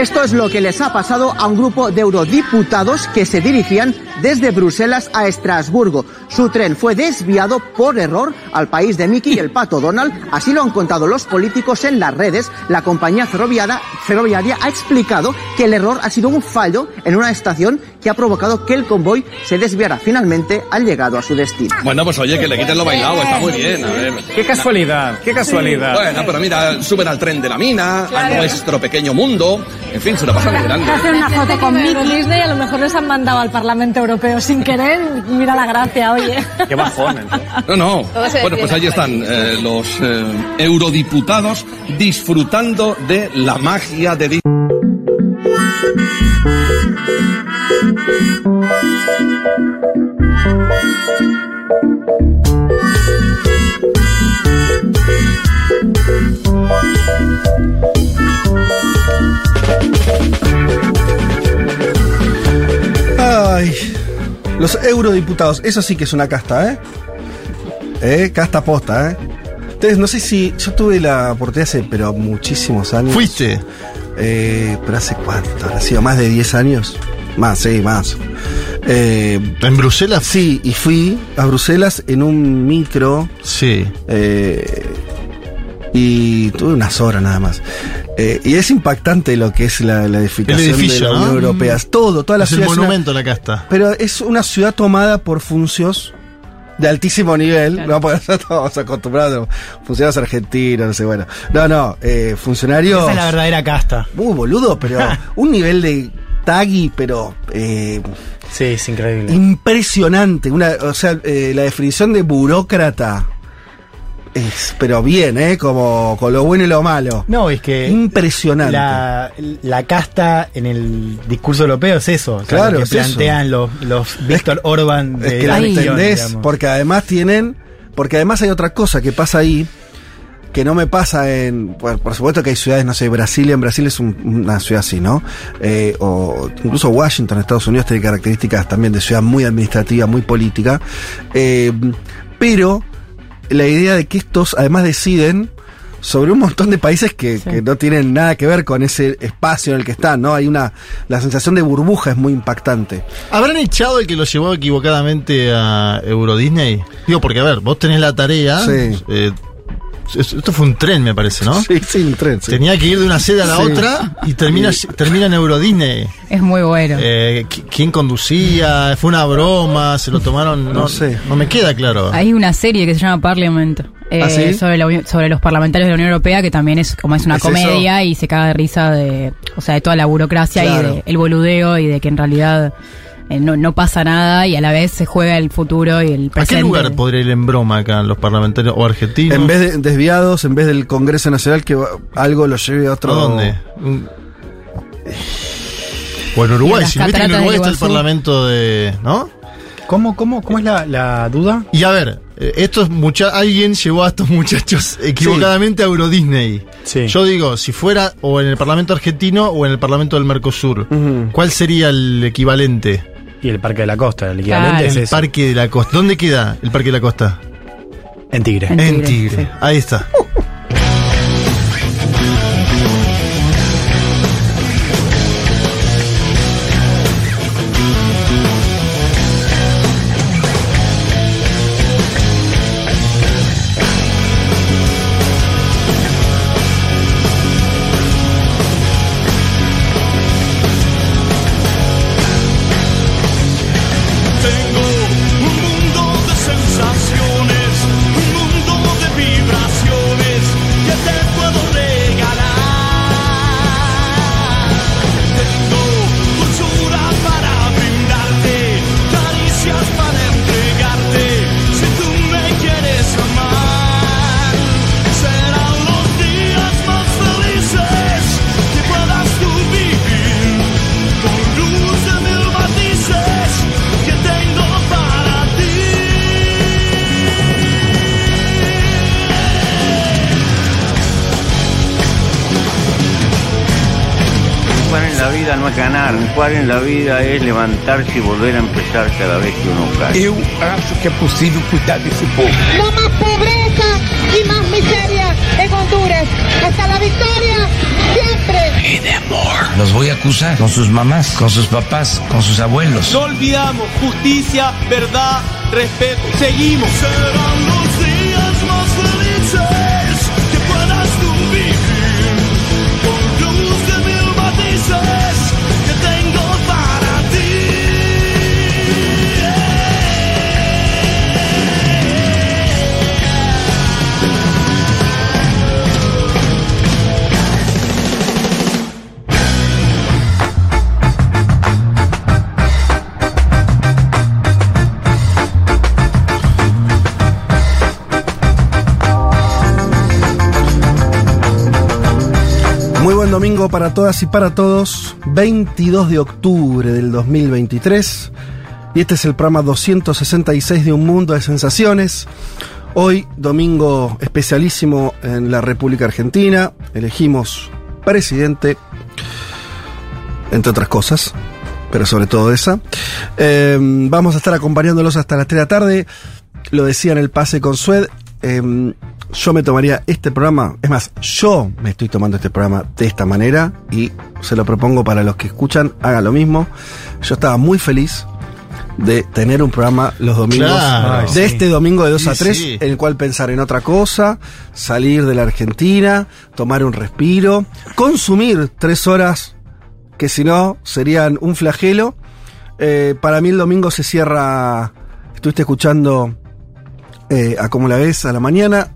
Esto es lo que les ha pasado a un grupo de eurodiputados que se dirigían desde Bruselas a Estrasburgo. Su tren fue desviado por error al país de Mickey y el pato Donald. Así lo han contado los políticos en las redes. La compañía ferroviaria, ferroviaria ha explicado que el error ha sido un fallo en una estación que ha provocado que el convoy se desviara finalmente al llegado a su destino. Bueno, pues oye, que le quiten lo bailado, está muy bien. A ver. Qué casualidad, qué casualidad. Bueno, pero mira, suben al tren de la mina, a nuestro pequeño mundo. En fin, se lo pasan grande. Hacen una foto con Mickey. Disney a lo mejor les han mandado al Parlamento Europeo sin querer. Mira la gracia, oye. Qué bajón. ¿eh? No, no. Bueno, pues ahí están eh, los eh, eurodiputados disfrutando de la magia de Ay, los eurodiputados, eso sí que es una casta, ¿eh? ¿Eh? Casta posta, ¿eh? Entonces, no sé si. Yo tuve la oportunidad hace, pero muchísimos años. ¿Fuiste? Eh, pero hace cuánto, ha sido más de 10 años. Más, sí, más. Eh, ¿En Bruselas? sí, y fui a Bruselas en un micro. Sí. eh, y tuve unas horas nada más. Eh, y es impactante lo que es la, la edificación edificio, de la ¿no? Unión Europea. Todo, toda la es el ciudad. es una- monumento a la casta. pero es una ciudad tomada por funcios de altísimo nivel, ¿no? Porque ya estamos acostumbrados a funcionarios argentinos, no sé, bueno. No, no, eh, funcionarios. Esa es la verdadera casta. Uh, boludo, pero un nivel de taggy, pero eh, Sí, es increíble. impresionante. Una, o sea, eh, la definición de burócrata es, pero bien, ¿eh? Como con lo bueno y lo malo. No, es que Impresionante. la, la casta en el discurso europeo es eso. o sea, Claro, lo que es plantean los, los Víctor Orban de Es que la entendés, porque además tienen, porque además hay otra cosa que pasa ahí, que no me pasa en, por, por supuesto que hay ciudades, no sé, Brasilia, en Brasil es un- una ciudad así, ¿no? Eh, o incluso Washington, Estados Unidos, tiene características también de ciudad muy administrativa, muy política, Eh, pero la idea de que estos además deciden sobre un montón de países que, que no tienen nada que ver con ese espacio en el que están, ¿no? Hay una, la sensación de burbuja es muy impactante. ¿Habrán echado el que lo llevó equivocadamente a Euro Disney? Digo, porque a ver, vos tenés la tarea. Sí. eh, esto fue un tren, me parece, ¿no? Sí, sí, un tren, sí. Tenía que ir de una sede a la Sí. otra y termina, termina en Euro Disney. Es muy bueno. Eh, ¿qui- ¿Quién conducía? ¿Fue una broma? ¿Se lo tomaron? No, No sé. No me queda claro. Hay una serie que se llama Parliament eh, ¿Ah, sí? sobre, la uni- sobre los parlamentarios de la Unión Europea que también es como es una ¿Es comedia y se caga de risa de o sea de toda la burocracia Claro. y de el boludeo y de que en realidad no, no pasa nada y a la vez se juega el futuro y el ¿A presente. qué lugar podría ir en broma acá los parlamentarios o argentinos? En vez de desviados, en vez del Congreso Nacional, que va- algo lo lleve a ¿A otro. dónde? Un- O en Uruguay, si no viste que en Uruguay está el parlamento de. ¿No? ¿Cómo, cómo, cómo es la, la duda? Y a ver, eh, estos mucha alguien llevó a estos muchachos equivocadamente a Euro Disney. Sí. Yo digo, si fuera o en el Parlamento argentino o en el Parlamento del Mercosur. ¿cuál sería el equivalente? Y el Parque de la Costa, el equivalente Claro. es El. Parque de la Costa. ¿Dónde queda el Parque de la Costa? En Tigre. En En Tigre, Tigre. sí. Ahí está. Jugar en la vida es levantarse y volver a empezar cada vez que uno cae. Eu acho que é possível cuidar desse povo. No más pobreza y más miseria en Honduras. Hasta la victoria, siempre. los voy a acusar con sus mamás, con sus papás, con sus abuelos. No olvidamos justicia, verdad, respeto. Seguimos. Serán Muy buen domingo para todas y para todos. 22 de octubre del 2023. Y este es el programa 266 de Un Mundo de Sensaciones. Hoy, domingo especialísimo en la República Argentina. Elegimos presidente, entre otras cosas, pero sobre todo esa. Eh, vamos a estar acompañándolos hasta las 3 de la tarde. Lo decía en el pase con Sued. Eh, yo me tomaría este programa, es más, yo me estoy tomando este programa de esta manera y se lo propongo para los que escuchan, hagan lo mismo. Yo estaba muy feliz de tener un programa los domingos, Claro. de este domingo de 2 a Sí, 3, sí. en el cual pensar en otra cosa, salir de la Argentina, tomar un respiro, consumir tres horas que si no serían un flagelo. Eh, para mí el domingo se cierra, estuviste escuchando eh, a como la ves a la mañana,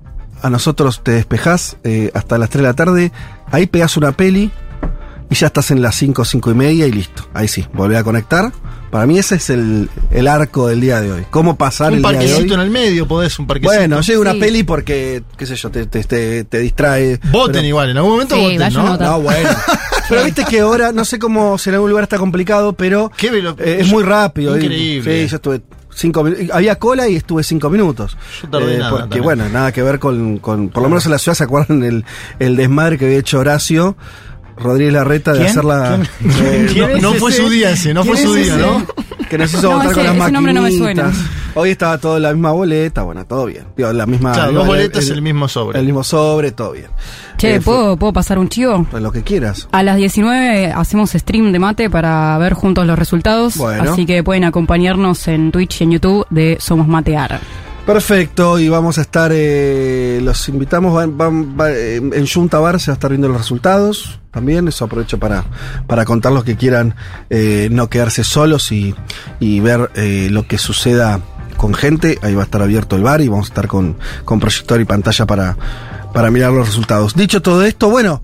a nosotros te despejás eh, hasta las 3 de la tarde, ahí pegás una peli y ya estás en las 5, 5 y media y listo. Ahí sí, volví a conectar. Para mí ese es el, el arco del día de hoy. ¿Cómo pasar Un el día de hoy? parquecito en el medio, podés, un parquecito. Bueno, llega una Sí. peli porque, qué sé yo, te, te, te- te distrae. Voten Pero- igual, en algún momento Sí, voten, ¿no? No, bueno. Pero viste que ahora, no sé cómo, si en algún lugar está complicado, pero Qué velo- eh, es muy rápido. Increíble. Sí, yo estuve cinco. Había cola y estuve cinco minutos. Yo tardé nada Porque, también. bueno, nada que ver con, con- por lo menos en la ciudad, ¿se acuerdan el, el desmadre que había hecho Horacio? Rodríguez Larreta de ¿Quién? hacerla. eh, ¿Quién No, es no fue ese? su día ese, no fue ¿Quién su es día, ese? ¿no? que nos hizo No, votar ese- con las ese nombre no me suena. Hoy estaba todo en la misma boleta, bueno, todo bien. Digo, la misma. Claro, digo, dos boletas, el mismo sobre. El mismo sobre, todo bien. Che, Eh, ¿puedo, ¿puedo pasar un chivo? pues lo que quieras. A las 19 hacemos stream de mate para ver juntos los resultados. Bueno. Así que pueden acompañarnos en Twitch y en YouTube de Somos Matear. Perfecto, y vamos a estar, eh, los invitamos, van, van- va- eh, en Junta Bar se va a estar viendo los resultados también, eso aprovecho para, para contar los que quieran eh, no quedarse solos y, y ver eh, lo que suceda con gente, ahí va a estar abierto el bar y vamos a estar con, con proyector y pantalla para, para mirar los resultados. Dicho todo esto, bueno,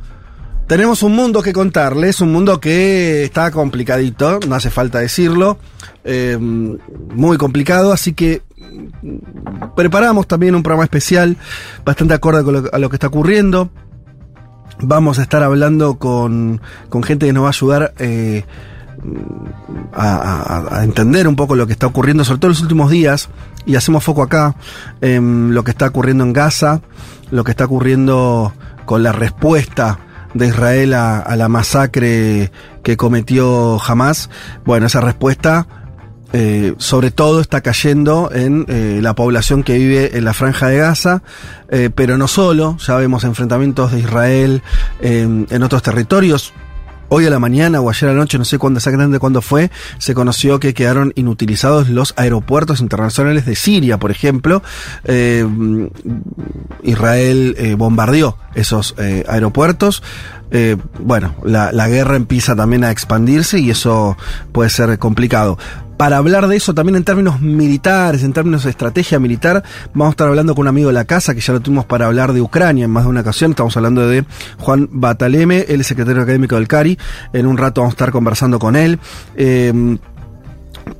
tenemos un mundo que contarles, un mundo que está complicadito, no hace falta decirlo, eh, muy complicado, así que preparamos también un programa especial bastante acorde con lo- a lo que está ocurriendo. Vamos a estar hablando con, con gente que nos va a ayudar eh, a, a- entender un poco lo que está ocurriendo, sobre todo en los últimos días, y hacemos foco acá en lo que está ocurriendo en Gaza, lo que está ocurriendo con la respuesta de Israel a, a la masacre que cometió Hamas. Bueno, esa respuesta eh, sobre todo está cayendo en eh, la población que vive en la franja de Gaza, eh, pero no solo, ya vemos enfrentamientos de Israel en- en otros territorios. Hoy a la mañana o ayer a la noche, no sé cuándo exactamente cuándo fue, se conoció que quedaron inutilizados los aeropuertos internacionales de Siria, por ejemplo. Eh, Israel bombardeó esos aeropuertos. Bueno, la guerra empieza también a expandirse y eso puede ser complicado. Para hablar de eso también en términos militares, en términos de estrategia militar, vamos a estar hablando con un amigo de la casa que ya lo tuvimos para hablar de Ucrania en más de una ocasión. Estamos hablando de Juan Bataleme, es secretario académico del CARI. En un rato vamos a estar conversando con él. Eh,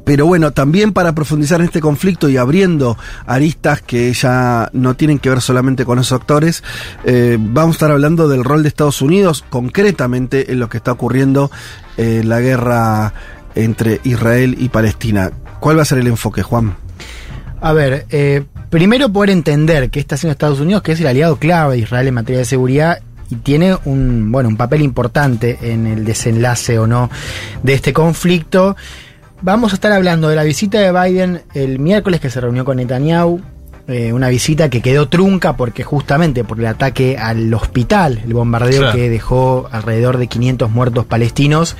pero bueno, también para profundizar en este conflicto y abriendo aristas que ya no tienen que ver solamente con esos actores, eh, vamos a estar hablando del rol de Estados Unidos, concretamente en lo que está ocurriendo en la guerra entre Israel y Palestina. ¿Cuál va a ser el enfoque, Juan? A ver, eh, primero poder entender qué está haciendo Estados Unidos, que es el aliado clave de Israel en materia de seguridad y tiene un, bueno, un papel importante en el desenlace o no de este conflicto. Vamos a estar hablando de la visita de Biden el miércoles que se reunió con Netanyahu. Eh, una visita que quedó trunca porque justamente por el ataque al hospital, el bombardeo Claro. que dejó alrededor de 500 muertos palestinos,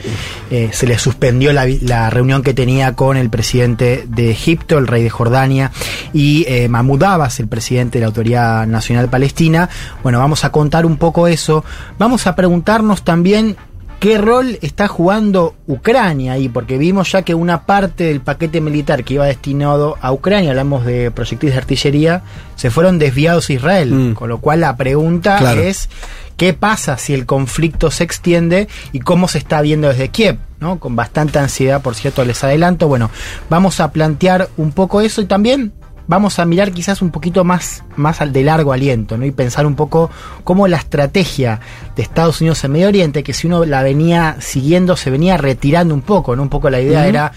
eh, se le suspendió la reunión que tenía con el presidente de Egipto, el rey de Jordania, y eh, Mahmoud Abbas, el presidente de la Autoridad Nacional Palestina. Bueno, vamos a contar un poco eso. Vamos a preguntarnos también ¿Qué rol está jugando Ucrania ahí? Porque vimos ya que una parte del paquete militar que iba destinado a Ucrania, hablamos de proyectiles de artillería, se fueron desviados a Israel. Mm. Con lo cual la pregunta Claro. es, ¿qué pasa si el conflicto se extiende y cómo se está viendo desde Kiev? ¿no? Con bastante ansiedad, por cierto, les adelanto. Bueno, vamos a plantear un poco eso y también vamos a mirar quizás un poquito más, más al de largo aliento, ¿no? Y pensar un poco cómo la estrategia de Estados Unidos en Medio Oriente, que si uno la venía siguiendo, se venía retirando un poco, ¿no? Un poco la idea era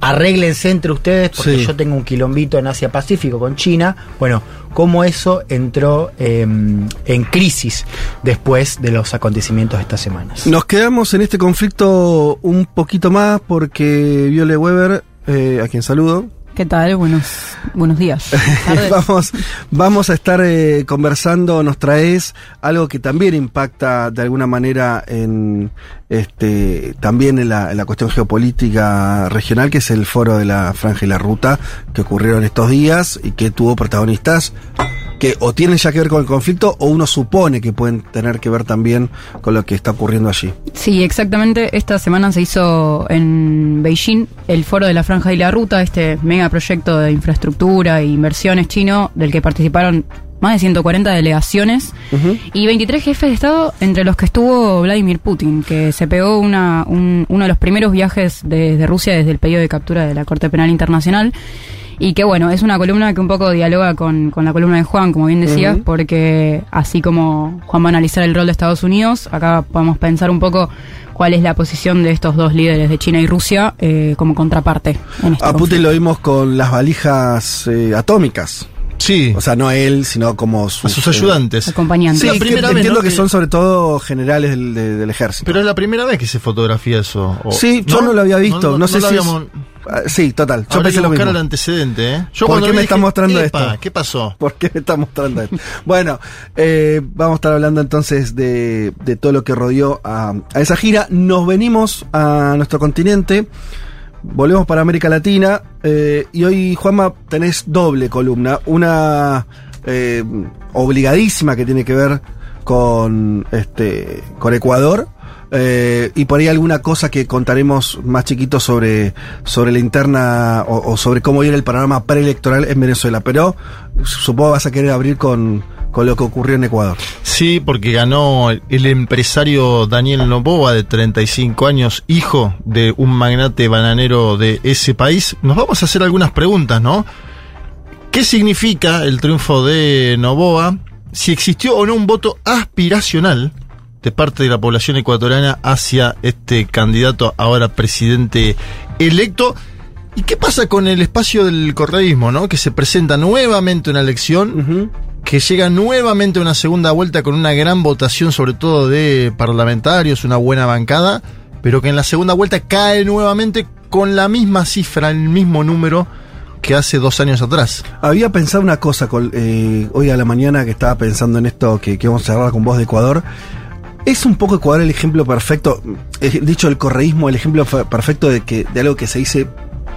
arréglense entre ustedes porque Sí. yo tengo un quilombito en Asia Pacífico con China. Bueno, cómo eso entró eh, en crisis después de los acontecimientos de estas semanas. Nos quedamos en este conflicto un poquito más porque Viole Weber, eh, a quien saludo, ¿Qué tal? Buenos, buenos días. Vamos, vamos a estar eh, conversando, nos traes algo que también impacta de alguna manera en este también en la, en la cuestión geopolítica regional, que es el foro de la Franja y la Ruta, que ocurrieron estos días y que tuvo protagonistas que o tienen ya que ver con el conflicto o uno supone que pueden tener que ver también con lo que está ocurriendo allí. Sí, exactamente. Esta semana se hizo en Beijing el Foro de la Franja y la Ruta, este mega proyecto de infraestructura e inversiones chino, del que participaron más de 140 delegaciones y 23 jefes de Estado, entre los que estuvo Vladimir Putin, que se pegó una, un- uno de los primeros viajes desde Rusia desde el pedido de captura de la Corte Penal Internacional. Y que bueno, es una columna que un poco dialoga con, con la columna de Juan, como bien decías, porque así como Juan va a analizar el rol de Estados Unidos, acá podemos pensar un poco cuál es la posición de estos dos líderes de China y Rusia eh, como contraparte. En este A Putin lo vimos con las valijas eh, atómicas. Sí. O sea, no él, sino como sus, sus ayudantes. Acompañantes. Sí, La que primera vez, entiendo ¿no? que que- son sobre todo generales del, de- del ejército. Pero es la primera vez que se fotografía eso. o- sí, yo no lo había visto. No, sé lo si. es- habíamos- Ah, sí, total. Yo Habrá pensé que lo buscar mismo. el antecedente, ¿eh? Yo ¿Por qué me dije, está mostrando "Epa, esto? ¿Qué pasó? ¿Por qué me está mostrando esto? bueno, eh, vamos a estar hablando entonces de, de todo lo que rodeó a, a esa gira. Nos venimos a nuestro continente. Volvemos para América Latina. eh, y hoy, Juanma, tenés doble columna. Una eh, obligadísima que tiene que ver con, este, con Ecuador. Eh, y por ahí alguna cosa que contaremos más chiquito sobre, sobre la interna o, sobre cómo viene el panorama preelectoral en Venezuela. Pero supongo vas a querer abrir con, con lo que ocurrió en Ecuador. Sí, porque ganó el- empresario Daniel Noboa, de 35 años, hijo de un magnate bananero de ese país. Nos vamos a hacer algunas preguntas, ¿no? ¿Qué significa el triunfo de Noboa? Si existió o no un voto aspiracional de parte de la población ecuatoriana hacia este candidato ahora presidente electo. ¿Y qué pasa con el espacio del correísmo, no? Que se presenta nuevamente una elección, que llega nuevamente a una segunda vuelta con una gran votación, sobre todo de parlamentarios, una buena bancada, pero que en la segunda vuelta cae nuevamente con la misma cifra, el mismo número que hace dos años atrás. Había pensado una cosa con, eh, hoy a la mañana que estaba pensando en esto que, que vamos a hablar con vos de Ecuador. Es un poco Ecuador el ejemplo perfecto, eh, dicho el correísmo, el ejemplo fe- perfecto de, que, de algo que se dice,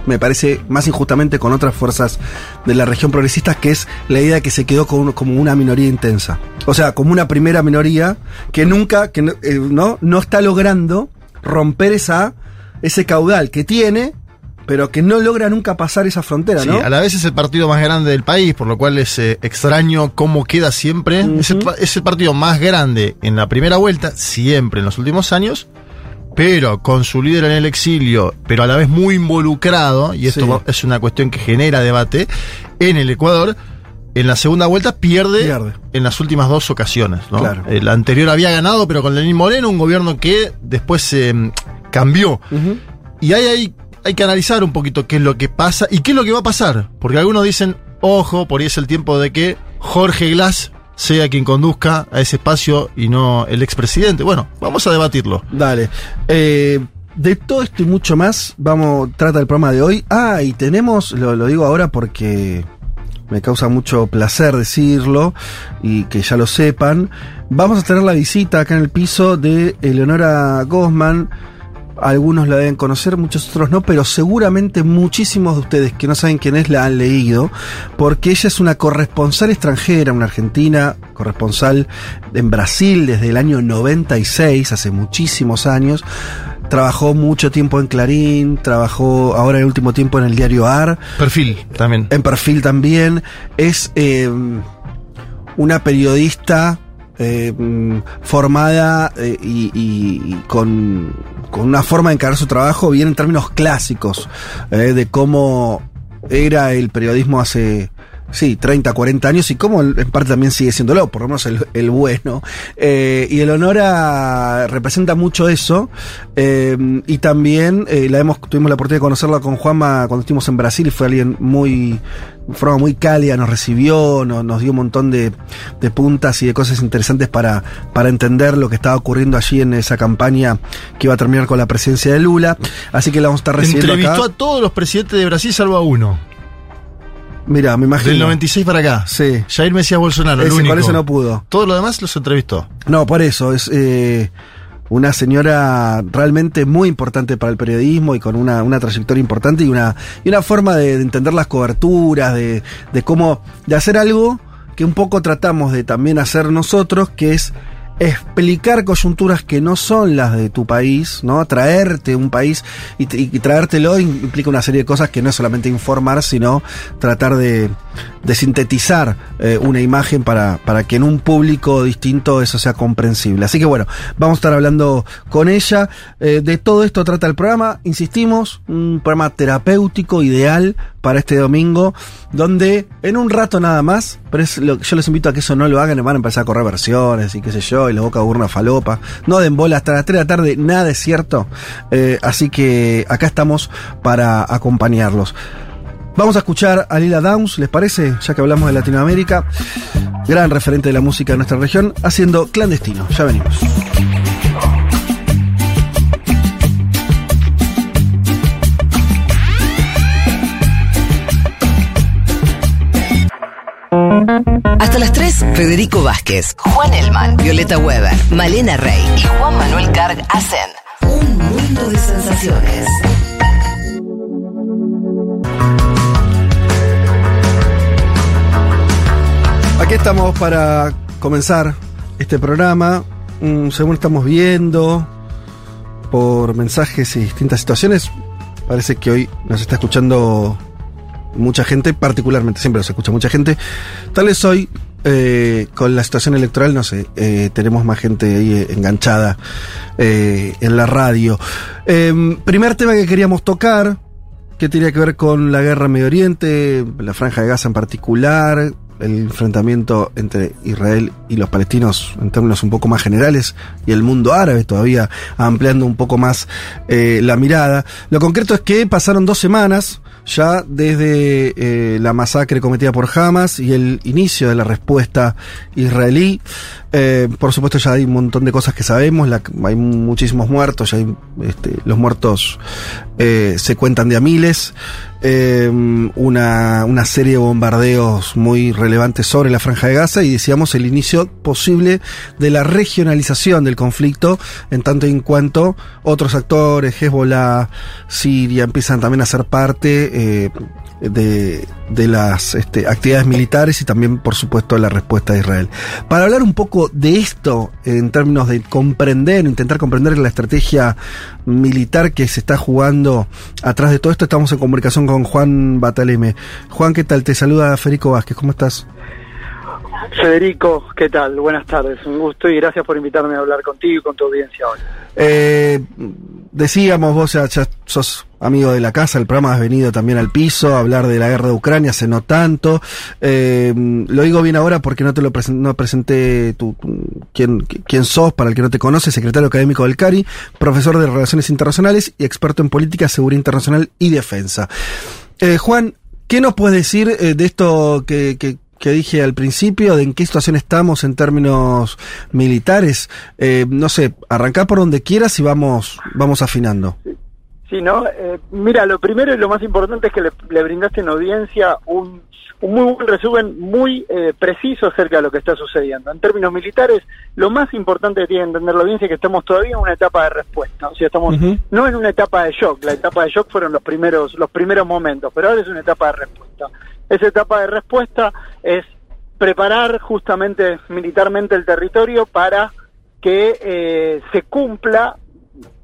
me parece, más injustamente con otras fuerzas de la región progresista, que es la idea de que se quedó como una minoría intensa. O sea, como una primera minoría que nunca, que no, eh, no, no está logrando romper esa, ese caudal que tiene, pero que no logra nunca pasar esa frontera, Sí, ¿no? a la vez es el partido más grande del país, por lo cual es eh, extraño cómo queda siempre. es, el, pa- es el partido más grande en la primera vuelta, siempre en los últimos años, pero con su líder en el exilio, pero a la vez muy involucrado, y esto Sí. va- es una cuestión que genera debate, en el Ecuador. En la segunda vuelta pierde, Pierde. en las últimas dos ocasiones. ¿no? Claro. El anterior había ganado, pero con Lenín Moreno, un gobierno que después se mm, cambió. Y hay, hay, hay que analizar un poquito qué es lo que pasa y qué es lo que va a pasar. Porque algunos dicen, ojo, por ahí es el tiempo de que Jorge Glass sea quien conduzca a ese espacio y no el expresidente. Bueno, vamos a debatirlo. Dale. Eh, de todo esto y mucho más, vamos, trata el programa de hoy. Ah, y tenemos, lo, lo digo ahora porque me causa mucho placer decirlo y que ya lo sepan. Vamos a tener la visita acá en el piso de Eleonora Gosman. Algunos la deben conocer, muchos otros no, pero seguramente muchísimos de ustedes que no saben quién es la han leído, porque ella es una corresponsal extranjera, una argentina, corresponsal en Brasil desde el año 96, hace muchísimos años. Trabajó mucho tiempo en Clarín, trabajó ahora en el último tiempo en el diario AR. Perfil también. En perfil también. Es eh, una periodista eh, mm, formada eh, y, con, con una forma de encarar su trabajo bien en términos clásicos eh, de cómo era el periodismo hace Sí, 30, 40 años y cómo en parte también sigue siéndolo, por lo menos el, el bueno. Eh, y Eleonora representa mucho eso. eh, y también eh, la hemos, tuvimos la oportunidad de conocerla con Juanma cuando estuvimos en Brasil y fue alguien muy, de forma muy cálida, nos recibió, nos, nos dio un montón de, de puntas y de cosas interesantes para, para entender lo que estaba ocurriendo allí en esa campaña que iba a terminar con la presidencia de Lula. Así que la vamos a estar recibiendo Entrevistó acá. a todos los presidentes de Brasil salvo a uno. Mira, me imagino. Del 96 para acá. Sí. Jair Mesías Bolsonaro, el único. con ese no pudo. Todos los demás los entrevistó. No, por eso, es eh, una señora realmente muy importante para el periodismo y con una, una trayectoria importante y una, y una forma de, de entender las coberturas, de, de cómo, de hacer algo que un poco tratamos de también hacer nosotros, que es explicar coyunturas que no son las de tu país, ¿no? Traerte un país y, traértelo implica una serie de cosas que no es solamente informar, sino tratar de, de sintetizar eh, una imagen para, para que en un público distinto eso sea comprensible. Así que bueno, vamos a estar hablando con ella. Eh, de todo esto trata el programa, insistimos, un programa terapéutico ideal para este domingo, donde en un rato nada más, pero es lo- yo les invito a que eso no lo hagan, van a empezar a correr versiones y qué sé yo, y la boca burna falopa. No den bola hasta las 3 de la tarde, nada es cierto. Eh, así que acá estamos para acompañarlos. Vamos a escuchar a Lila Downs, ¿les parece? Ya que hablamos de Latinoamérica, gran referente de la música de nuestra región, haciendo clandestino. Ya venimos. Hasta las 3, Federico Vázquez, Juan Elman, Violeta Weber, Malena Rey y Juan Manuel Carg hacen un mundo de sensaciones. Aquí estamos para comenzar este programa. Mm, según estamos viendo por mensajes y distintas situaciones, parece que hoy nos está escuchando mucha gente, particularmente siempre nos escucha mucha gente. Tal vez hoy, eh, con la situación electoral, no sé, eh, tenemos más gente ahí eh, enganchada en la radio. Em, primer tema que queríamos tocar, que tenía que ver con la guerra en Medio Oriente, la franja de Gaza en particular, el enfrentamiento entre Israel y los palestinos en términos un poco más generales y el mundo árabe todavía ampliando un poco más eh, la mirada. Lo concreto es que pasaron dos semanas ya desde eh, la masacre cometida por Hamas y el inicio de la respuesta israelí. Eh, por supuesto ya hay un montón de cosas que sabemos, hay muchísimos muertos, ya hay, este, los muertos eh, se cuentan de a miles. Eh, una, una serie de bombardeos muy relevantes sobre la franja de Gaza y decíamos el inicio posible de la regionalización del conflicto en tanto y en cuanto otros actores, Hezbollah, Siria, empiezan también a ser parte de, de las este, actividades militares y también, por supuesto, la respuesta de Israel. Para hablar un poco de esto en términos de comprender, intentar comprender la estrategia militar que se está jugando atrás de todo esto, estamos en comunicación con Juan Bataleme. Juan, ¿qué tal? Te saluda Federico Vázquez, ¿cómo estás? Federico, ¿qué tal? Buenas tardes, un gusto y gracias por invitarme a hablar contigo y con tu audiencia hoy. Eh, decíamos, vos ya, sos amigo de la casa, el programa has venido también al piso a hablar de la guerra de Ucrania, hace no tanto. Eh, lo digo bien ahora porque no te lo no presenté tu- quién, quién sos, para el que no te conoce, secretario académico del CARI, profesor de Relaciones Internacionales y experto en política, seguridad internacional y defensa. Eh, Juan, ¿qué nos puedes decir de esto que- que dije al principio, de en qué situación estamos en términos militares? Eh, no sé, arrancá por donde quieras y vamos, vamos afinando. Sí, ¿no? Eh, mira, lo primero y lo más importante es que le, le brindaste en audiencia un, un muy buen resumen muy eh, preciso acerca de lo que está sucediendo. En términos militares, lo más importante que tiene que entender la audiencia es que estamos todavía en una etapa de respuesta. O sea, estamos no en una etapa de shock. La etapa de shock fueron los primeros, los primeros momentos, pero ahora es una etapa de respuesta. Esa etapa de respuesta es preparar justamente militarmente el territorio para que eh, se cumpla,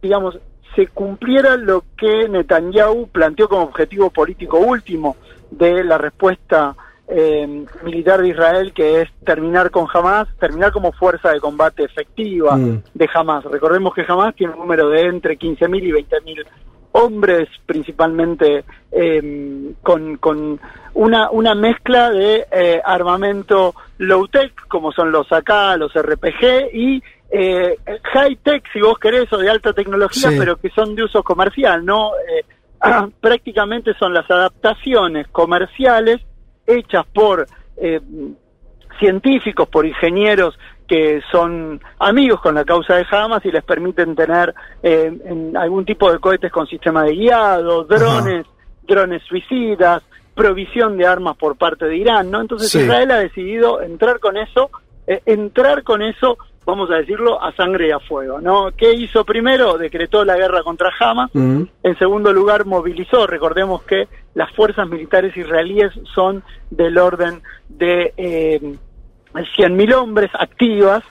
digamos, se cumpliera lo que Netanyahu planteó como objetivo político último de la respuesta eh, militar de Israel, que es terminar con Hamas, terminar como fuerza de combate efectiva Mm. de Hamas. Recordemos que Hamas tiene un número de entre 15.000 y 20.000 hombres, principalmente eh, con, con una, una mezcla de eh, armamento low-tech, como son los AK, los RPG, y eh, high-tech, si vos querés, o de alta tecnología, Sí. pero que son de uso comercial, ¿no? Eh, prácticamente son las adaptaciones comerciales hechas por eh, científicos, por ingenieros que son amigos con la causa de Hamas y les permiten tener eh, en algún tipo de cohetes con sistema de guiado, drones, drones suicidas, provisión de armas por parte de Irán, ¿no? Entonces Sí. Israel ha decidido entrar con eso, eh, entrar con eso, vamos a decirlo, a sangre y a fuego, ¿no? ¿Qué hizo primero? Decretó la guerra contra Hamas, Mm. en segundo lugar, movilizó. Recordemos que las fuerzas militares israelíes son del orden de eh, 100.000 hombres activas,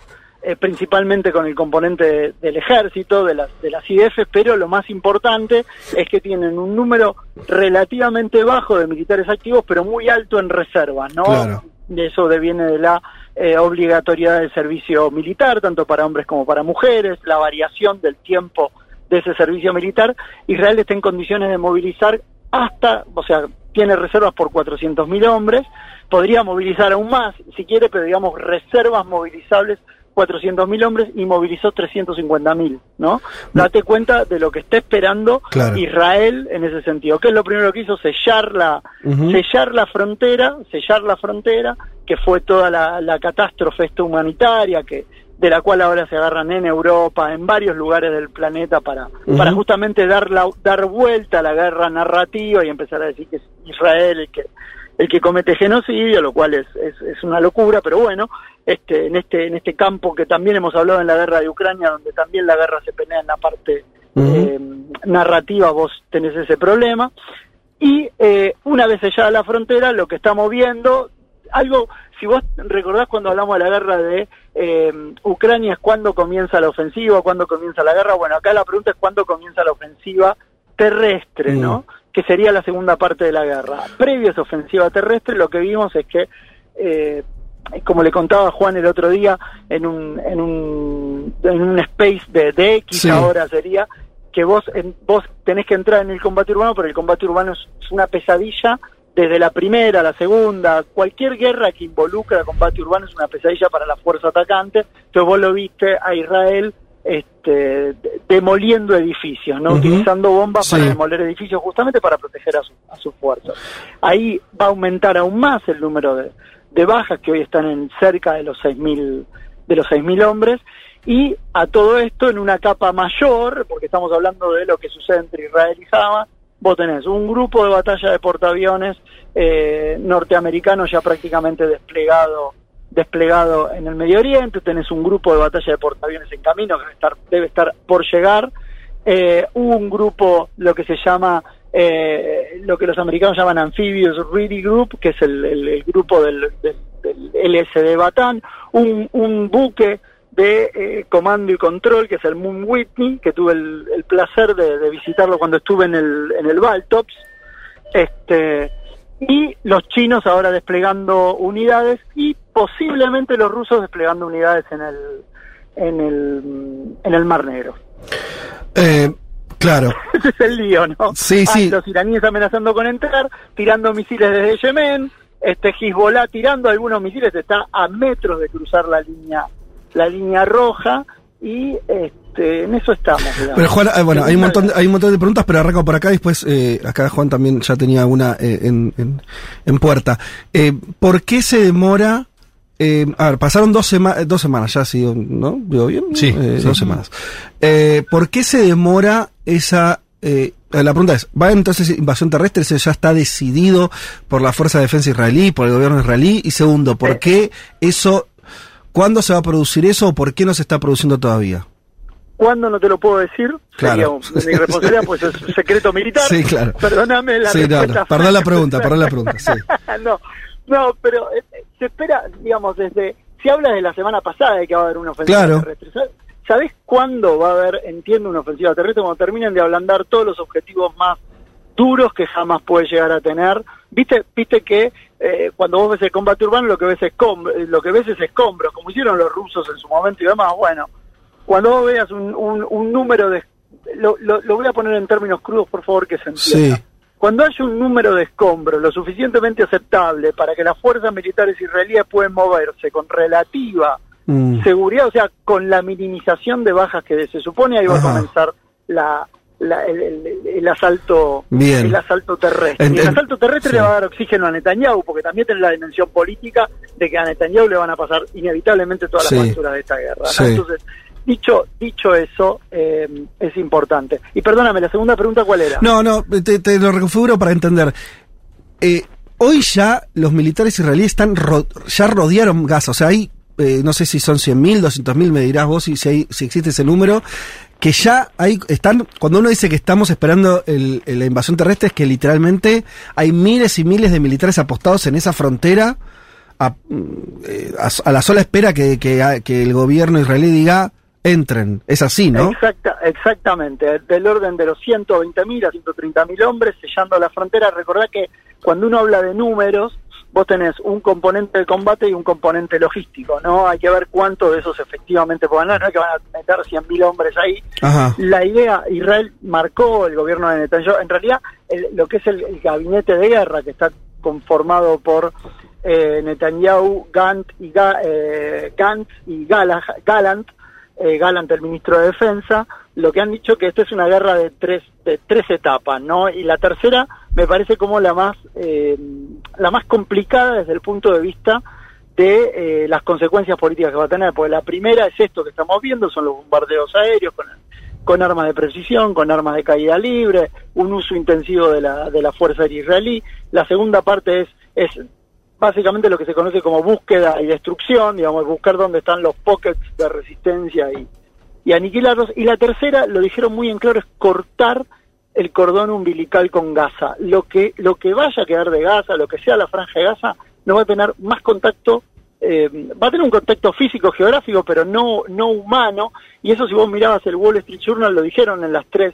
eh, principalmente con el componente de- del ejército, de las, de las IDF, pero lo más importante es que tienen un número relativamente bajo de militares activos, pero muy alto en reserva, ¿no? Claro. De eso deviene de la eh, obligatoriedad del servicio militar, tanto para hombres como para mujeres, la variación del tiempo de ese servicio militar. Israel está en condiciones de movilizar hasta, o sea, tiene reservas por 400.000 hombres, podría movilizar aún más, si quiere, pero digamos reservas movilizables 400.000 hombres y movilizó 350.000, ¿no? Date cuenta de lo que está esperando Claro. Israel en ese sentido. ¿Qué es lo primero que hizo? Sellar la, sellar la frontera, sellar la frontera, que fue toda la, la catástrofe esta humanitaria, que de la cual ahora se agarran en Europa, en varios lugares del planeta para, para justamente dar la, dar vuelta a la guerra narrativa y empezar a decir que es Israel el que el que comete genocidio, lo cual es, es, es una locura, pero bueno, este, en este, en este campo que también hemos hablado en la guerra de Ucrania, donde también la guerra se pelea en la parte eh, narrativa, vos tenés ese problema. Y eh, una vez sellada la frontera, lo que estamos viendo, algo, si vos recordás cuando hablamos de la guerra de eh, Ucrania, es cuándo comienza la ofensiva, cuándo comienza la guerra. Bueno, acá la pregunta es cuándo comienza la ofensiva terrestre, ¿no? Que sería la segunda parte de la guerra. Previo a esa ofensiva terrestre, lo que vimos es que, eh, como le contaba Juan el otro día, en un, en un, en un space de, de X Sí. ahora sería, que vos, en- vos tenés que entrar en el combate urbano, pero el combate urbano es, es una pesadilla desde la primera, la segunda, cualquier guerra que involucra combate urbano es una pesadilla para la fuerza atacante. Entonces vos lo viste a Israel este, de- demoliendo edificios, ¿no? Utilizando bombas para demoler edificios justamente para proteger a, su- a sus fuerzas. Ahí va a aumentar aún más el número de, de bajas que hoy están en cerca de los 6.000 de los 6.000 hombres y a todo esto en una capa mayor, porque estamos hablando de lo que sucede entre Israel y Hamas, vos tenés un grupo de batalla de portaaviones eh, norteamericanos ya prácticamente desplegado desplegado en el Medio Oriente, tenés un grupo de batalla de portaaviones en camino que debe estar, debe estar por llegar, eh, un grupo, lo que se llama, eh, lo que los americanos llaman Amphibious Ready Group, que es el grupo del, del- del LSD Batán, un, un buque de eh, comando y control, que es el Moon Whitney, que tuve el, el placer de, de visitarlo cuando estuve en el, en el Baltops, este, y los chinos ahora desplegando unidades y posiblemente los rusos desplegando unidades en el, en el, en el Mar Negro. Eh, claro. Ese es el lío, ¿no? Sí, sí. los iraníes amenazando con entrar, tirando misiles desde Yemen, este Hezbollah tirando algunos misiles, está a metros de cruzar la línea, la línea roja, y este, en eso estamos. digamos. Pero Juan, eh, bueno, hay un montón, de, hay un montón de preguntas, pero arranco por acá. Después, eh, acá Juan también ya tenía una eh, en, en, en puerta. Eh, ¿Por qué se demora? Eh, a ver, pasaron dos, sema- dos semanas ya, ¿sí, ¿no? ¿Digo bien? Sí, Eh, sí. Dos semanas. Eh, ¿Por qué se demora esa eh, la pregunta es, ¿va entonces invasión terrestre? ¿Eso ya está decidido por la Fuerza de Defensa israelí, por el gobierno israelí? Y segundo, ¿por qué eso, cuándo se va a producir eso o por qué no se está produciendo todavía? ¿Cuándo no te lo puedo decir? Claro. Sería mi responsabilidad, pues es un secreto militar. Sí, claro. Perdóname la Sí, respuesta. no, perdón la pregunta, perdón la pregunta, sí. no, no, pero eh, se espera, digamos, desde... Si hablas de la semana pasada de que va a haber una ofensiva Claro. terrestre, ¿sabes- ¿sabés cuándo va a haber, entiendo, una ofensiva terrestre? Cuando terminen de ablandar todos los objetivos más duros que jamás puede llegar a tener. Viste, viste que eh, cuando vos ves el combate urbano lo que ves es eh, lo que ves es escombros, como hicieron los rusos en su momento y demás. Bueno, cuando vos veas un, un, un número de lo, lo, lo voy a poner en términos crudos, por favor, que se entienda. Sí. Cuando haya un número de escombros lo suficientemente aceptable para que las fuerzas militares israelíes puedan moverse con relativa Mm. seguridad, o sea, con la minimización de bajas que se supone, ahí va Ajá. a comenzar la, la- el, el- el asalto Bien. el asalto terrestre. Ent- Y el asalto terrestre sí. le va a dar oxígeno a Netanyahu, porque también tiene la dimensión política de que a Netanyahu le van a pasar inevitablemente todas Sí. las facturas de esta guerra. ¿no? Sí. Entonces, dicho dicho eso, eh, es importante. Y perdóname, la segunda pregunta, ¿cuál era? No, no, te, te lo reconfiguro para entender. Eh, hoy ya los militares israelíes están ro- ya rodearon Gaza, o sea, hay, eh, no sé si son 100.000, 200.000, me dirás vos si, si, hay- si existe ese número, que ya hay, están, cuando uno dice que estamos esperando el- la invasión terrestre, es que literalmente hay miles y miles de militares apostados en esa frontera a, mm, eh, a- la sola espera que, que- que el gobierno israelí diga entren. Es así, ¿no? Exacta, exactamente, del orden de los 120.000 a 130.000 hombres sellando la frontera. Recordá que cuando uno habla de números, vos tenés un componente de combate y un componente logístico, ¿no? Hay que ver cuántos de esos efectivamente puedan dar, no es que van a meter 100.000 hombres ahí. Ajá. La idea, Israel marcó el gobierno de Netanyahu, en realidad el- lo que es el, el gabinete de guerra que está conformado por eh, Netanyahu, Gant y, Ga- eh, Gantz y Gala- Gallant, eh, Gallant el ministro de Defensa, lo que han dicho que esta es una guerra de tres de tres etapas, ¿no? Y la tercera me parece como la más eh, la más complicada desde el punto de vista de eh, las consecuencias políticas que va a tener, porque la primera es esto que estamos viendo, son los bombardeos aéreos con, con armas de precisión, con armas de caída libre, un uso intensivo de la, de la fuerza aérea israelí. La segunda parte es, es básicamente lo que se conoce como búsqueda y destrucción, digamos, buscar dónde están los pockets de resistencia y, y aniquilarlos. Y la tercera, lo dijeron muy en claro, es cortar el cordón umbilical con Gaza. Lo que, lo que vaya a quedar de Gaza, lo que sea la franja de Gaza, no va a tener más contacto, eh, va a tener un contacto físico, geográfico, pero no, no humano. Y eso si vos mirabas el Wall Street Journal, lo dijeron en las tres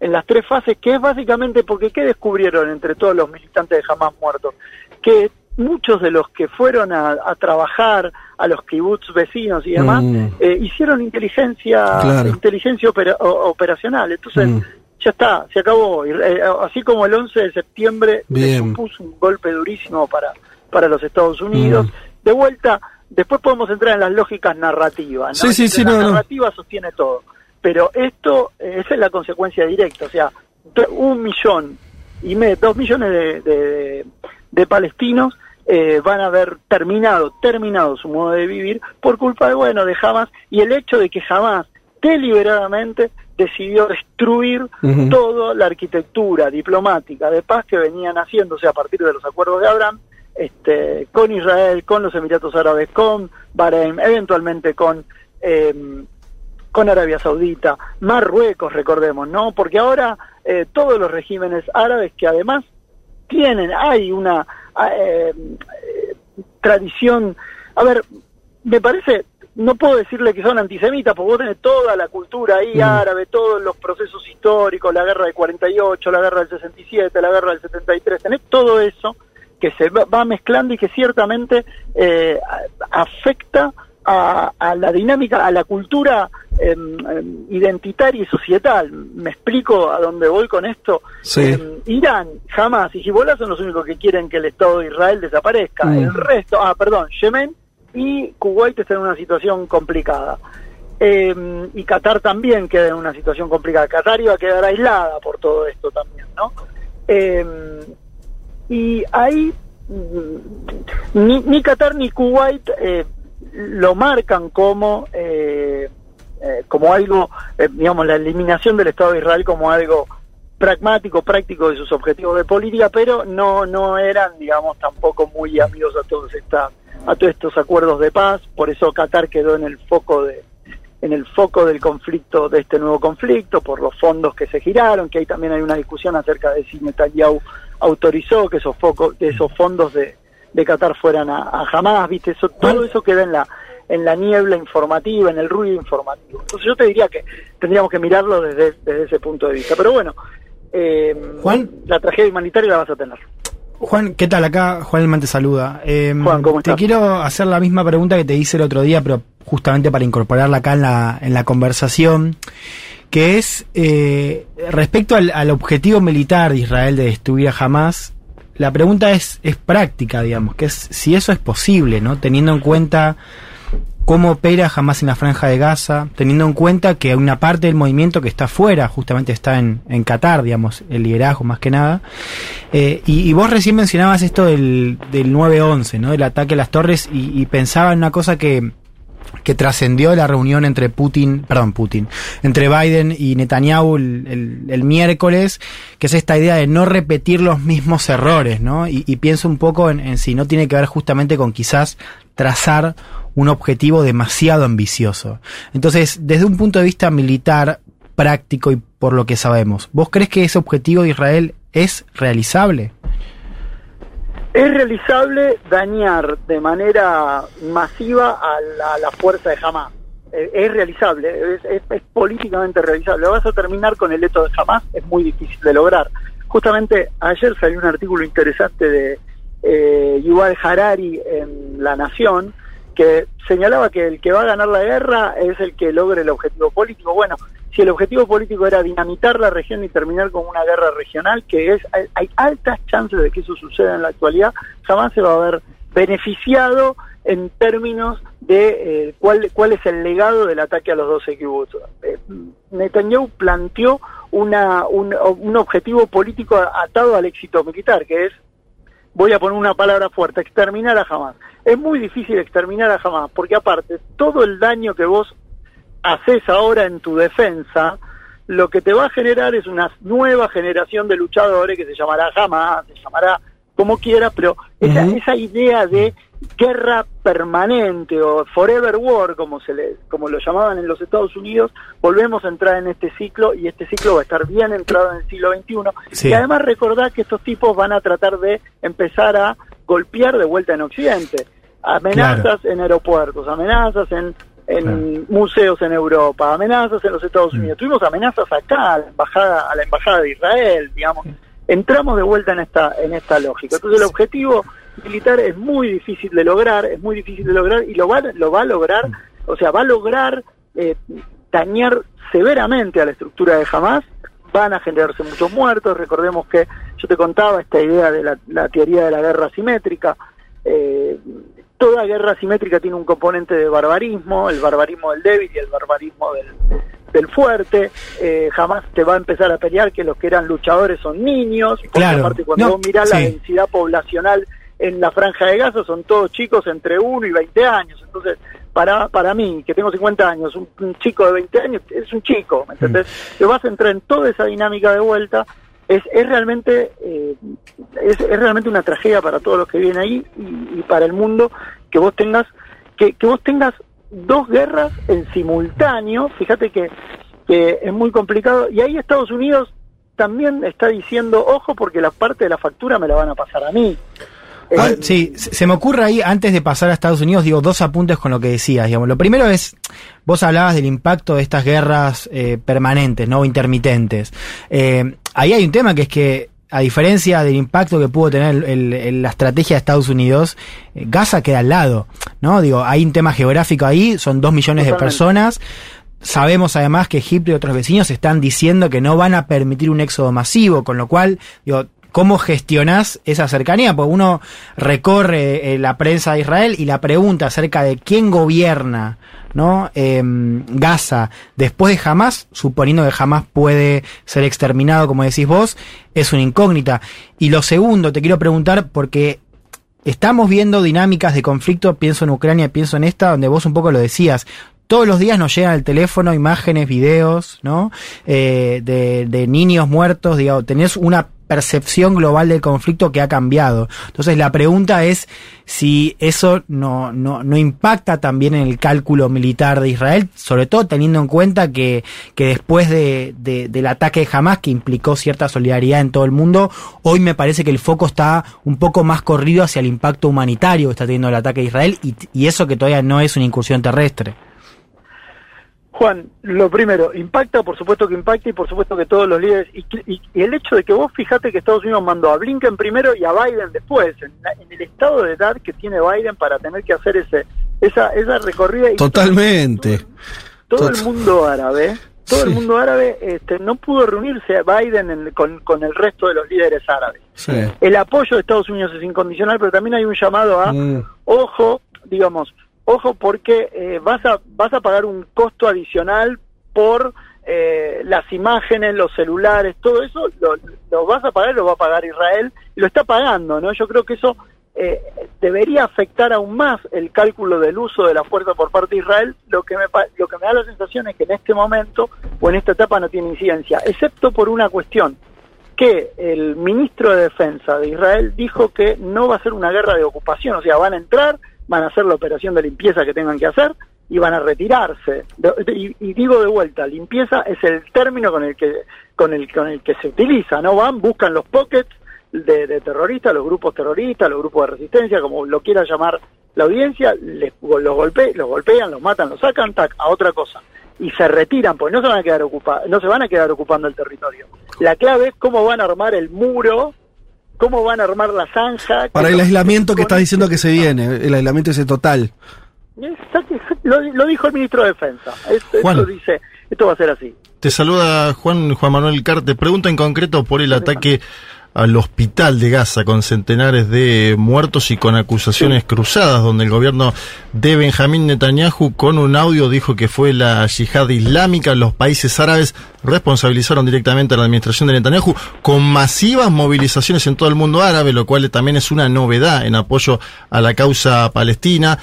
en las tres fases, que es básicamente porque ¿qué descubrieron entre todos los militantes de Hamas muertos? Que muchos de los que fueron a, a trabajar a los kibbutz vecinos y demás, Mm. eh, hicieron inteligencia Claro. inteligencia opera- o- operacional. Entonces, Mm. Ya está, se acabó. Eh, así como el 11 de septiembre le supuso un golpe durísimo para, para los Estados Unidos. Mm. De vuelta, después podemos entrar en las lógicas narrativas. ¿no? Sí, sí, sí, la no, no. narrativa sostiene todo. Pero esto, eh, esa es la consecuencia directa. O sea, un millón y medio, dos millones de, de- de palestinos eh, van a haber terminado, terminado su modo de vivir por culpa de, bueno, de Hamas y el hecho de que Hamas deliberadamente decidió destruir Ujú. toda la arquitectura diplomática de paz que venían haciéndose a partir de los acuerdos de Abraham este, con Israel, con los Emiratos Árabes, con Bahrein, eventualmente con eh, con Arabia Saudita, Marruecos, recordemos, ¿no? Porque ahora eh, todos los regímenes árabes que además tienen, hay una eh, eh, tradición, a ver, me parece, no puedo decirle que son antisemitas, porque vos tenés toda la cultura ahí Mm. árabe, todos los procesos históricos, la guerra del 48, la guerra del 67, la guerra del 73, tenés todo eso que se va mezclando y que ciertamente eh, afecta a, a la dinámica, a la cultura em, identitaria y societal. ¿Me explico a dónde voy con esto? Sí. Em, Irán, jamás y Hezbollah son los únicos que quieren que el Estado de Israel desaparezca. Mm. El resto, ah, perdón, Yemen y Kuwait están en una situación complicada. Em, y Qatar también queda en una situación complicada. Qatar iba a quedar aislada por todo esto también, ¿no? Em, y ahí mm, ni, ni Qatar ni Kuwait eh, lo marcan como eh, eh, como algo, eh, digamos, la eliminación del Estado de Israel como algo pragmático, práctico de sus objetivos de política, pero no, no eran, digamos, tampoco muy amigos a todos esta, a todos estos acuerdos de paz, por eso Qatar quedó en el foco de, en el foco del conflicto, de este nuevo conflicto, por los fondos que se giraron, que ahí también hay una discusión acerca de si Netanyahu autorizó que esos focos, esos fondos de, de Qatar fueran a, a Hamas, viste, eso, todo eso queda en la, en la niebla informativa, en el ruido informativo. Entonces yo te diría que tendríamos que mirarlo desde, desde ese punto de vista. Pero bueno, eh, Juan. la tragedia humanitaria la vas a tener. Juan, ¿qué tal? Acá Juan Elman te saluda. Eh, Juan, ¿cómo te estás? quiero hacer la misma pregunta que te hice el otro día, pero justamente para incorporarla acá en la, en la conversación, que es eh, respecto al, al objetivo militar de Israel de destruir a Hamas. La pregunta es, es práctica, digamos, que es si eso es posible, ¿no? Teniendo en cuenta cómo opera Hamas en la franja de Gaza, teniendo en cuenta que una parte del movimiento que está fuera, justamente está en, en Qatar, digamos, el liderazgo más que nada. Eh, y, vos recién mencionabas esto del, del 9-11, ¿no? Del ataque a las torres, y, pensaba en una cosa que, que trascendió la reunión entre Putin, perdón, Putin, entre Biden y Netanyahu el, el- miércoles, que es esta idea de no repetir los mismos errores, ¿no? Y, y pienso un poco en, en si no tiene que ver justamente con quizás trazar un objetivo demasiado ambicioso. Entonces, desde un punto de vista militar, práctico y por lo que sabemos, ¿vos crees que ese objetivo de Israel es realizable? Es realizable dañar de manera masiva a la, fuerza de Hamas. Es realizable, es, políticamente realizable. Vas a terminar con el hecho de Hamas, es muy difícil de lograr. Justamente ayer salió un artículo interesante de eh, Yuval Harari en La Nación que señalaba que el que va a ganar la guerra es el que logre el objetivo político. Bueno, si el objetivo político era dinamitar la región y terminar con una guerra regional, que es hay, hay altas chances de que eso suceda en la actualidad, jamás se va a ver beneficiado en términos de eh, cuál, cuál es el legado del ataque a los 12 kibbutz. Eh, Netanyahu planteó una, un, un objetivo político atado al éxito militar, que es voy a poner una palabra fuerte, exterminar a Hamas. Es muy difícil exterminar a Hamas, porque aparte, todo el daño que vos haces ahora en tu defensa, lo que te va a generar es una nueva generación de luchadores que se llamará Hamas, se llamará como quiera, pero esa, esa idea de guerra permanente o forever war, como se le, como lo llamaban en los Estados Unidos, volvemos a entrar en este ciclo y este ciclo va a estar bien entrado en el siglo XXI. Sí. Y además recordar que estos tipos van a tratar de empezar a golpear de vuelta en Occidente. Amenazas en aeropuertos, amenazas en, en museos en Europa, amenazas en los Estados Mm. Unidos. Tuvimos amenazas acá a la embajada, a la embajada de Israel, digamos. Entramos de vuelta en esta en esta lógica. Entonces el objetivo militar es muy difícil de lograr, es muy difícil de lograr y lo va lo va a lograr, o sea, va a lograr eh, dañar severamente a la estructura de Hamas. Van a generarse muchos muertos. Recordemos que yo te contaba esta idea de la, teoría de la guerra asimétrica. Eh, toda guerra asimétrica tiene un componente de barbarismo, el barbarismo del débil y el barbarismo del, del fuerte. Eh, jamás te va a empezar a pelear que los que eran luchadores son niños. Porque Claro. aparte cuando No, vos mirás la densidad poblacional en la franja de Gaza son todos chicos entre 1 y 20 años. Entonces, para, para mí, que tengo 50 años, un, un chico de 20 años es un chico, ¿me entendés? Te vas a entrar en toda esa dinámica de vuelta. Es, es realmente eh, es, es realmente una tragedia para todos los que viven ahí y, y para el mundo que vos tengas que, que vos tengas dos guerras en simultáneo. Fíjate que, que es muy complicado y ahí Estados Unidos también está diciendo ojo porque la parte de la factura me la van a pasar a mí. Ah, Eh, sí, se se me ocurre ahí, antes de pasar a Estados Unidos, digo, dos apuntes con lo que decías. Digamos. Lo primero es, vos hablabas del impacto de estas guerras eh, permanentes, no intermitentes. Eh, ahí hay un tema que es que, a diferencia del impacto que pudo tener el- el- el- la estrategia de Estados Unidos, eh, Gaza queda al lado, ¿no? Digo, hay un tema geográfico ahí, son dos millones de personas. Sabemos además que Egipto y otros vecinos están diciendo que no van a permitir un éxodo masivo, con lo cual, digo, ¿cómo gestionás esa cercanía? Porque uno recorre eh, la prensa de Israel y la pregunta acerca de quién gobierna, ¿no? Em, Gaza después de Hamas, suponiendo que Hamas puede ser exterminado, como decís vos, es una incógnita. Y lo segundo, te quiero preguntar, porque Estamos viendo dinámicas de conflicto, pienso en Ucrania, pienso en esta, donde vos un poco lo decías. todos los días nos llegan al teléfono imágenes, videos, ¿no? Eh, de, de niños muertos, digamos, tenés una percepción global del conflicto que ha cambiado. Entonces la pregunta es si eso no, no, no impacta también en el cálculo militar de Israel, sobre todo teniendo en cuenta que, que después de, de- del ataque de Hamas, que implicó cierta solidaridad en todo el mundo, hoy me parece que el foco está un poco más corrido hacia el impacto humanitario que está teniendo el ataque de Israel y, y eso que todavía no es una incursión terrestre. Juan, lo primero, impacta, por supuesto que impacta y por supuesto que todos los líderes, y, y- y el hecho de que vos fijate que Estados Unidos mandó a Blinken primero y a Biden después, en, la- en el estado de edad que tiene Biden para tener que hacer ese esa, esa recorrida. Y Totalmente. todo el Tot- mundo árabe, todo el mundo árabe este, no pudo reunirse Biden en- con, con el resto de los líderes árabes. Sí. El apoyo de Estados Unidos es incondicional, pero también hay un llamado a, Mm. ojo, digamos, ojo porque eh, vas, a, vas a pagar un costo adicional por eh, las imágenes, los celulares, todo eso, lo, vas a pagar, lo va a pagar Israel, lo está pagando, ¿no? Yo creo que eso eh, debería afectar aún más el cálculo del uso de la fuerza por parte de Israel, lo que, me, lo que me da la sensación es que en este momento o en esta etapa no tiene incidencia, excepto por una cuestión, que el ministro de Defensa de Israel dijo que no va a ser una guerra de ocupación, o sea, van a entrar, van a hacer la operación de limpieza que tengan que hacer y van a retirarse. Y, y digo de vuelta, limpieza es el término con el que con el con el que se utiliza, no van, buscan los pockets de, de terroristas, los grupos terroristas, los grupos de resistencia, como lo quiera llamar la audiencia, les, los, golpe, los golpean, los matan, los sacan, tac, a otra cosa. Y se retiran, porque no se van a quedar ocupa, no se van a quedar ocupando el territorio. La clave es cómo van a armar el muro, cómo van a armar la zanja. Para el aislamiento que estás diciendo que se viene, el aislamiento ese total. Lo dijo el ministro de Defensa. Esto, Juan. esto dice, esto va a ser así. Te saluda Juan Juan Manuel Carte. Pregunta en concreto por el ataque al hospital de Gaza con centenares de muertos y con acusaciones cruzadas, donde el gobierno de Benjamín Netanyahu con un audio dijo que fue la yihad islámica. Los países árabes responsabilizaron directamente a la administración de Netanyahu con masivas movilizaciones en todo el mundo árabe, lo cual también es una novedad en apoyo a la causa palestina.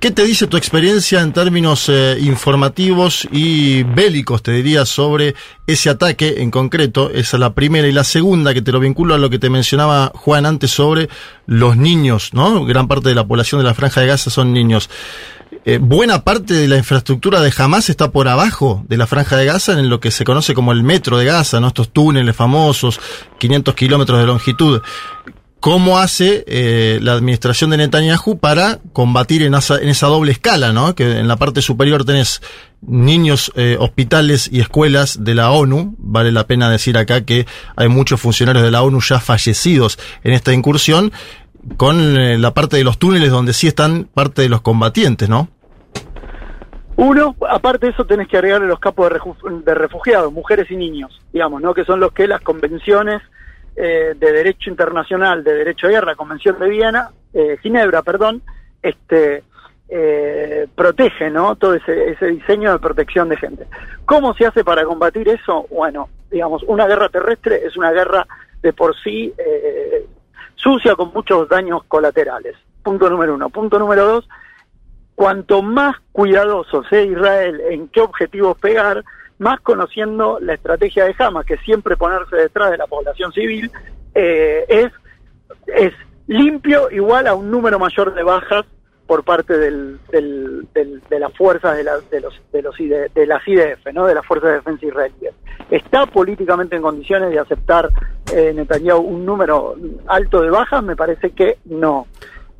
¿Qué te dice tu experiencia en términos eh, informativos y bélicos, te diría, sobre ese ataque en concreto? Esa es la primera. Y la segunda, que te lo vinculo a lo que te mencionaba Juan antes sobre los niños, ¿no? Gran parte de la población de la Franja de Gaza son niños. Eh, buena parte de la infraestructura de Hamas está por abajo de la Franja de Gaza, en lo que se conoce como el metro de Gaza, ¿no? Estos túneles famosos, 500 kilómetros de longitud. ¿Cómo hace eh, la administración de Netanyahu para combatir en esa, en esa doble escala, ¿no? Que en la parte superior tenés niños, eh, hospitales y escuelas de la ONU. Vale la pena decir acá que hay muchos funcionarios de la ONU ya fallecidos en esta incursión, con eh, la parte de los túneles donde sí están parte de los combatientes, ¿no? Uno, aparte de eso tenés que agregarle los capos de, refu- de refugiados, mujeres y niños, digamos, ¿no? Que son los que las convenciones eh, de derecho internacional, de derecho de guerra, Convención de Viena, eh, Ginebra, perdón, este, eh, protege, ¿no? Todo ese, ese diseño de protección de gente. ¿Cómo se hace para combatir eso? Bueno, digamos, una guerra terrestre es una guerra de por sí eh, sucia con muchos daños colaterales. Punto número uno. Punto número dos, cuanto más cuidadoso sea Israel en qué objetivos pegar, más conociendo la estrategia de Hamas, que siempre ponerse detrás de la población civil, eh, es, es limpio igual a un número mayor de bajas por parte del, del- del- de las fuerzas de, la- de los, de, los IDF, de las IDF, ¿no? de las fuerzas de defensa israelíes. ¿Está políticamente en condiciones de aceptar eh, Netanyahu un número alto de bajas? Me parece que no.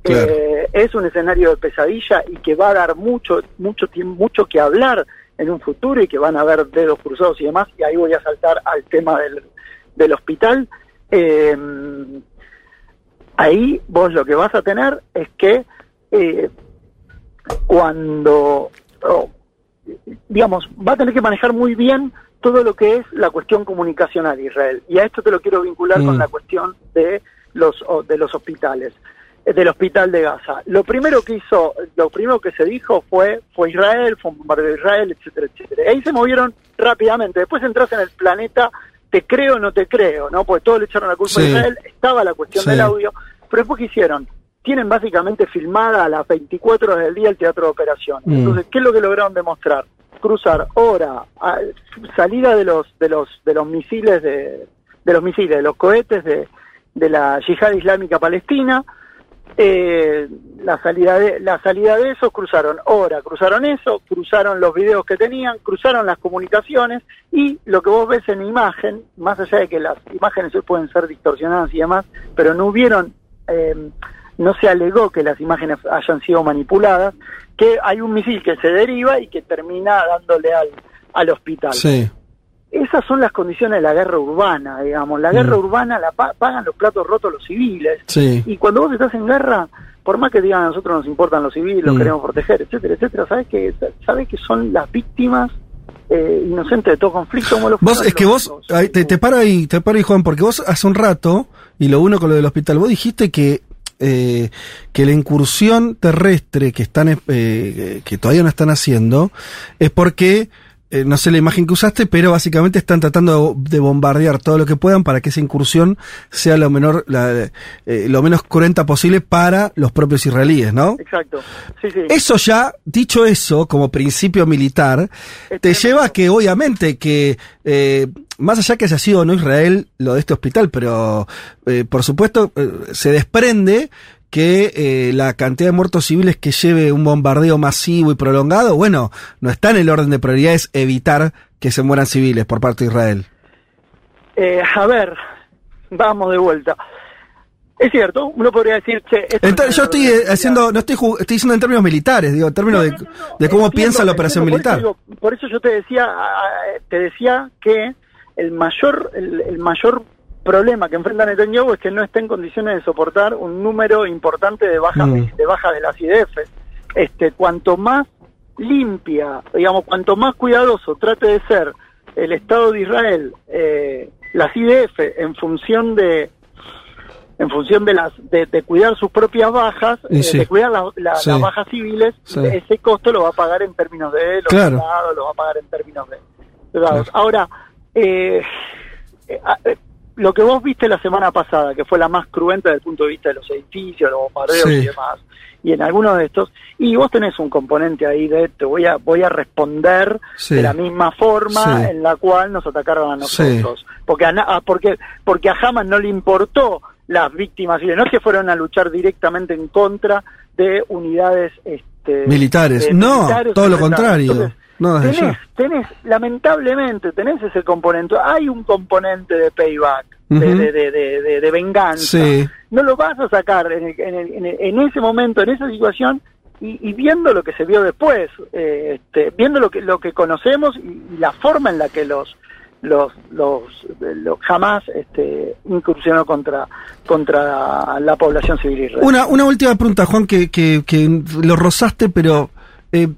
Claro. Eh, es un escenario de pesadilla y que va a dar mucho, mucho tiempo, mucho que hablar en un futuro y que van a haber dedos cruzados y demás. Y ahí voy a saltar al tema del, del hospital. Eh, ahí vos lo que vas a tener es que eh, cuando, oh, digamos, va a tener que manejar muy bien todo lo que es la cuestión comunicacional Israel. Y a esto te lo quiero vincular Mm. con la cuestión de los, de los hospitales, eh, del hospital de Gaza. Lo primero que hizo, lo primero que se dijo fue, fue Israel, fue un bombardeo de Israel, etcétera, etcétera. Ahí se movieron rápidamente. Después entras en el planeta, te creo o no te creo, ¿no? Porque todos le echaron la culpa Sí. a Israel, estaba la cuestión Sí. del audio, pero después ¿qué hicieron? Tienen básicamente filmada a las 24 horas del día el teatro de operaciones. Mm. Entonces, ¿qué es lo que lograron demostrar? Cruzar hora, a- salida de los de los de los misiles de, de los misiles, de los cohetes de, de la yihad islámica palestina, eh, la salida de la salida de esos cruzaron hora, cruzaron eso, cruzaron los videos que tenían, cruzaron las comunicaciones y lo que vos ves en imagen, más allá de que las imágenes pueden ser distorsionadas y demás, pero no hubieron, eh, no se alegó que las imágenes hayan sido manipuladas, que hay un misil que se deriva y que termina dándole al, al hospital. Sí. Esas son las condiciones de la guerra urbana, digamos. La guerra Mm. urbana la pa- pagan los platos rotos los civiles. Sí. Y cuando vos estás en guerra, por más que digan a nosotros nos importan los civiles, los Mm. queremos proteger, etcétera, etcétera, sabes que sabes que son las víctimas eh, inocentes de todo conflicto. Como lo Vos, es que los- vos, ahí, te, te paro ahí, te paro ahí, Juan, porque vos hace un rato, y lo uno con lo del hospital, vos dijiste que, eh, que la incursión terrestre que están, eh, que todavía no están haciendo, es porque, eh, no sé la imagen que usaste, pero básicamente están tratando de, de bombardear todo lo que puedan para que esa incursión sea lo menor, la, eh, lo menos cruenta posible para los propios israelíes, ¿no? Exacto. Sí, sí. Eso ya, dicho eso, como principio militar, te lleva a que obviamente que, eh, más allá que haya sido no Israel lo de este hospital, pero eh, por supuesto eh, se desprende que eh, la cantidad de muertos civiles que lleve un bombardeo masivo y prolongado, bueno, no está en el orden de prioridades evitar que se mueran civiles por parte de Israel. Eh, a ver, vamos de vuelta. Es cierto, uno podría decir, che, Entonces yo estoy eh, haciendo, no estoy, estoy diciendo en términos militares, digo, en términos de, de cómo Entiendo, piensa la operación por militar. eso digo- Por eso, yo te decía, te decía que el mayor, el, el mayor problema que enfrenta Netanyahu es que no está en condiciones de soportar un número importante de bajas Mm. de bajas de las IDF. Este, cuanto más limpia, digamos, cuanto más cuidadoso trate de ser el Estado de Israel, eh, las IDF en función de en función de las de, de cuidar sus propias bajas, eh, sí. de cuidar la- la- Sí. las bajas civiles, Sí. ese costo lo va a pagar en términos de los Claro. soldados, lo va a pagar en términos de soldados. Ahora, eh, eh, lo que vos viste la semana pasada, que fue la más cruenta desde el punto de vista de los edificios, los bombardeos Sí. y demás, y en algunos de estos, y vos tenés un componente ahí de te voy a voy a responder Sí. de la misma forma Sí. en la cual nos atacaron a nosotros, porque a, porque porque a Hamas no le importó las víctimas civiles, no es que fueron a luchar directamente en contra de unidades este, Militares. eh, No, militares todo lo contrario. Entonces, No, tenés, ya. tenés, lamentablemente, tenés ese componente. Hay un componente de payback, de, Ujú. de, de, de- de- de venganza. Sí. No lo vas a sacar en, en, el- en, el- en ese momento, en esa situación, y, y viendo lo que se vio después, eh, este, viendo lo que, lo que conocemos y, y la forma en la que los los los, los jamás este, incursionó contra contra la población civil israelí. Una, una última pregunta, Juan, que, que, que lo rozaste, pero eh,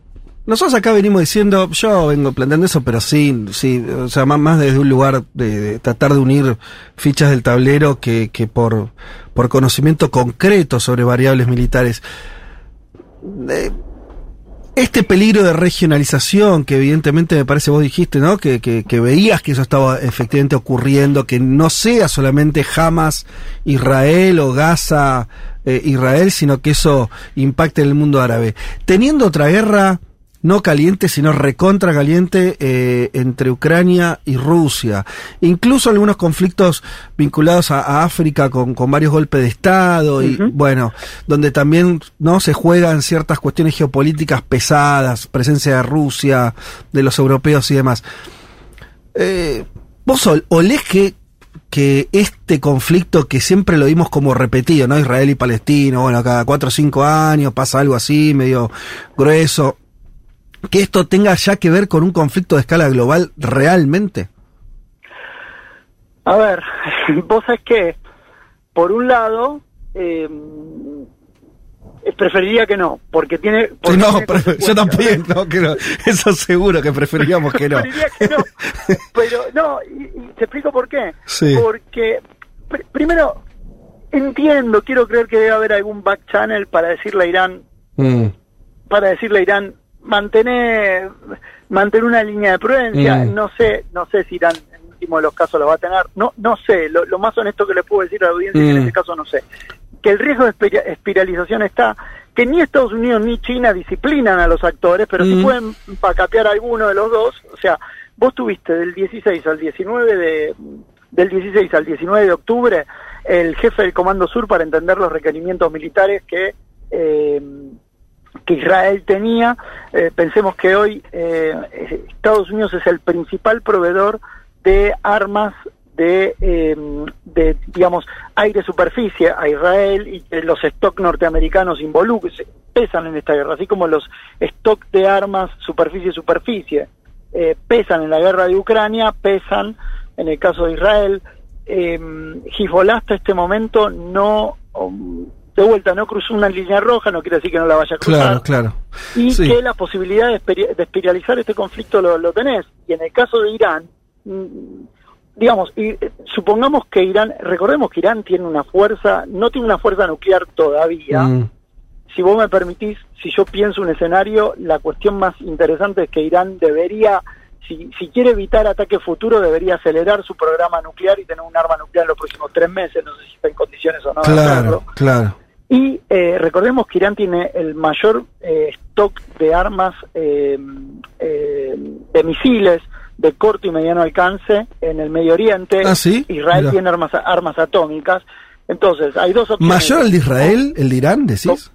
nosotros acá venimos diciendo, yo vengo planteando eso, pero sí, sí, o sea, más, más desde un lugar de, tratar de unir fichas del tablero que, que por, por conocimiento concreto sobre variables militares. Eh, este peligro de regionalización que evidentemente me parece vos dijiste, ¿no? Que, que, que veías que eso estaba efectivamente ocurriendo, que no sea solamente Hamas Israel o Gaza eh, Israel, sino que eso impacte en el mundo árabe. Teniendo otra guerra no caliente, sino recontra caliente eh, entre Ucrania y Rusia. Incluso algunos conflictos vinculados a, a África con, con varios golpes de Estado y, bueno, donde también no se juegan ciertas cuestiones geopolíticas pesadas, presencia de Rusia, de los europeos y demás. Eh, ¿Vos ol- olés que, que este conflicto que siempre lo vimos como repetido, ¿no? Israel y Palestino, bueno, cada cuatro o cinco años pasa algo así, medio grueso, que esto tenga ya que ver con un conflicto de escala global realmente? A ver, vos sabés que, por un lado, eh, preferiría que no, porque tiene... Porque no, tiene yo también, no, que no, eso seguro que preferiríamos que no. Preferiría que no, pero no, y, y te explico por qué. Sí. Porque, pr- primero, entiendo, quiero creer que debe haber algún back channel para decirle a Irán, Mm, para decirle a Irán, mantener, mantener una línea de prudencia, Mm. no sé, no sé si Irán en el último de los casos lo va a tener, no, no sé, lo, lo más honesto que le puedo decir a la audiencia es que en Mm. este caso no sé. que el riesgo de espira- espiralización está, que ni Estados Unidos ni China disciplinan a los actores, pero Mm. pueden pacapear a alguno de los dos. O sea, vos tuviste del 16 al 19 de del 16 al 19 de octubre el jefe del Comando Sur para entender los requerimientos militares que eh, que Israel tenía. Eh, pensemos que hoy eh, Estados Unidos es el principal proveedor de armas de, eh, de digamos, aire-superficie a Israel y que los stock norteamericanos involucran, pesan en esta guerra, así como los stock de armas superficie-superficie eh, pesan en la guerra de Ucrania, pesan en el caso de Israel. Eh, hasta este momento no, um, de vuelta, no cruzó una línea roja, no quiere decir que no la vaya a cruzar Claro, claro. y Sí. que la posibilidad de, espiralizar este conflicto lo, lo tenés. Y en el caso de Irán, mm, digamos, y, eh, supongamos que Irán, recordemos que Irán tiene una fuerza, no tiene una fuerza nuclear todavía. Mm. Si vos me permitís, si yo pienso un escenario, la cuestión más interesante es que Irán debería, si, si quiere evitar ataque futuro, debería acelerar su programa nuclear y tener un arma nuclear en los próximos tres meses. No sé si está en condiciones o no. de. Claro, claro. Y eh, recordemos que Irán tiene el mayor eh, stock de armas eh, de misiles de corto y mediano alcance en el Medio Oriente. Ah, ¿sí? Israel Mira. tiene armas, armas atómicas. Entonces, hay dos opciones. ¿Mayor al de Israel, el de Irán, decís?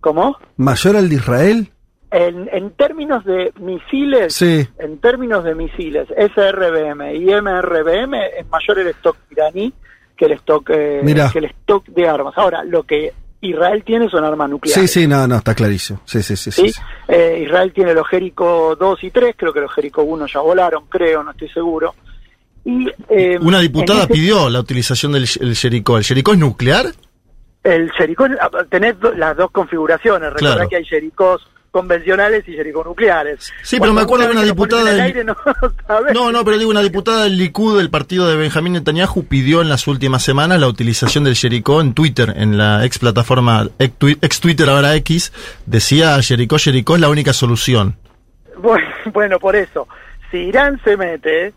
¿Cómo? ¿Mayor al de Israel? En, en términos de misiles, Sí. en términos de misiles, SRBM y MRBM es mayor el stock iraní que el stock eh, que el stock de armas. Ahora, lo que Israel tiene son armas nucleares. Sí, sí, no, no, está clarísimo. Sí, sí, sí. sí, ¿sí? sí. Eh, Israel tiene los Jericho 2 y 3, creo que los Jericho 1 ya volaron, creo, no estoy seguro. Y, eh, Una diputada ese- pidió la utilización del el Jericó. ¿El Jericó es nuclear? El Jericho, ah, tenés do- las dos configuraciones, recordá Claro. que hay Jericos convencionales y Jericó nucleares. Sí, pero me acuerdo de una diputada del- aire, no. No, no, pero digo, una diputada del Likud del partido de Benjamín Netanyahu pidió en las últimas semanas la utilización del Jericó en Twitter, en la ex plataforma, ex twi- ex Twitter ahora X, decía Jericó, Jericó es la única solución. Bueno, bueno, por eso, si Irán se mete,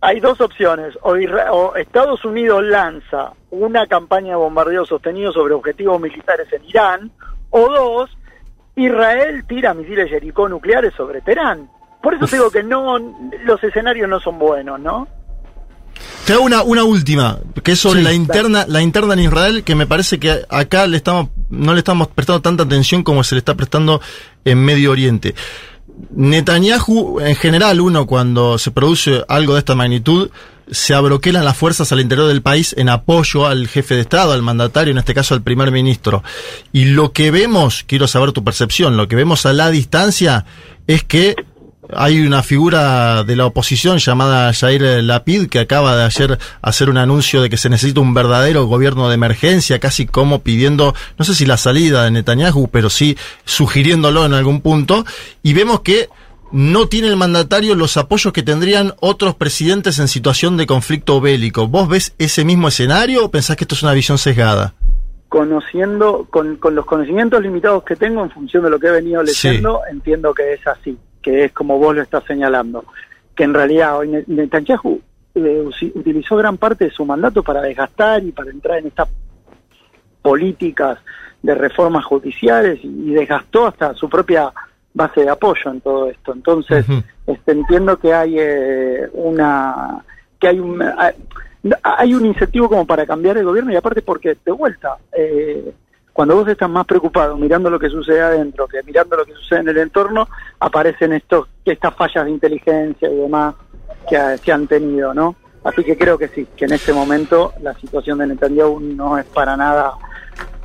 hay dos opciones. O, o Estados Unidos lanza una campaña de bombardeo sostenido sobre objetivos militares en Irán, o dos, Israel tira misiles Jericó nucleares sobre Teherán. Por eso digo que no, los escenarios no son buenos, ¿no? Te hago una, una última, que es sobre Sí, la interna, la interna en Israel, que me parece que acá le estamos, no le estamos prestando tanta atención como se le está prestando en Medio Oriente. Netanyahu, en general, uno cuando se produce algo de esta magnitud, se abroquelan las fuerzas al interior del país en apoyo al jefe de Estado, al mandatario, en este caso al primer ministro. Y lo que vemos, quiero saber tu percepción, lo que vemos a la distancia es que hay una figura de la oposición llamada Jair Lapid que acaba de ayer hacer un anuncio de que se necesita un verdadero gobierno de emergencia, casi como pidiendo, no sé si la salida de Netanyahu, pero sí sugiriéndolo en algún punto. Y vemos que no tiene el mandatario los apoyos que tendrían otros presidentes en situación de conflicto bélico. ¿Vos ves ese mismo escenario o pensás que esto es una visión sesgada? Conociendo, con, con los conocimientos limitados que tengo en función de lo que he venido Sí. leyendo, entiendo que es así, que es como vos lo estás señalando. Que en realidad hoy Ne- Netanyahu eh, utilizó gran parte de su mandato para desgastar y para entrar en estas políticas de reformas judiciales y, y desgastó hasta su propia base de apoyo en todo esto. Entonces, este, entiendo que hay eh, una que hay un hay- hay un incentivo como para cambiar el gobierno y aparte porque de vuelta eh, cuando vos estás más preocupado mirando lo que sucede adentro que mirando lo que sucede en el entorno aparecen estos estas fallas de inteligencia y demás que ha- se han tenido no así que creo que sí que en este momento la situación de Netanyahu no es para nada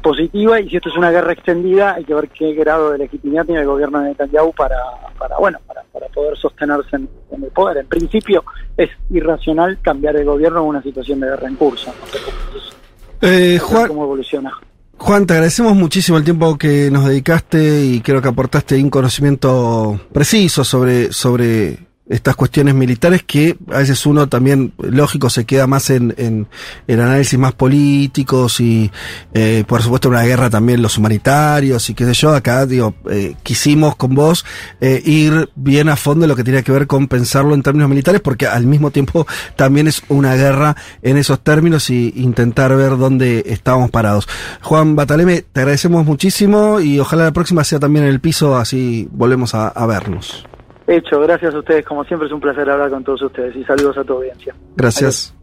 positiva y si esto es una guerra extendida hay que ver qué grado de legitimidad tiene el gobierno de Netanyahu para, para bueno para, para poder sostenerse en, en el poder. En principio es irracional cambiar el gobierno en una situación de guerra en curso. No sé cómo, Eh, Juan, cómo evoluciona. Juan, te agradecemos muchísimo el tiempo que nos dedicaste y creo que aportaste un conocimiento preciso sobre, sobre estas cuestiones militares que a veces uno también, lógico, se queda más en, en, en análisis más políticos y, eh, por supuesto, una guerra también los humanitarios y qué sé yo. Acá, digo, eh, quisimos con vos eh, ir bien a fondo en lo que tiene que ver con pensarlo en términos militares, porque al mismo tiempo también es una guerra en esos términos y intentar ver dónde estábamos parados. Juan Bataleme, te agradecemos muchísimo y ojalá la próxima sea también en el piso, así volvemos a, a vernos. Hecho, gracias a ustedes. Como siempre es un placer hablar con todos ustedes y saludos a tu audiencia. Gracias.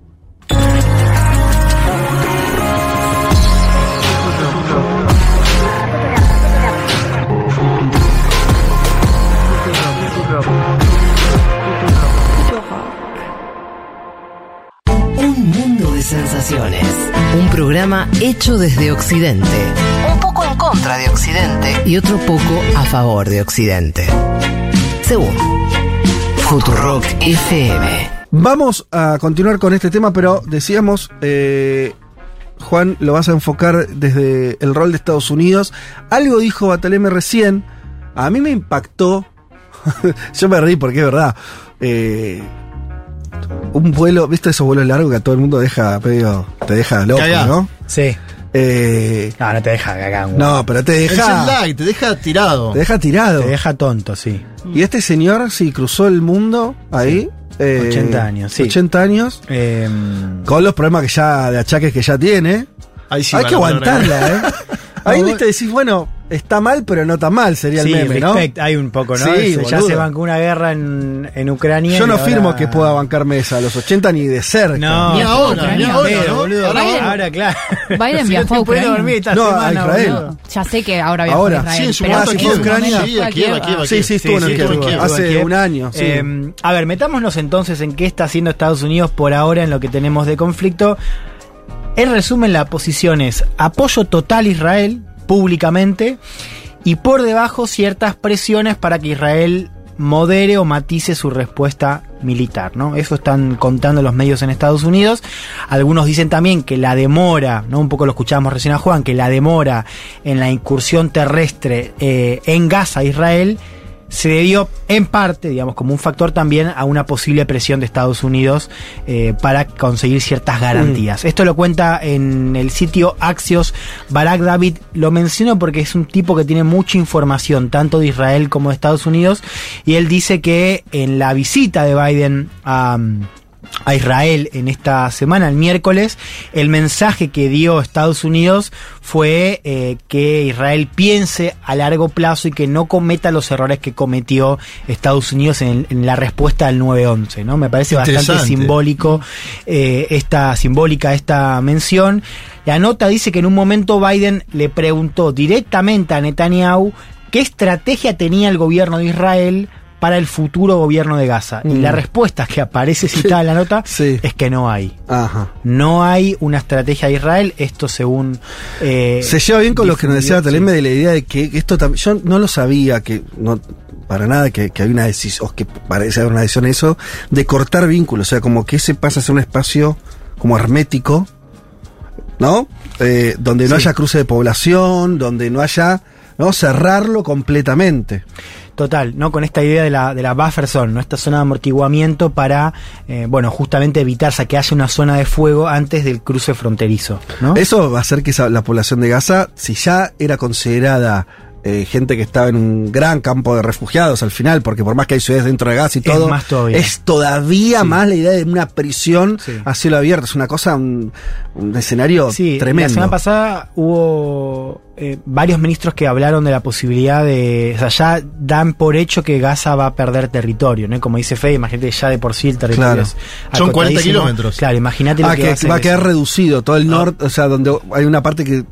Un mundo de sensaciones. Un programa hecho desde Occidente. Un poco en contra de Occidente. Y otro poco a favor de Occidente. Según Futurock FM. Vamos a continuar con este tema, pero decíamos, eh, Juan, lo vas a enfocar desde el rol de Estados Unidos. Algo dijo Bataleme recién, a mí me impactó, yo me reí porque es verdad, eh, un vuelo, ¿viste esos vuelos largos que a todo el mundo deja, medio, te deja loco, Cagá. ¿no? Sí. Eh, No, no te deja cagado. no, pero te deja, lag, te deja tirado. te deja tirado. Te deja tonto, sí. Y este señor, sí, cruzó el mundo ahí. eh, 80 años, sí. 80 años. Em, Con los problemas que ya, de achaques que ya tiene. Ahí sí Hay que aguantarla, ¿eh? Ahí, viste, decís, bueno, está mal, pero no tan mal, sería sí, el meme, ¿no? respect, hay un poco, ¿no? Sí, ya se bancó una guerra en, en Ucrania. Yo no ahora- firmo que pueda bancarme esa, a los 80 ni de cerca. No, Ni ahora, ni ahora, pero, ¿no? boludo. Ahora claro. Biden viajó no a Ucrania. dormir esta No, a Israel. boludo. Ya sé que ahora viajó Ahora, a Israel. sí, en su pero en momento Ucrania. Sí, Sí, sí, estuvo en Kiev. Hace un año. Eh, a ver, metámonos entonces en qué está haciendo Estados Unidos por ahora en lo que tenemos de conflicto. En resumen, la posición es apoyo total a Israel públicamente y por debajo ciertas presiones para que Israel modere o matice su respuesta militar, ¿no? Eso están contando los medios en Estados Unidos. Algunos dicen también que la demora, ¿no? Un poco lo escuchábamos recién a Juan, que la demora en la incursión terrestre eh, en Gaza, Israel, se debió en parte, digamos, como un factor también a una posible presión de Estados Unidos eh, para conseguir ciertas garantías. Esto lo cuenta en el sitio Axios Barak David. Lo menciono porque es un tipo que tiene mucha información, tanto de Israel como de Estados Unidos, y él dice que en la visita de Biden a a Israel en esta semana, el miércoles, el mensaje que dio Estados Unidos fue eh, que Israel piense a largo plazo y que no cometa los errores que cometió Estados Unidos en, en la respuesta al 9-11, ¿no? Me parece bastante simbólico eh, esta simbólica esta mención. La nota dice que en un momento Biden le preguntó directamente a Netanyahu qué estrategia tenía el gobierno de Israel para el futuro gobierno de Gaza. Y Mm. la respuesta que aparece citada en la nota Sí. es que no hay. Ajá. No hay una estrategia de Israel, esto según... eh, Se lleva bien con lo que nos decía sí. de la idea de que esto también. Yo no lo sabía, que no para nada que, que había una decisión, o que parece haber una decisión eso, de cortar vínculos. O sea, como que ese pasa a ser un espacio como hermético, ¿no? Eh, donde no Sí. haya cruce de población, donde no haya. ¿no? Cerrarlo completamente. Total, ¿no? Con esta idea de la, de la buffer zone, ¿no? Esta zona de amortiguamiento para, eh, bueno, justamente evitar o sea, que haya una zona de fuego antes del cruce fronterizo, ¿no? Eso va a hacer que esa- la población de Gaza, si ya era considerada eh, gente que estaba en un gran campo de refugiados al final, porque por más que hay ciudades dentro de Gaza y Es todo, más todavía. es todavía Sí. más la idea de una prisión Sí. a cielo abierto. Es una cosa, un, un escenario Sí, tremendo. La semana pasada hubo eh, varios ministros que hablaron de la posibilidad de. O sea, ya dan por hecho que Gaza va a perder territorio, ¿no? Como dice Fede, imagínate ya de por sí el territorio Claro. es Son 40 acotadísimo. kilómetros. Claro, imagínate lo Ah, que, que, va a, ser va a eso. quedar reducido todo el norte, o sea, donde hay una parte que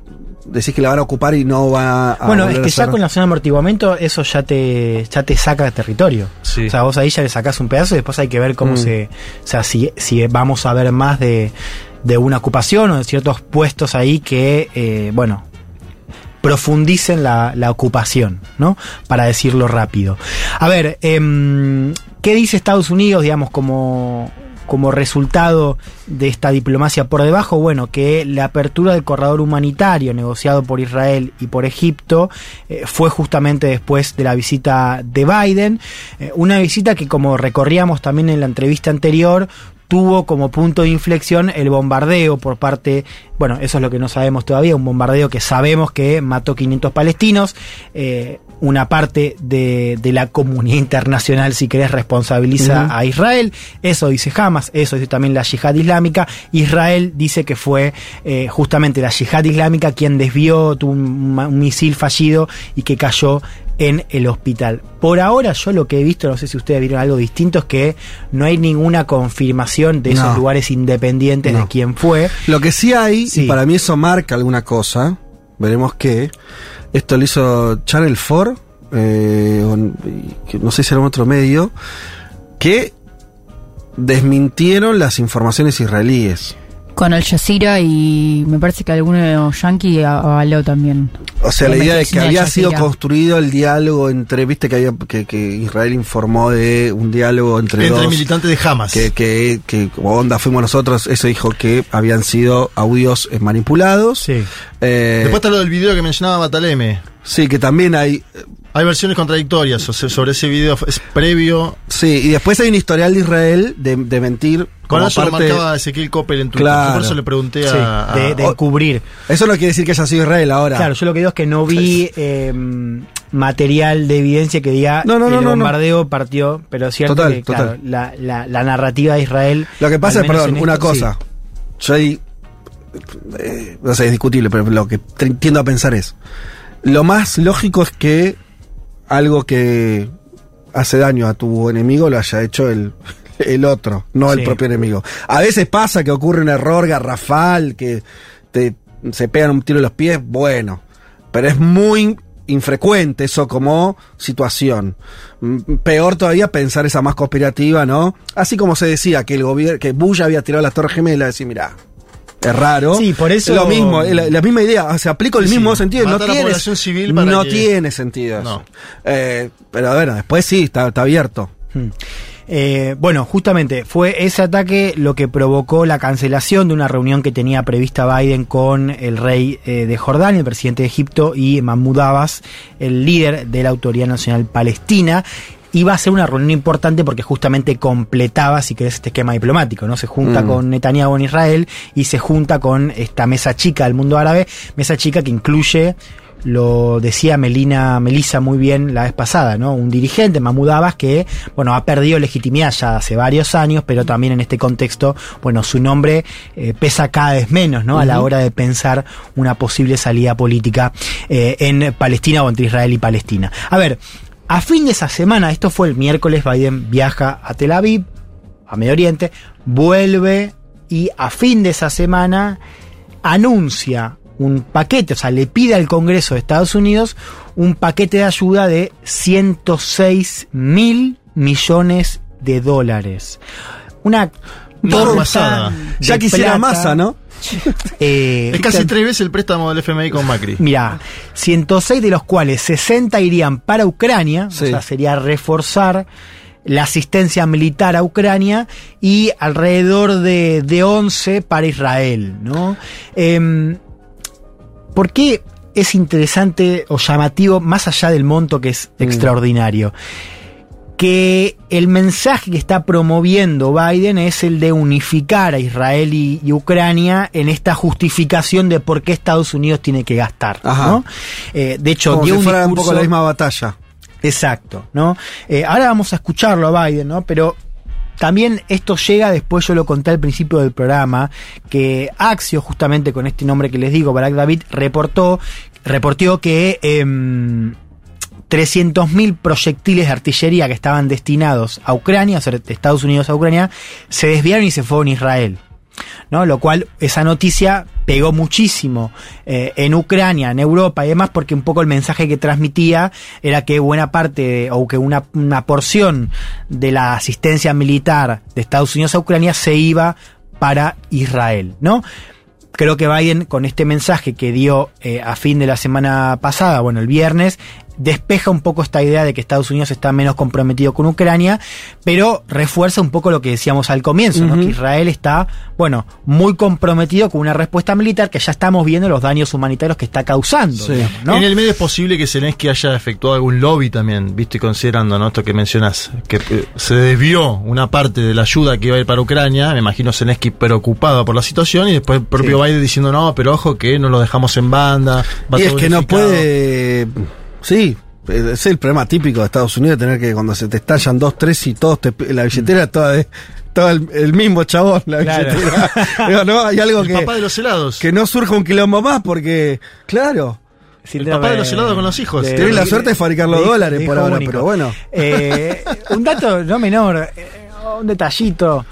decís que la van a ocupar y no va a. Bueno, es que ya con la zona de amortiguamiento eso ya te ya te saca de territorio. Sí. O sea, vos ahí ya le sacás un pedazo y después hay que ver cómo Mm. se... O sea, si, si vamos a ver más de, de una ocupación o de ciertos puestos ahí que, eh, bueno, profundicen la, la ocupación, ¿no? Para decirlo rápido. A ver, em, ¿qué dice Estados Unidos, digamos, como como resultado de esta diplomacia por debajo, bueno, que la apertura del corredor humanitario negociado por Israel y por Egipto eh, fue justamente después de la visita de Biden, eh, una visita que como recorríamos también en la entrevista anterior, tuvo como punto de inflexión el bombardeo por parte, bueno, eso es lo que no sabemos todavía, un bombardeo que sabemos que mató 500 palestinos, eh, una parte de, de la comunidad internacional, si querés, responsabiliza a Israel, eso dice Hamas, eso dice también la yihad islámica, Israel dice que fue eh, justamente la yihad islámica quien desvió, tuvo un, misil fallido y que cayó en el hospital. Por ahora yo lo que he visto, no sé si ustedes vieron algo distinto, es que no hay ninguna confirmación de esos No. lugares independientes de quién fue. Lo que sí hay, Sí. y para mí eso marca alguna cosa, veremos qué. Esto lo hizo Channel 4, eh, no sé si era otro medio, que desmintieron las informaciones israelíes. Con Al Jazeera y me parece que alguno yankee avaló también. O sea, la idea de que había sido construido el diálogo entre, viste que había que, que Israel informó de un diálogo entre, Entre dos militantes de Hamas. que, que, que como onda fuimos nosotros, eso dijo que habían sido audios eh, manipulados. Sí. Eh, Después está lo del video que mencionaba Bataleme. sí, que también hay Hay versiones contradictorias sobre ese video. Es previo. Sí, y después hay un historial de Israel de, de mentir. Con eso lo parte- marcaba Ezequiel Coppel en Twitter. Claro. Por eso le pregunté Sí, a. de, de o- encubrir. Eso no quiere decir que haya sido Israel ahora. Claro, yo lo que digo es que no vi eh, material de evidencia que diga No, no, no, el no, no. bombardeo partió, pero es cierto Total, que claro, total. la, la- la narrativa de Israel. Lo que pasa es, perdón, una esto, cosa. Yo ahí. eh, no sé, es discutible, pero lo que tiendo a pensar es. Lo más lógico es que algo que hace daño a tu enemigo lo haya hecho el, el otro, no el propio enemigo. A veces pasa que ocurre un error garrafal, que te, se pegan un tiro en los pies, bueno. Pero es muy infrecuente eso como situación. Mm, Peor todavía pensar esa más conspirativa, ¿no? Así como se decía que el gobierno, que Bush había tirado las torres gemelas, decir, mira, es raro. Sí, por eso- Es lo mismo, la, la misma idea, o sea, aplico el Sí, mismo sí. sentido, no Matar a la tiene, civil para no que- tiene sentido. eso. No. Eh, pero bueno, después sí, está, está abierto. Hmm. Eh, bueno, justamente fue ese ataque lo que provocó la cancelación de una reunión que tenía prevista Biden con el rey eh, de Jordania, el presidente de Egipto, y Mahmoud Abbas, el líder de la Autoridad Nacional Palestina. Iba a ser una reunión importante porque justamente completaba, si querés, este esquema diplomático, ¿no? Se junta Mm. con Netanyahu en Israel y se junta con esta mesa chica del mundo árabe, mesa chica que incluye lo decía Melina Melisa muy bien la vez pasada, ¿no? Un dirigente, Mahmoud Abbas, que, bueno, ha perdido legitimidad ya hace varios años, pero también en este contexto, bueno, su nombre eh, pesa cada vez menos, ¿no? A la hora de pensar una posible salida política eh, en Palestina o entre Israel y Palestina. A ver, a fin de esa semana, esto fue el miércoles, Biden viaja a Tel Aviv, a Medio Oriente, vuelve y a fin de esa semana anuncia un paquete, o sea, le pide al Congreso de Estados Unidos un paquete de ayuda de 106 mil millones de dólares. Una torta Ya quisiera masa, ¿no? Eh, Es casi tres veces el préstamo del FMI con Macri. Mira, 106 de los cuales 60 irían para Ucrania, Sí. o sea, sería reforzar la asistencia militar a Ucrania y alrededor de, de 11 para Israel, ¿no? Em, ¿Por qué es interesante o llamativo, más allá del monto que es extraordinario? Que el mensaje que está promoviendo Biden es el de unificar a Israel y, y Ucrania en esta justificación de por qué Estados Unidos tiene que gastar. ¿no? Eh, de hecho, Como dio si un fuera un discurso- poco la misma batalla. Exacto, ¿no? Eh, ahora vamos a escucharlo a Biden, ¿no? Pero también esto llega, después yo lo conté al principio del programa, que Axio, justamente con este nombre que les digo, Barack David, reportó, reportó que em, 300.000 proyectiles de artillería que estaban destinados a Ucrania, o sea, de Estados Unidos a Ucrania, se desviaron y se fueron a Israel. ¿no? Lo cual, esa noticia pegó muchísimo eh, en Ucrania, en Europa y demás, porque un poco el mensaje que transmitía era que buena parte, o que una, una porción de la asistencia militar de Estados Unidos a Ucrania se iba para Israel, ¿no? Creo que Biden, con este mensaje que dio eh, a fin de la semana pasada, bueno, el viernes, despeja un poco esta idea de que Estados Unidos está menos comprometido con Ucrania, pero refuerza un poco lo que decíamos al comienzo, ¿no? Que Israel está, bueno, muy comprometido con una respuesta militar que ya estamos viendo los daños humanitarios que está causando. digamos, ¿no? En el medio es posible que Zelensky haya efectuado algún lobby también, visto y considerando ¿no? esto que mencionas, que eh, se desvió una parte de la ayuda que iba a ir para Ucrania, me imagino Zelensky preocupado por la situación y después el propio Biden diciendo no, pero ojo que no lo dejamos en banda. va Y es que no unificado". puede. Sí, es el problema típico de Estados Unidos, tener que cuando se te estallan dos, tres y todos te, la billetera toda de. Todo el, el mismo chabón, la Claro. billetera. Digo, no, hay algo El que. papá de los helados. Que no surja un quilombo más, porque. Claro. El papá de los helados con los hijos. de- Tenés la suerte de fabricar los dólares por ahora, único. pero bueno. Eh, un dato no menor, eh, un detallito.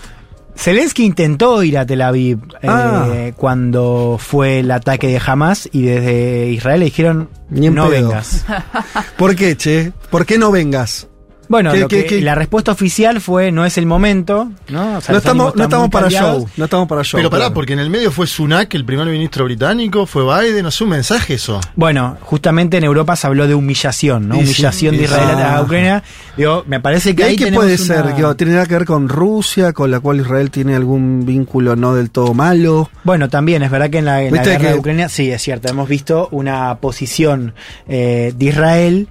Zelensky intentó ir a Tel Aviv eh, Ah. cuando fue el ataque de Hamas y desde Israel le dijeron Ni no pedo. vengas. ¿Por qué, che? ¿Por qué no vengas? Bueno, ¿Qué- lo qué- que- qué? la respuesta oficial fue no es el momento, ¿no? O sea, no estamos, no estamos para show. No estamos para show. Pero pará, claro. porque en el medio fue Sunak, el primer ministro británico, fue Biden, no sé, un mensaje eso. Bueno, justamente en Europa se habló de humillación, ¿no? Y humillación de Israel a Ucrania. Digo, me parece ¿Y que ahí ahí qué tenemos puede ser? Que tiene nada que ver con Rusia, con la cual Israel tiene algún vínculo no del todo malo. Bueno, también es verdad que en la, en la Viste guerra que- de Ucrania, sí, es cierto, hemos visto una posición eh, de Israel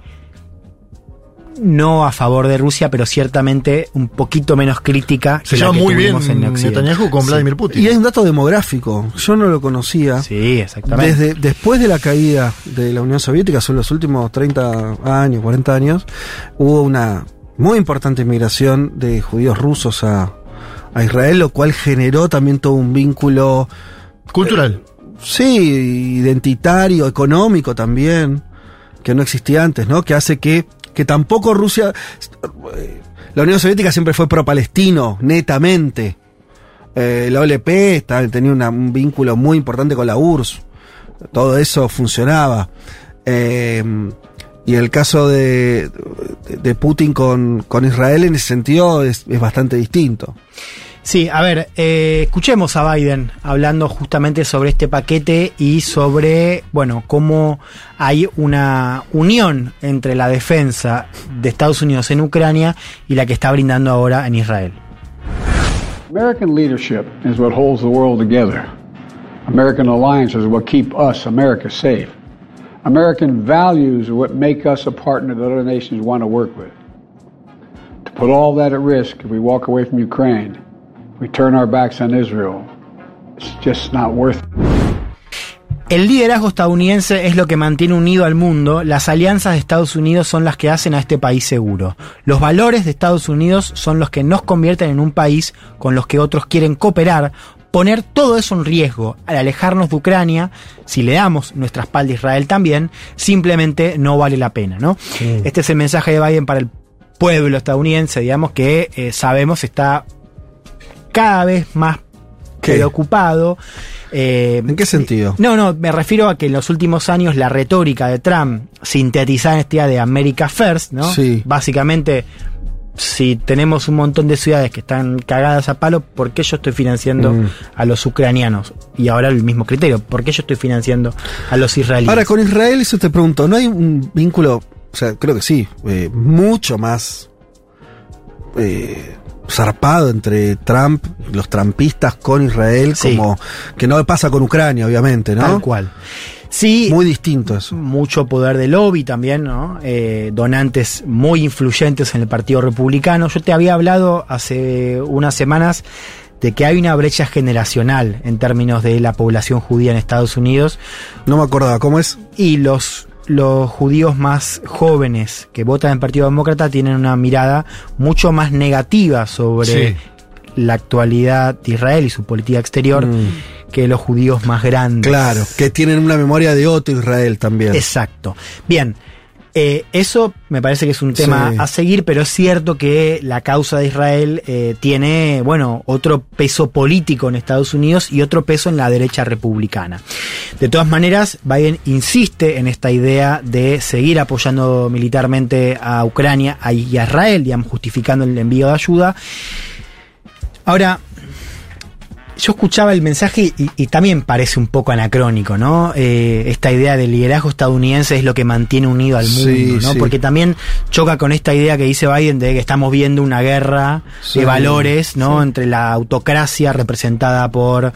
no a favor de Rusia, pero ciertamente un poquito menos crítica Se que la lleva que muy bien tuvimos en Occidente. Netanyahu con Sí. Vladimir Putin. Y hay un dato demográfico, yo no lo conocía. Sí, exactamente. Desde, después de la caída de la Unión Soviética, son los últimos 30 años, 40 años, hubo una muy importante inmigración de judíos rusos a, a Israel, lo cual generó también todo un vínculo Cultural. Sí, identitario, económico también, que no existía antes, ¿no? Que hace que, que tampoco Rusia. eh, La Unión Soviética siempre fue pro-palestino, netamente. Eh, la OLP tenía un vínculo muy importante con la URSS. Todo eso funcionaba. Eh, y el caso de, de Putin con, con Israel en ese sentido es bastante distinto. Sí, a ver, eh, escuchemos a Biden hablando justamente sobre este paquete y sobre, bueno, cómo hay una unión entre la defensa de Estados Unidos en Ucrania y la que está brindando ahora en Israel. American leadership is what holds the world together. American alliances are what keep us, America, safe. American values are what make us a partner that other nations want to work with. To put all that at risk if we walk away from Ukraine, El liderazgo estadounidense es lo que mantiene unido al mundo, las alianzas de Estados Unidos son las que hacen a este país seguro. Los valores de Estados Unidos son los que nos convierten en un país con los que otros quieren cooperar. Poner todo eso en riesgo al alejarnos de Ucrania, si le damos nuestra espalda a Israel también, simplemente no vale la pena, ¿no? Este es el mensaje de Biden para el pueblo estadounidense, digamos, que eh, sabemos está cada vez más ¿Qué? preocupado. eh, ¿En qué sentido? no, no, me refiero a que en los últimos años la retórica de Trump, sintetizada en esta idea de America First, ¿no? Sí. Básicamente, si tenemos un montón de ciudades que están cagadas a palo, ¿por qué yo estoy financiando Mm. a los ucranianos? Y ahora el mismo criterio, ¿por qué yo estoy financiando a los israelíes? Ahora, con Israel, eso te pregunto, ¿no hay un vínculo, o sea, creo que sí, eh, mucho más eh, zarpado entre Trump, los trampistas con Israel, Sí. como que no pasa con Ucrania, obviamente, ¿no? Tal cual. Sí, Muy distinto eso. mucho poder de lobby también, ¿no? Eh, donantes muy influyentes en el Partido Republicano. Yo te había hablado hace unas semanas de que hay una brecha generacional en términos de la población judía en Estados Unidos No me acordaba, ¿cómo es? y los los judíos más jóvenes que votan en el Partido Demócrata tienen una mirada mucho más negativa sobre Sí. la actualidad de Israel y su política exterior que los judíos más grandes. Mm. Claro, que tienen una memoria de otro Israel también. Exacto. Bien, eh, eso me parece que es un tema Sí. a seguir, pero es cierto que la causa de Israel eh, tiene, bueno, otro peso político en Estados Unidos y otro peso en la derecha republicana. De todas maneras, Biden insiste en esta idea de seguir apoyando militarmente a Ucrania y a Israel, digamos, justificando el envío de ayuda. Ahora, yo escuchaba el mensaje y, y también parece un poco anacrónico, ¿no? Eh, esta idea del liderazgo estadounidense es lo que mantiene unido al mundo, Sí, ¿no? sí. Porque también choca con esta idea que dice Biden de que estamos viendo una guerra Sí. de valores, ¿no? Entre la autocracia representada por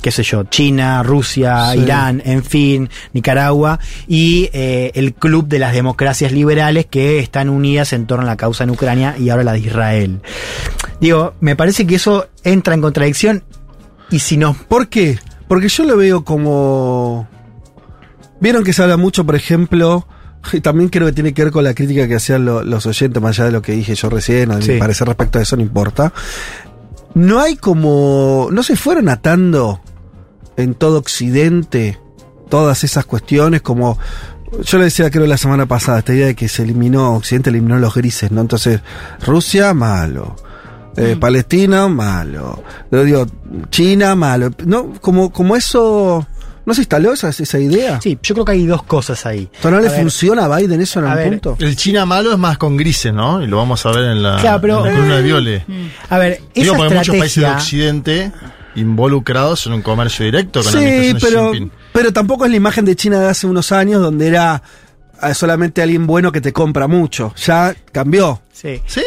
qué sé yo, China, Rusia, Sí. Irán, en fin, Nicaragua, y eh, el club de las democracias liberales que están unidas en torno a la causa en Ucrania y ahora la de Israel. Digo, me parece que eso entra en contradicción y si no... ¿Por qué? Porque yo lo veo como... Vieron que se habla mucho, por ejemplo, y también creo que tiene que ver con la crítica que hacían lo- los oyentes, más allá de lo que dije yo recién, a Sí. mi parecer respecto a eso no importa. No hay como... No se fueron atando en todo Occidente todas esas cuestiones como... Yo le decía creo la semana pasada, esta idea de que se eliminó, Occidente eliminó los grises, ¿no? Entonces, Rusia, malo. Eh, Palestina, malo. Lo digo, China, malo. No, como, como eso. ¿No se instaló esa, esa idea? Sí, yo creo que hay dos cosas ahí. Entonces, ¿No le ver, funciona a Biden eso en algún ver, punto? El China malo es más con grises, ¿no? Y lo vamos a ver en la, Claro, pero- en la columna de Viole. A ver, esa Digo, porque hay muchos países de estrategia... Occidente involucrados en un comercio directo con la Sí, administración de pero, Xi Jinping. pero tampoco es la imagen de China de hace unos años donde era eh, solamente alguien bueno que te compra mucho. Ya cambió. Sí. Sí.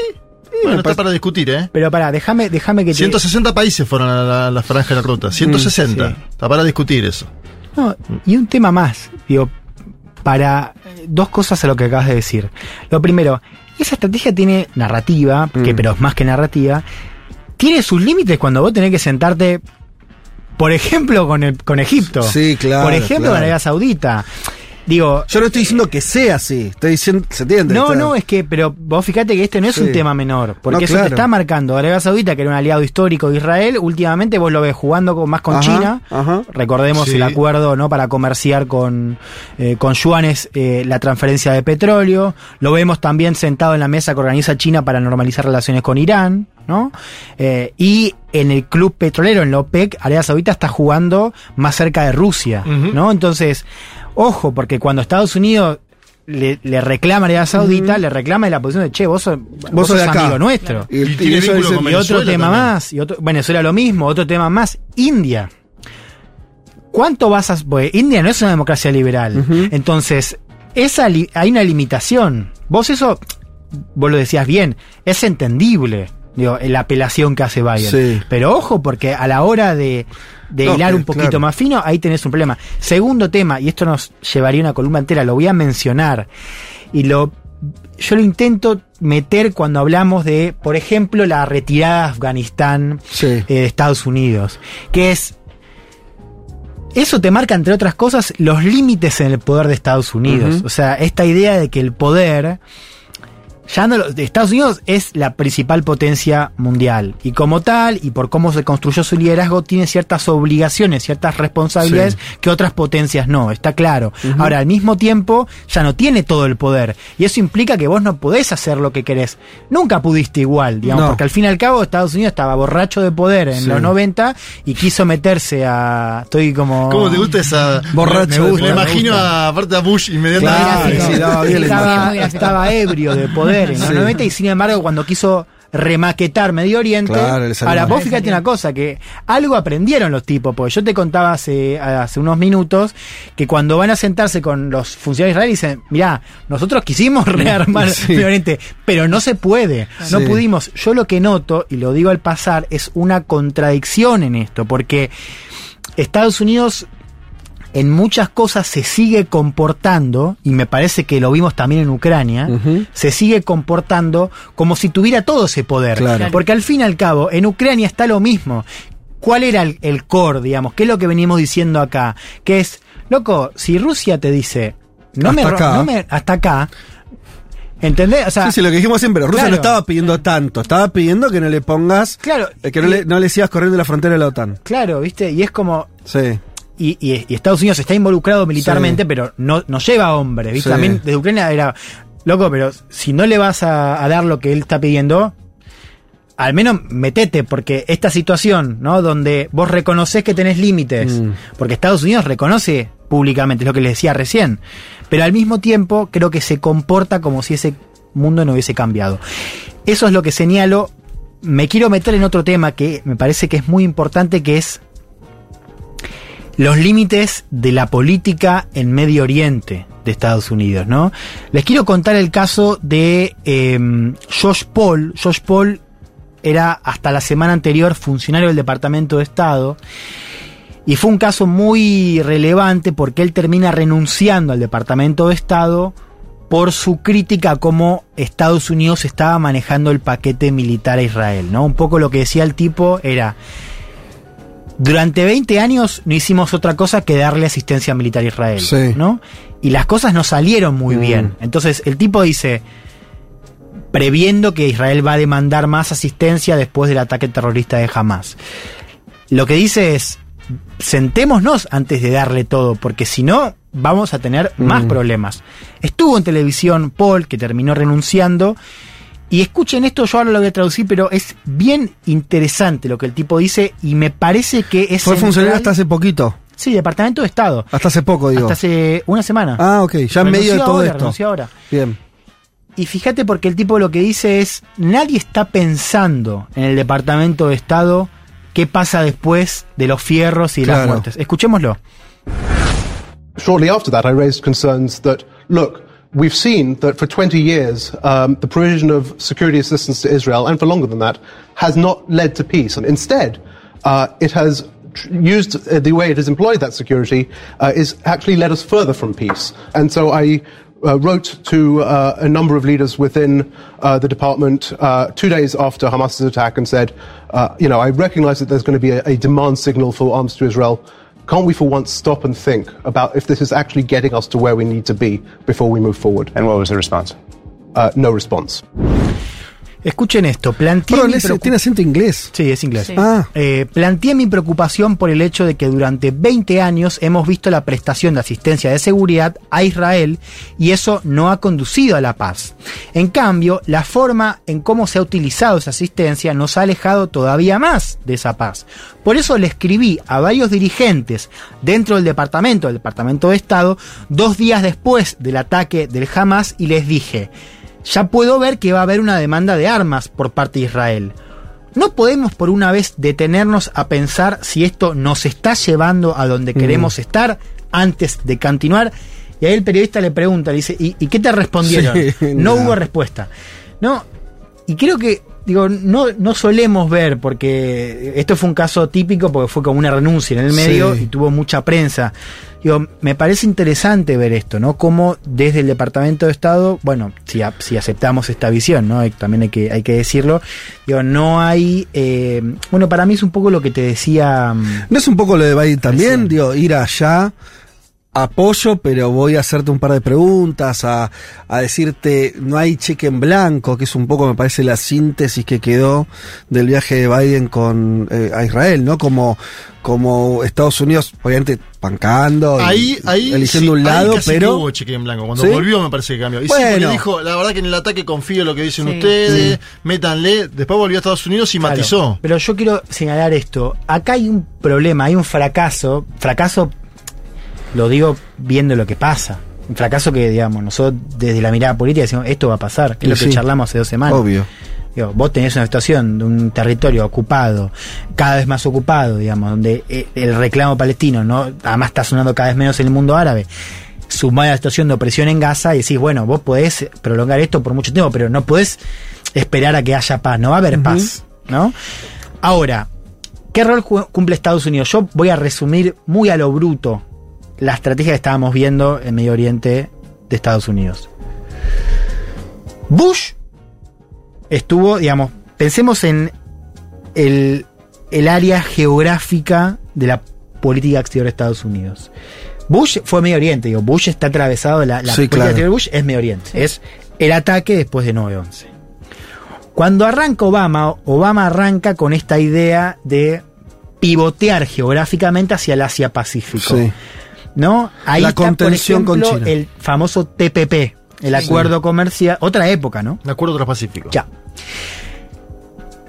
Bueno, está para discutir, ¿eh? Pero pará, déjame, déjame que te... 160 países fueron a la, franja de la ruta. 160. sí. Está para discutir eso. No, y un tema más, digo, para eh, dos cosas a lo que acabas de decir. Lo primero, esa estrategia tiene narrativa, que Mm. pero es más que narrativa, tiene sus límites cuando vos tenés que sentarte, por ejemplo, con, el, con Egipto. Sí, claro, Por ejemplo, claro. con Arabia Saudita. Digo, Yo no estoy diciendo que sea así. Estoy diciendo, ¿se entiende? no, Está- no, es que, pero vos fíjate que este no es Sí. un tema menor, porque No, eso claro. te está marcando. Arabia Saudita, que era un aliado histórico de Israel, últimamente vos lo ves jugando con- más con Ajá, China. ajá. Recordemos Sí. el acuerdo no para comerciar con, eh, con yuanes eh, la transferencia de petróleo. Lo vemos también sentado en la mesa que organiza China para normalizar relaciones con Irán. ¿no? Eh, y en el club petrolero, en la OPEC, Arabia Saudita está jugando más cerca de Rusia. ¿no? Entonces, ojo, porque cuando Estados Unidos le, le reclama a Arabia Saudita, le reclama de la posición de, che, vos sos, vos sos de acá. amigo nuestro. Y, Y tiene eso Y otro Venezuela tema también. más, y otro, Venezuela lo mismo, otro tema más, India. ¿Cuánto vas a...? Pues India no es una democracia liberal. Entonces, esa li- hay una limitación. Vos eso, vos lo decías bien, es entendible, digo, la apelación que hace Biden. Sí. Pero ojo, porque a la hora de, de No, hilar que- un poquito claro. más fino, ahí tenés un problema. Segundo tema, y esto nos llevaría una columna entera, lo voy a mencionar, y lo yo lo intento meter cuando hablamos de, por ejemplo, la retirada de Afganistán Sí. eh, de Estados Unidos, que es eso te marca, entre otras cosas, los límites en el poder de Estados Unidos. O sea, esta idea de que el poder. Ya no Estados Unidos es la principal potencia mundial. Y como tal, y por cómo se construyó su liderazgo, tiene ciertas obligaciones, ciertas responsabilidades Sí. que otras potencias no, está claro. Ahora, al mismo tiempo, ya no tiene todo el poder. Y eso implica que vos no podés hacer lo que querés. Nunca pudiste igual, digamos, No. porque al fin y al cabo Estados Unidos estaba borracho de poder en Sí. los 90 y quiso meterse a. Estoy como. ¿Cómo te gusta esa. Borracho Me, gusta, me imagino a, aparte a Bush inmediatamente. Claro, sí, estaba ebrio de poder en los Sí. 90 y sin embargo cuando quiso remaquetar Medio Oriente. Claro, ahora, vos fíjate una cosa, que algo aprendieron los tipos, porque yo te contaba hace, hace unos minutos que cuando van a sentarse con los funcionarios israelíes dicen, mirá, nosotros quisimos rearmar Sí. Medio Oriente, pero no se puede, no pudimos. Yo lo que noto, y lo digo al pasar, es una contradicción en esto, porque Estados Unidos en muchas cosas se sigue comportando, y me parece que lo vimos también en Ucrania, se sigue comportando como si tuviera todo ese poder. Claro. Porque al fin y al cabo, en Ucrania está lo mismo. ¿Cuál era el, el core, digamos? ¿Qué es lo que venimos diciendo acá? Que es, loco, si Rusia te dice, no me, Hasta ro- acá. no me- hasta acá, ¿entendés? O sea, sí, sí, lo que dijimos siempre, Rusia claro. no estaba pidiendo tanto, estaba pidiendo que no le pongas, claro, eh, que no y- le, no le sigas corriendo la frontera de la OTAN. claro, ¿viste? Y es como, Sí. Y, y- y Estados Unidos está involucrado militarmente, Sí. pero no, no lleva hombres, ¿viste? Sí. También desde Ucrania era, loco, pero si no le vas a, a dar lo que él está pidiendo, al menos metete, porque esta situación, ¿no? Donde vos reconoces que tenés límites, Mm. porque Estados Unidos reconoce públicamente, es lo que les decía recién, pero al mismo tiempo creo que se comporta como si ese mundo no hubiese cambiado. Eso es lo que señalo me quiero meter en otro tema que me parece que es muy importante, que es los límites de la política en Medio Oriente de Estados Unidos, ¿no? Les quiero contar el caso de eh, Josh Paul. Josh Paul era hasta la semana anterior funcionario del Departamento de Estado. Y fue un caso muy relevante porque él termina renunciando al Departamento de Estado por su crítica a cómo Estados Unidos estaba manejando el paquete militar a Israel, ¿no? Un poco lo que decía el tipo era durante 20 años no hicimos otra cosa que darle asistencia militar a Israel, Sí. ¿no? Y las cosas no salieron muy Mm. bien. Entonces el tipo dice, previendo que Israel va a demandar más asistencia después del ataque terrorista de Hamas. Lo que dice es, sentémonos antes de darle todo, porque si no, vamos a tener más Mm. problemas. Estuvo en televisión Paul, que terminó renunciando, y escuchen esto, yo ahora lo voy a traducir, pero es bien interesante lo que el tipo dice, y me parece que es... Fue funcionario hasta hace poquito. Sí, Departamento de Estado. Hasta hace poco, digo. Hasta hace una semana. Ah, ok. Ya en medio de todo ahora, esto. renunció ahora. Bien. Y fíjate porque el tipo lo que dice es, nadie está pensando en el Departamento de Estado qué pasa después de los fierros y de las Claro. muertes. Escuchémoslo. Shortly after that, I raised concerns that, look, we've seen that for 20 years, um, the provision of security assistance to Israel, and for longer than that, has not led to peace. And instead, uh, it has used uh, the way it has employed that security uh, is actually led us further from peace. And so I uh, wrote to uh, a number of leaders within uh, the department uh, two days after Hamas's attack and said, you know, I recognize that there's going to be a, a demand signal for arms to Israel. Can't we for once stop and think about if this is actually getting us to where we need to be before we move forward? And what was the response? Uh, no response. Escuchen esto, planteé Perdón, mi ese preocup- tiene acento inglés. Sí, es inglés. Sí. Ah. Eh, planteé mi preocupación por el hecho de que durante 20 años hemos visto la prestación de asistencia de seguridad a Israel y eso no ha conducido a la paz. En cambio, la forma en cómo se ha utilizado esa asistencia nos ha alejado todavía más de esa paz. Por eso le escribí a varios dirigentes dentro del departamento, del Departamento de Estado, dos días después del ataque del Hamas y les dije, ya puedo ver que va a haber una demanda de armas por parte de Israel. No podemos por una vez detenernos a pensar si esto nos está llevando a donde Mm. queremos estar antes de continuar. Y ahí el periodista le pregunta, le dice, ¿y, y qué te respondieron? Sí, no no. hubo respuesta. No, y creo que, digo, no, no solemos ver, porque esto fue un caso típico porque fue como una renuncia en el medio Sí. y tuvo mucha prensa. Digo, me parece interesante ver esto, ¿no? Cómo desde el Departamento de Estado, bueno, si, a- si aceptamos esta visión, ¿no? También hay que, hay que decirlo, digo, no hay, eh, bueno, para mí es un poco lo que te decía... mm, ¿No es un poco lo de Biden también? Digo, ir allá, apoyo, pero voy a hacerte un par de preguntas, a, a decirte, no hay cheque en blanco, que es un poco, me parece, la síntesis que quedó del viaje de Biden con eh, a Israel, ¿no? Como, como Estados Unidos, obviamente, pancando, y Ahí, ahí. eligiendo sí, un ahí lado, que pero... hubo cheque en blanco. Cuando ¿Sí? volvió, me parece que cambió. Y sí, Bueno. porque dijo, la verdad que en el ataque confío en lo que dicen Sí. ustedes, Sí. métanle. Después volvió a Estados Unidos y Claro, matizó. Pero yo quiero señalar esto. Acá hay un problema, hay un fracaso. Fracaso, lo digo viendo lo que pasa. Un fracaso que, digamos, nosotros desde la mirada política decimos, esto va a pasar, que es lo Sí, que charlamos hace dos semanas. Obvio. Digo, vos tenés una situación de un territorio ocupado, cada vez más ocupado, digamos, donde eh, el reclamo palestino, ¿no? Además está sonando cada vez menos en el mundo árabe. Sumada a la situación de opresión en Gaza y decís, bueno, vos podés prolongar esto por mucho tiempo, pero no podés esperar a que haya paz, no va a haber paz, ¿no? Ahora, ¿qué rol cumple Estados Unidos? Yo voy a resumir muy a lo bruto la estrategia que estábamos viendo en Medio Oriente de Estados Unidos. Bush estuvo, digamos, pensemos en el, el área geográfica de la política exterior de Estados Unidos. Bush fue Medio Oriente, digo, Bush está atravesado, la, la Sí, política claro. exterior de Bush es Medio Oriente, es el ataque después de 9-11. Cuando arranca Obama, Obama arranca con esta idea de pivotear geográficamente hacia el Asia-Pacífico. Sí. ¿No? Ahí La está, por contención con China. el famoso TPP, el Sí. acuerdo comercial, otra época, ¿no? El acuerdo transpacífico. Ya.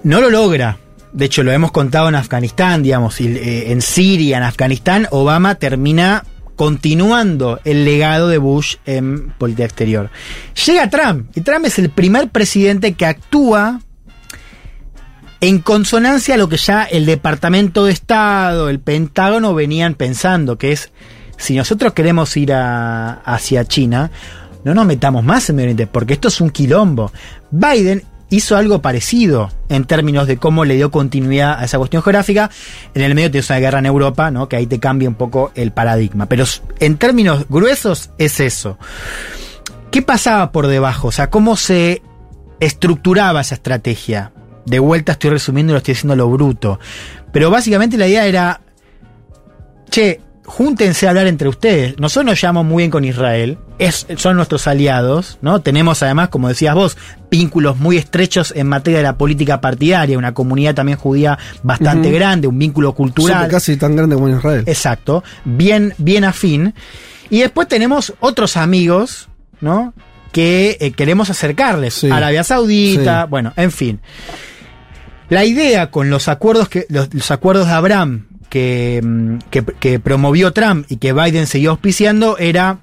No lo logra. De hecho, lo hemos contado en Afganistán, digamos, y, eh, en Siria, en Afganistán, Obama termina continuando el legado de Bush en política exterior. Llega Trump, y Trump es el primer presidente que actúa en consonancia a lo que ya el Departamento de Estado, el Pentágono venían pensando, que es, si nosotros queremos ir a- hacia China, no nos metamos más en Medio Oriente, porque esto es un quilombo. Biden hizo algo parecido en términos de cómo le dio continuidad a esa cuestión geográfica. En el medio tienes una guerra en Europa, ¿no? Que ahí te cambia un poco el paradigma. Pero en términos gruesos es eso. ¿Qué pasaba por debajo? O sea, ¿cómo se estructuraba esa estrategia? De vuelta estoy resumiendo y lo estoy diciendo lo bruto. Pero básicamente la idea era, che, júntense a hablar entre ustedes. Nosotros nos llevamos muy bien con Israel, es, son nuestros aliados, ¿no? Tenemos además, como decías vos, vínculos muy estrechos en materia de la política partidaria, una comunidad también judía bastante grande, un vínculo cultural. Casi tan grande como en Israel. Exacto, bien, bien afín. Y después tenemos otros amigos, ¿no? Que eh, queremos acercarles. Sí. Arabia Saudita, Sí. bueno, en fin. La idea con los acuerdos que los, los acuerdos de Abraham que, mm, que, que promovió Trump y que Biden siguió auspiciando era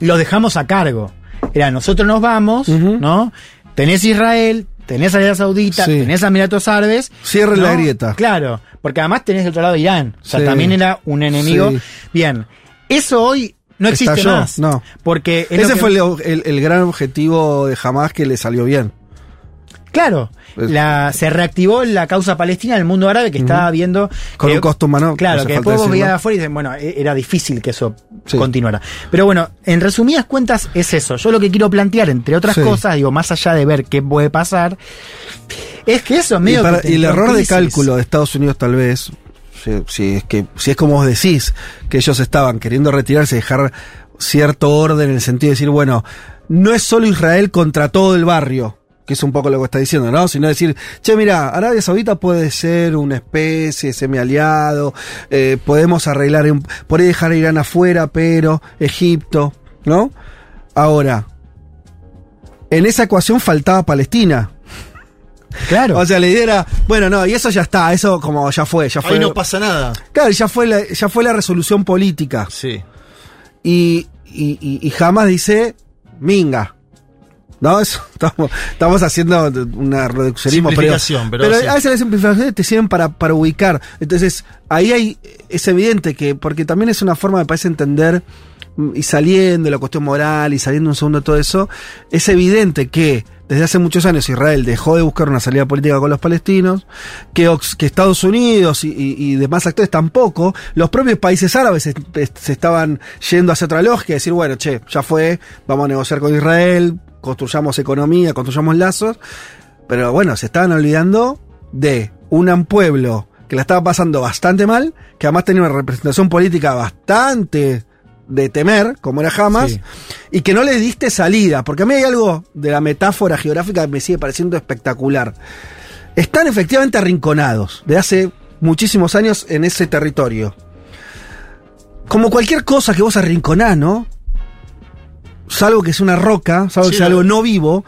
los dejamos a cargo. Era nosotros nos vamos, ¿no? Tenés Israel, tenés Arabia Saudita, Sí. tenés Emiratos Árabes. Cierren ¿no? la grieta. Claro, porque además tenés del otro lado Irán. O sea, Sí. también era un enemigo. Sí. Bien, eso hoy no existe Estalló, más. No. Porque Ese fue el, el- el gran objetivo de Hamas que le salió bien. Claro, Es- la, se reactivó la causa palestina del mundo árabe que estaba viendo. Con que- un costo humano. Claro, no que después vos veías de afuera y dicen, bueno, e- era difícil que eso Sí. continuara. Pero bueno, en resumidas cuentas es eso. Yo lo que quiero plantear, entre otras Sí. cosas, digo, más allá de ver qué puede pasar, es que eso es Y, medio para- que y el error de cálculo de Estados Unidos tal vez, si, si es que si es como vos decís, que ellos estaban queriendo retirarse y dejar cierto orden en el sentido de decir, bueno, no es solo Israel contra todo el barrio, que es un poco lo que está diciendo, ¿no? Sino decir, che, mira, Arabia Saudita puede ser una especie semi-aliado, eh, podemos arreglar, por ahí dejar a Irán afuera, pero Egipto, ¿no? Ahora, en esa ecuación faltaba Palestina. Claro. O sea, la idea era, bueno, no, y eso ya está, eso como ya fue, ya fue. Ahí no pasa nada. Claro, ya fue la, ya fue la resolución política. Sí. Y, y, y- y jamás dice, minga. ¿No? Eso, estamos, estamos haciendo una reduccionismo. Simplificación, pero sí. a veces las simplificaciones te sirven para, para ubicar. Entonces, ahí hay, es evidente que, porque también es una forma, me parece, entender, mm, y saliendo de la cuestión moral, y saliendo un segundo de todo eso, es evidente que desde hace muchos años Israel dejó de buscar una salida política con los palestinos, que, Ox- que Estados Unidos y, y- y demás actores tampoco, los propios países árabes se, se estaban yendo hacia otra lógica, decir, bueno, che, ya fue, vamos a negociar con Israel, construyamos economía, construyamos lazos, pero bueno, se estaban olvidando de un pueblo que la estaba pasando bastante mal, que además tenía una representación política bastante de temer, como era Hamas, Sí. y que no le diste salida, porque a mí hay algo de la metáfora geográfica que me sigue pareciendo espectacular. Están efectivamente arrinconados de hace muchísimos años en ese territorio. Como cualquier cosa que vos arrinconás, ¿no? Salvo que es una roca, salvo que Sí, la- algo no vivo,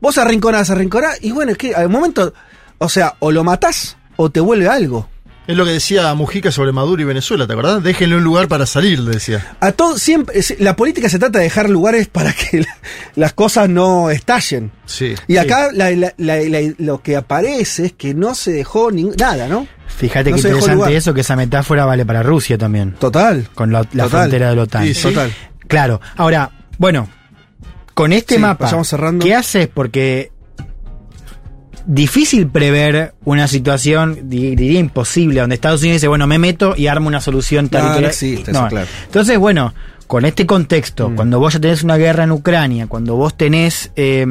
vos arrinconás, arrinconás, y bueno, es que al momento, o sea, o lo matás o te vuelve algo. Es lo que decía Mujica sobre Maduro y Venezuela, ¿te acordás? Déjenle un lugar para salir, le decía. A todo, siempre, es- la política se trata de dejar lugares para que la- las cosas no estallen. Sí. Y acá la- la- la- la- lo que aparece es que no se dejó nada, ¿no? Fíjate No que interesante eso, que esa metáfora vale para Rusia también. Total. Con la, la Total. frontera de la OTAN. Sí, sí. Total. Claro. Ahora, bueno, con este Sí, mapa, cerrando. ¿qué haces? Porque difícil prever una situación, di- diría imposible, donde Estados Unidos dice, bueno, me meto y armo una solución territorial. no existe eso, claro. Entonces, bueno, con este contexto, cuando vos ya tenés una guerra en Ucrania, cuando vos tenés eh,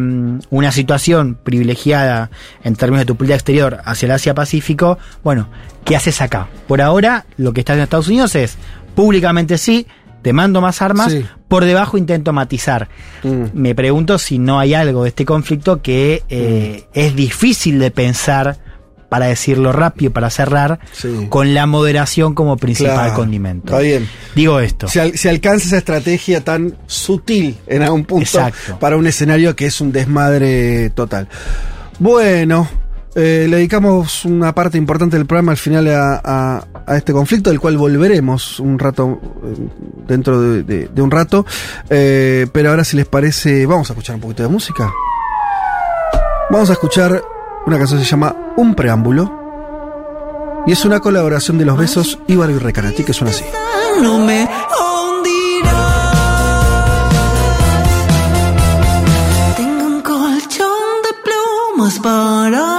una situación privilegiada en términos de tu política exterior hacia el Asia-Pacífico, bueno, ¿qué haces acá? Por ahora, lo que está haciendo Estados Unidos es, públicamente sí, te mando más armas, Sí. por debajo intento matizar. Mm. Me pregunto si no hay algo de este conflicto que eh, es difícil de pensar, para decirlo rápido, para cerrar, Sí. con la moderación como principal Claro, condimento. Está bien. Digo esto. Se, al- se alcanza esa estrategia tan sutil en algún punto Exacto. para un escenario que es un desmadre total. Bueno, eh, le dedicamos una parte importante del programa al final a, este conflicto, del cual volveremos un rato, eh, dentro de, un rato. Eh, pero ahora, si les parece, vamos a escuchar un poquito de música. Vamos a escuchar Una canción se llama Un Preámbulo. Y es una colaboración de los besos Íbaro y Recanati, que suena así. no me para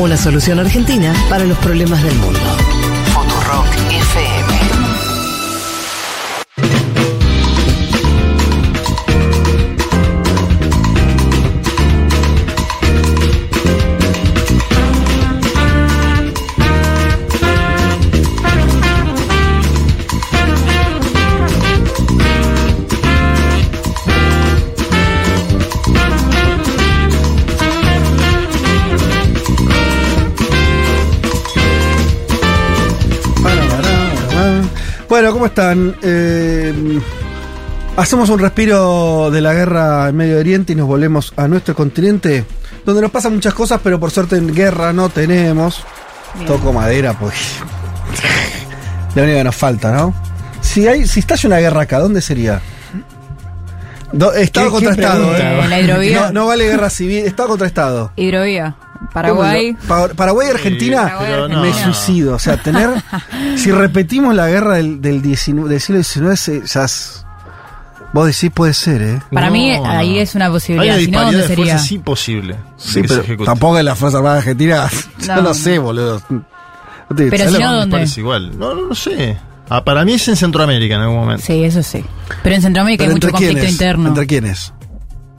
Una solución argentina para los problemas del mundo. Bueno, ¿cómo están? Eh, hacemos un respiro de la guerra en Medio Oriente y nos volvemos a nuestro continente, donde nos pasan muchas cosas, pero por suerte en guerra no tenemos. Toco madera, pues. La única que nos falta, ¿no? Si hay, si estalla una guerra acá, ¿dónde sería? Do- estado ¿Qué- qué contra Estado, pregunta? ¿eh? La hidrovía. No, no vale guerra civil, Estado contra Estado. Hidrovía. Paraguay. ¿Cómo lo- Pa- Paraguay y Argentina Paraguay, Argentina. me suicido. O sea, tener. si repetimos la guerra del, del, 19 del siglo XIX, ya es- Vos decís puede ser, ¿eh? Para No, mí no. ahí es una Hay posibilidad. una Si no, ¿dónde de sería? fuerzas imposible. Sí, pero tampoco en la Fuerza Armada Argentina. Yo No. no sé, boludo. Te- Pero ¿sabes si lo- no, Me ¿dónde? parece igual. No, no, no sé. Ah, para mí es en Centroamérica en algún momento. Sí, eso sí. Pero en Centroamérica hay ¿Pero mucho entre conflicto quiénes? interno. ¿Entre quiénes?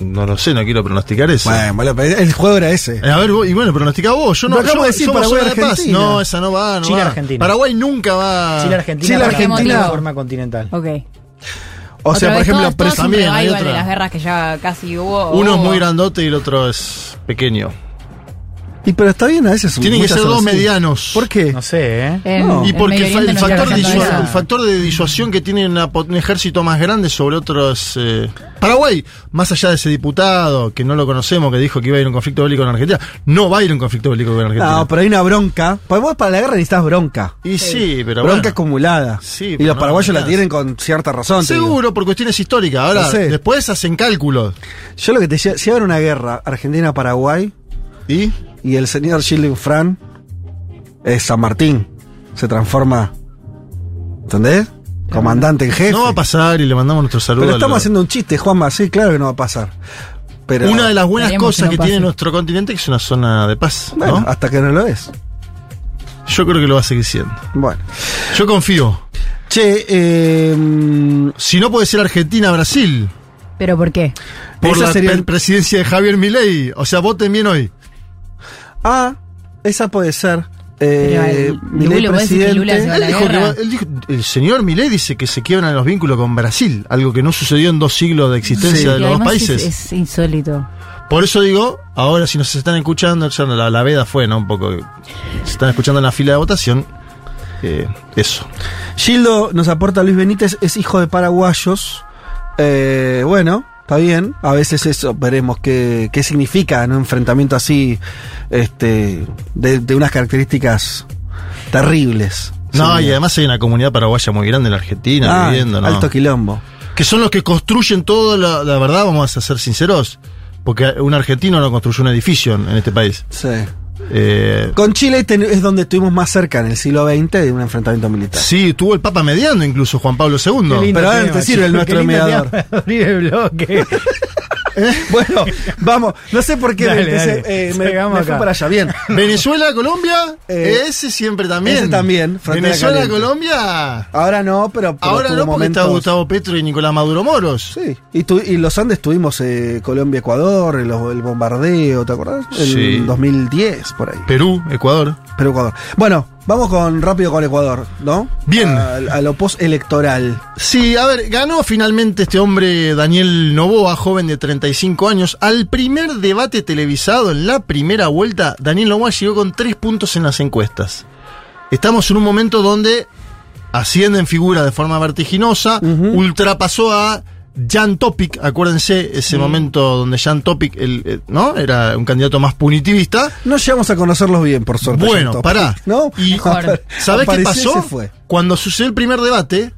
No lo sé, no quiero pronosticar eso. Bueno, el juego era ese. Eh, A ver, vos- y bueno, pronostica vos. Yo no yo, de decir Paraguay, de paz. Argentina. No, esa no va, no Chile, va. Argentina. Paraguay nunca va. Chile Argentina Chile, Argentina. la forma continental. Ok. O sea, por ejemplo, todo- todo es un también hay otra. de las guerras que ya casi hubo. Uno es hubo. muy grandote y el otro es pequeño. Y pero está bien a veces. Tienen que ser dos así. medianos. ¿Por qué? No sé, ¿eh? En- No. Y en porque el, factor de el factor disuasión que tiene una un ejército más grande sobre otros. eh, Paraguay, más allá de ese diputado que no lo conocemos, que dijo que iba a ir a un conflicto bélico con Argentina, no va a ir a un conflicto bélico con Argentina. No, pero hay una bronca. Pues vos para la guerra necesitas bronca. y sí, pero bronca bueno. acumulada. Sí, y los no, paraguayos no la tienen con cierta razón. Seguro, por cuestiones históricas. Ahora, sé. después hacen cálculos. Yo lo que te decía, si haber una guerra Argentina-Paraguay ¿Y? Y el señor Gilles Fran es San Martín, se transforma, ¿entendés? Comandante en jefe. No va a pasar y le mandamos nuestro saludo. Pero al- estamos haciendo un chiste, Juanma, sí, claro que no va a pasar. Pero, Una de las buenas cosas que no que pase. tiene nuestro continente que es una zona de paz. bueno, ¿no? hasta que no lo es. Yo creo que lo va a seguir siendo. Bueno. Yo confío. Che, eh, Si no puede ser Argentina-Brasil. ¿Pero por qué? Por Esa la sería el- presidencia de Javier Milei. O sea, voten bien hoy. Ah, esa puede ser. Eh, Milei Él dijo que él dijo- el señor Milei dice que se quiebran los vínculos con Brasil, algo que no sucedió en dos siglos de existencia Sí. de los dos países. Es, es insólito. Por eso digo, ahora si nos están escuchando, ya la, la veda fue, ¿no? Un poco. Se están escuchando en la fila de votación. eh, eso. Gildo nos aporta Luis Benítez, es hijo de paraguayos. Eh, bueno, está bien. A veces eso, veremos qué, qué significa en un enfrentamiento así, este, de, de unas características terribles. No, Sí. y además hay una comunidad paraguaya muy grande en la Argentina Ah, viviendo, ¿no? Alto quilombo. Que son los que construyen todo, la, la verdad, vamos a ser sinceros. Porque un argentino no construyó un edificio en, en este país. Sí. Eh, Con Chile es donde estuvimos más cerca en el siglo XX de un enfrentamiento militar. sí, tuvo el Papa mediando incluso Juan Pablo II. Pero ahora te sirve el nuestro mediador. bloque. Bueno, vamos, no sé por qué Dale, empecé- dale. eh, me- me fui para allá. Bien. Venezuela, Colombia, Eh, ese siempre también. ese también, Venezuela, caliente. Colombia. Ahora no, pero, pero Ahora no, porque momentos- está Gustavo Petro y Nicolás Maduro Moros. Sí, y, tu- y los Andes tuvimos eh, Colombia, Ecuador, el, el bombardeo, ¿te acordás? En Sí. 2010, por ahí. Perú, Ecuador. Perú, Ecuador. Bueno, vamos con rápido con Ecuador, ¿no? Bien. A, a lo postelectoral. Sí, a ver, ganó finalmente este hombre Daniel Novoa, joven de 35 años. Al primer debate televisado en la primera vuelta, Daniel Novoa llegó con tres puntos en las encuestas. Estamos en un momento donde asciende en figura de forma vertiginosa, ultrapasó a Jan Topic, acuérdense ese momento donde Jan Topic, el, eh, ¿no? Era un candidato más punitivista. No llegamos a conocerlos bien, por suerte. Bueno, Topic, pará. ¿No? Y ¿sabés qué pasó? fue. Cuando sucedió el primer debate,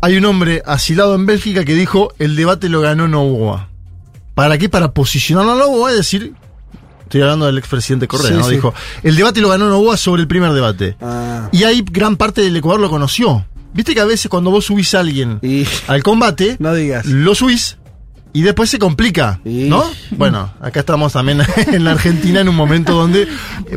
hay un hombre asilado en Bélgica que dijo el debate lo ganó Novoa. ¿Para qué? Para posicionarlo a Novoa y decir. Estoy hablando del expresidente Correa, Sí, ¿no? sí. Dijo, el debate lo ganó Novoa sobre el primer debate. Ah. Y ahí gran parte del Ecuador lo conoció. Viste que a veces cuando vos subís a alguien al combate, no digas. lo subís y después se complica, ¿no? Bueno, acá estamos también en la Argentina en un momento donde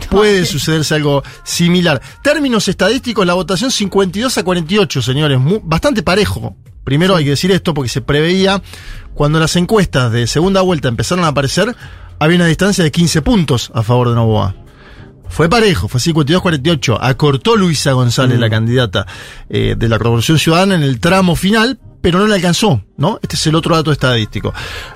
puede sucederse algo similar. Términos estadísticos, la votación 52 a 48, señores, bastante parejo. Primero hay que decir esto porque se preveía cuando las encuestas de segunda vuelta empezaron a aparecer, había una distancia de 15 puntos a favor de Novoa. Fue parejo, fue 52-48. Acortó Luisa González, la candidata eh, de la Revolución Ciudadana, en el tramo final, pero no le alcanzó, ¿no? Este es el otro dato estadístico.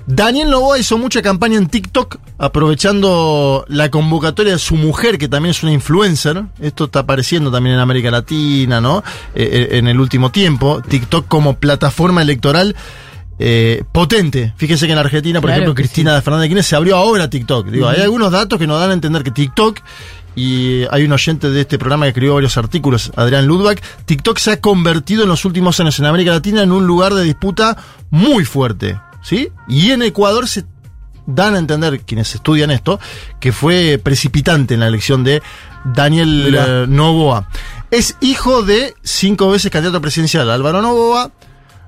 Daniel Novoa hizo mucha campaña en TikTok, aprovechando la convocatoria de su mujer, que también es una influencer. Esto está apareciendo también en América Latina, ¿no? Eh, eh, en el último tiempo. TikTok como plataforma electoral. Eh, potente. Fíjense que en Argentina, por Claro ejemplo, Cristina de Fernández de Kirchner se abrió ahora TikTok. Digo, hay algunos datos que nos dan a entender que TikTok y hay un oyente de este programa que escribió varios artículos, Adrián Ludwig, TikTok se ha convertido en los últimos años en América Latina en un lugar de disputa muy fuerte, ¿sí? Y en Ecuador se dan a entender, quienes estudian esto, que fue precipitante en la elección de Daniel eh, Novoa. Es hijo de cinco veces candidato presidencial Álvaro Novoa.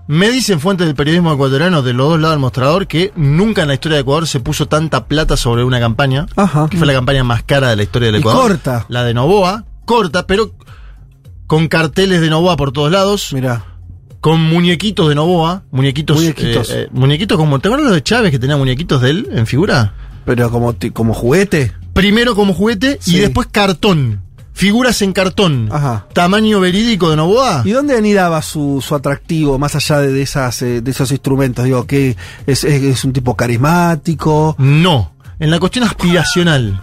Me dicen fuentes del periodismo ecuatoriano de los dos lados del mostrador que nunca en la historia de Ecuador se puso tanta plata sobre una campaña, que fue la campaña más cara de la historia del Y Ecuador. corta. La de Novoa, corta, pero con carteles de Novoa por todos lados. Mirá. Con muñequitos de Novoa, muñequitos. Muñequitos. eh, eh, muñequitos como. ¿Te acuerdas los de Chávez que tenía muñequitos de él en figura? Pero como, como juguete. Primero como juguete y después cartón. Figuras en cartón. Ajá. Tamaño verídico de Novoa. ¿Y dónde anidaba su, su atractivo, más allá de, esas, eh, de esos instrumentos? Digo, que es, es- es un tipo carismático. No, en la cuestión aspiracional.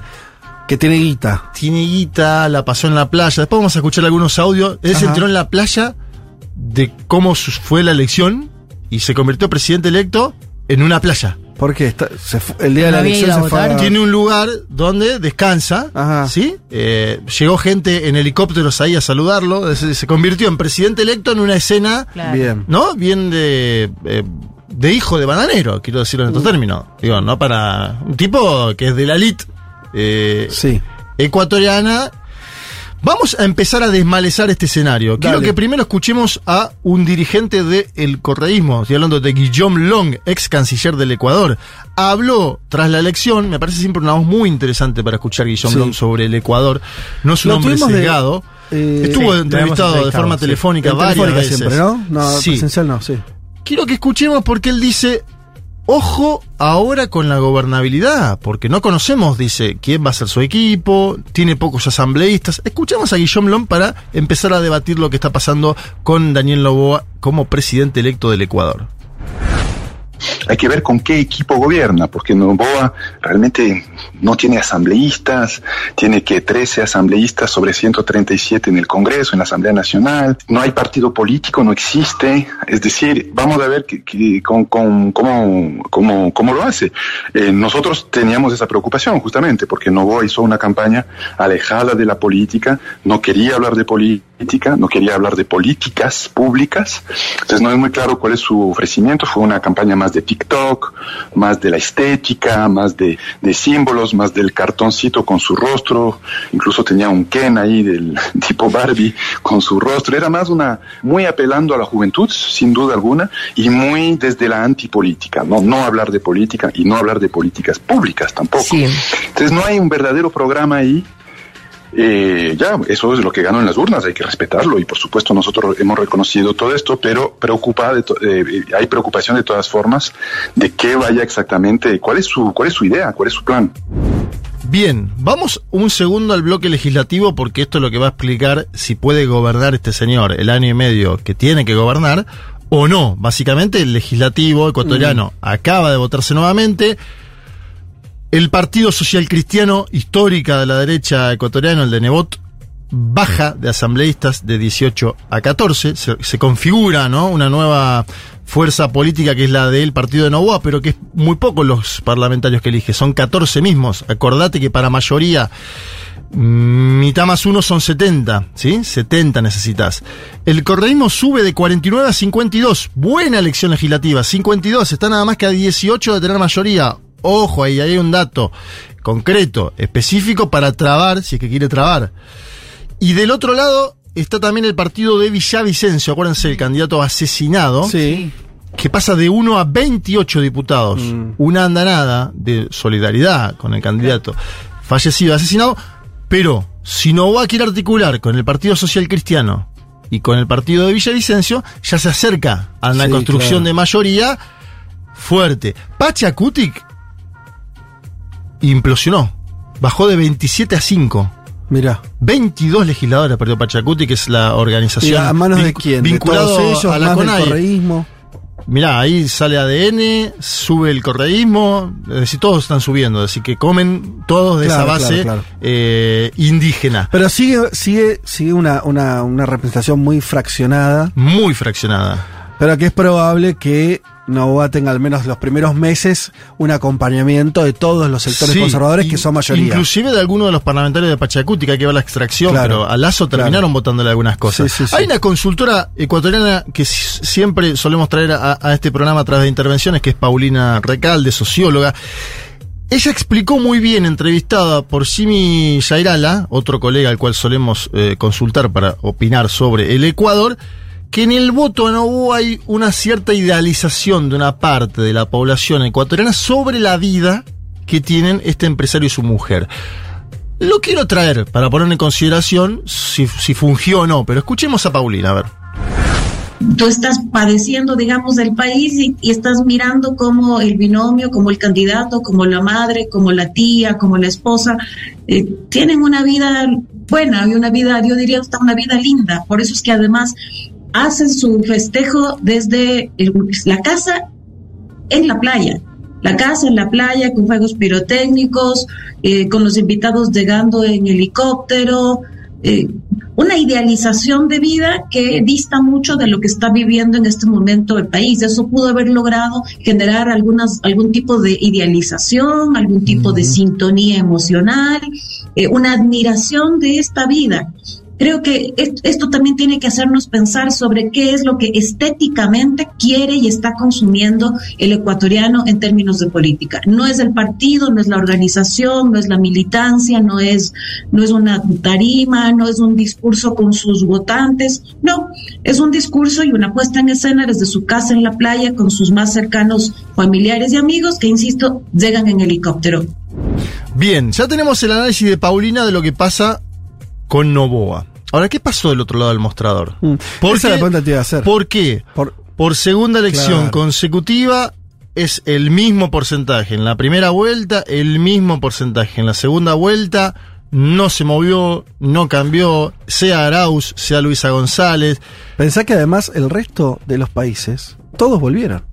Que tiene guita. Tiene guita, la pasó en la playa. Después vamos a escuchar algunos audios. Él se Ajá. enteró en la playa de cómo fue la elección y se convirtió presidente electo en una playa. ¿Por qué? Está- se fu- el día de la elección se fue. Tiene un lugar donde descansa, ¿sí? Eh, llegó gente en helicópteros ahí a saludarlo, se, se convirtió en presidente electo en una escena, Claro. Bien. ¿no? Bien de, eh, de hijo de bananero, quiero decirlo en estos términos. Digo, no para un tipo que es de la elite eh, Sí. ecuatoriana. Vamos a empezar a desmalezar este escenario. Quiero Dale. que primero escuchemos a un dirigente del correísmo. Estoy hablando de Guillaume Long, ex canciller del Ecuador. Habló tras la elección, me parece siempre una voz muy interesante para escuchar Guillaume Sí. Long sobre el Ecuador. No es un Lo hombre sesgado. eh, Estuvo sí, entrevistado de forma sí. telefónica En varias telefónica veces. siempre, ¿no? No, sí. presencial no, sí. Quiero que escuchemos porque él dice, ojo ahora con la gobernabilidad, porque no conocemos, dice, quién va a ser su equipo, tiene pocos asambleístas. Escuchamos a Guillaume Long para empezar a debatir lo que está pasando con Daniel Loboa como presidente electo del Ecuador. Hay que ver con qué equipo gobierna, porque Novoa realmente no tiene asambleístas, tiene que 13 asambleístas sobre 137 en el Congreso, en la Asamblea Nacional, no hay partido político, no existe, es decir, vamos a ver que, con- cómo, cómo- cómo lo hace. Eh, nosotros teníamos esa preocupación justamente, porque Novoa hizo una campaña alejada de la política, no quería hablar de política, no quería hablar de políticas públicas, entonces no es muy claro cuál es su ofrecimiento, fue una campaña más de TikTok, más de la estética, más de, de símbolos, más del cartoncito con su rostro, incluso tenía un Ken ahí del tipo Barbie con su rostro, era más una, muy apelando a la juventud, sin duda alguna, y muy desde la antipolítica, no, no hablar de política y no hablar de políticas públicas tampoco. Entonces no hay un verdadero programa ahí eh, ya, eso es lo que ganó en las urnas, hay que respetarlo y por supuesto nosotros hemos reconocido todo esto, pero preocupa de to- eh, hay preocupación de todas formas de qué vaya exactamente, cuál es su, cuál es su idea, cuál es su plan. Bien, vamos un segundo al bloque legislativo porque esto es lo que va a explicar si puede gobernar este señor el año y medio que tiene que gobernar o no. Básicamente el legislativo ecuatoriano acaba de votarse nuevamente. El Partido Social Cristiano histórica de la derecha ecuatoriana, el de Nebot, baja de asambleístas de 18 a 14. Se, configura ¿no? una nueva fuerza política que es la del partido de Novoa, pero que es muy poco los parlamentarios que elige. Son 14 mismos. Acordate que para mayoría mm, mitad más uno son 70, ¿sí? 70 necesitas. El correísmo sube de 49 a 52. Buena elección legislativa. 52. Está nada más que a 18 de tener mayoría. Ojo, ahí hay un dato concreto, específico para trabar, si es que quiere trabar. Y del otro lado está también el partido de Villavicencio, acuérdense, el candidato asesinado. Que pasa de 1 a 28 diputados. Una andanada de solidaridad con el candidato fallecido, asesinado. Pero si no va a querer articular con el Partido Social Cristiano y con el partido de Villavicencio, ya se acerca a una Sí, construcción claro. de mayoría fuerte. Pachacutic implosionó. Bajó de 27 a 5. Mira. 22 legisladores perdió Pachacuti, que es la organización. ¿Y a manos de quién? ¿De Vinculado todos ellos, a la correísmo? Mirá, ahí sale ADN, sube el correísmo, es decir, todos están subiendo, así que comen todos de Claro, esa base claro, claro. eh, indígena. Pero sigue, sigue, sigue una, una, una representación muy fraccionada. Muy fraccionada. Pero que es probable que Novoa tenga al menos los primeros meses un acompañamiento de todos los sectores Sí, conservadores que son mayoría. Inclusive de algunos de los parlamentarios de Pachacuti, que que ver la extracción, Claro, pero a Lazo terminaron claro. votándole algunas cosas. Sí, sí, sí. Hay una consultora ecuatoriana que si- siempre solemos traer a, a este programa a través de intervenciones, que es Paulina Recalde, socióloga. Ella explicó muy bien, entrevistada por Simi Yairala, otro colega al cual solemos eh, consultar para opinar sobre el Ecuador, que en el voto a Novoa hay una cierta idealización de una parte de la población ecuatoriana sobre la vida que tienen este empresario y su mujer. Lo quiero traer para poner en consideración si, si fungió o no, pero escuchemos a Paulina, a ver. tú estás padeciendo, digamos, del país y, y estás mirando como el binomio, como el candidato, como la madre, como la tía, como la esposa, eh, tienen una vida buena y una vida, yo diría, hasta una vida linda. Por eso es que además hacen su festejo desde el- la casa en la playa. La casa en la playa con fuegos pirotécnicos, eh, con los invitados llegando en helicóptero, eh, una idealización de vida que dista mucho de lo que está viviendo en este momento el país. Eso pudo haber logrado generar algunas, algún tipo de idealización, algún tipo de sintonía emocional, eh, una admiración de esta vida. Creo que est- esto también tiene que hacernos pensar sobre qué es lo que estéticamente quiere y está consumiendo el ecuatoriano en términos de política. No es el partido, no es la organización, no es la militancia, no es, no es una tarima, no es un discurso con sus votantes, no, es un discurso y una puesta en escena desde su casa en la playa con sus más cercanos familiares y amigos que, insisto, llegan en helicóptero. Bien, ya tenemos el análisis de Paulina de lo que pasa con Novoa. Ahora, ¿qué pasó del otro lado del mostrador? ¿Por Mm. Esa es la pregunta te iba a hacer. ¿Por qué? Por, segunda elección Claro. consecutiva es el mismo porcentaje. En la primera vuelta, el mismo porcentaje. En la segunda vuelta, no se movió, no cambió, sea Arauz, sea Luisa González. Pensá que además el resto de los países, todos volvieron.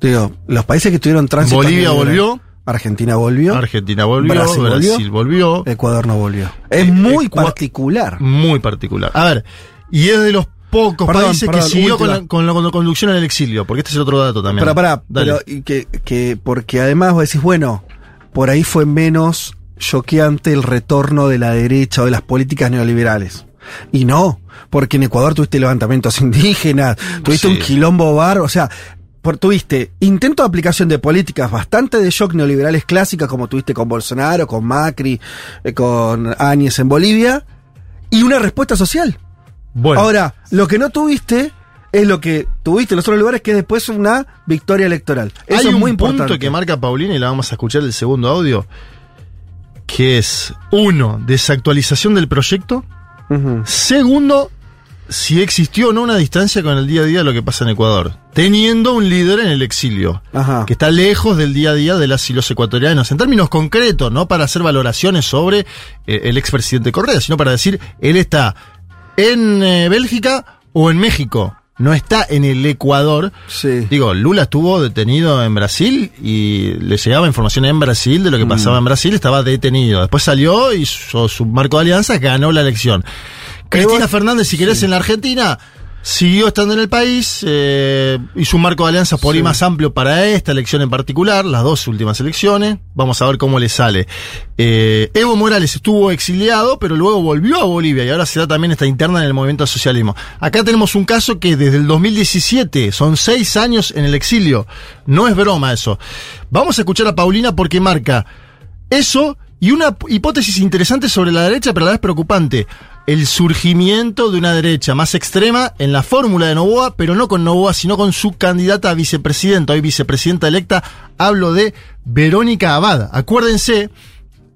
Digo, los países que tuvieron tránsito. Bolivia libre, volvió. Argentina volvió. Argentina volvió, Brasil volvió. Brasil volvió. Ecuador no volvió. Es Eh, muy particular. Muy particular. A ver, y es de los pocos Perdón, países perdón, que siguió con la, con la- con la conducción en el exilio, porque este es el otro dato también. Pero pará, Dale. pero y que, que, porque además vos decís, bueno, por ahí fue menos choqueante el retorno de la derecha o de las políticas neoliberales. Y no, porque en Ecuador tuviste levantamientos indígenas, tuviste Sí. un quilombo bar, o sea, por, tuviste intento de aplicación de políticas bastante de shock neoliberales clásicas, como tuviste con Bolsonaro, con Macri, eh, con Áñez en Bolivia, y una respuesta social. Bueno. Ahora, lo que no tuviste es lo que tuviste en los otros lugares, que es después una victoria electoral. Eso Hay es un muy importante. punto que marca Paulina y la vamos a escuchar el segundo audio, que es, uno, desactualización del proyecto. Segundo, si existió o no una distancia con el día a día de lo que pasa en Ecuador, teniendo un líder en el exilio, Ajá. que está lejos del día a día de las y los ecuatorianos, en términos concretos, no para hacer valoraciones sobre eh, el expresidente Correa, sino para decir, él está en eh, Bélgica o en México. no está en el Ecuador. Digo, Lula estuvo detenido en Brasil y le llegaba información en Brasil de lo que pasaba en Brasil, estaba detenido. Después salió y hizo su marco de alianza, ganó la elección. Cristina Fernández, si querés, en la Argentina, siguió estando en el país, eh, hizo un marco de alianza por ahí más amplio para esta elección en particular, las dos últimas elecciones. Vamos a ver cómo le sale. Eh, Evo Morales estuvo exiliado, pero luego volvió a Bolivia y ahora se da también esta interna en el movimiento al socialismo. Acá tenemos un caso que desde el 2017, son seis años en el exilio. No es broma eso. Vamos a escuchar a Paulina porque marca eso y una hipótesis interesante sobre la derecha, pero a la vez preocupante. El surgimiento de una derecha más extrema en la fórmula de Novoa, pero no con Novoa, sino con su candidata a vicepresidenta, hoy vicepresidenta electa. Hablo de Verónica Abad. Acuérdense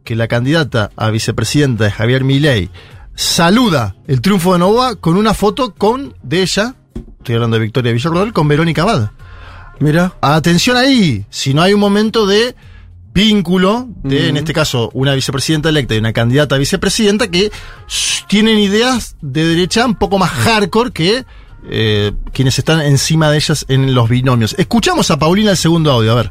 que la candidata a vicepresidenta de Javier Milei saluda el triunfo de Novoa con una foto con de ella, estoy hablando de Victoria Villarroel, con Verónica Abad. Mira. Atención ahí, si no hay un momento de vínculo de, en este caso, una vicepresidenta electa y una candidata a vicepresidenta que tienen ideas de derecha un poco más hardcore que eh, quienes están encima de ellas en los binomios. Escuchamos a Paulina el segundo audio, a ver.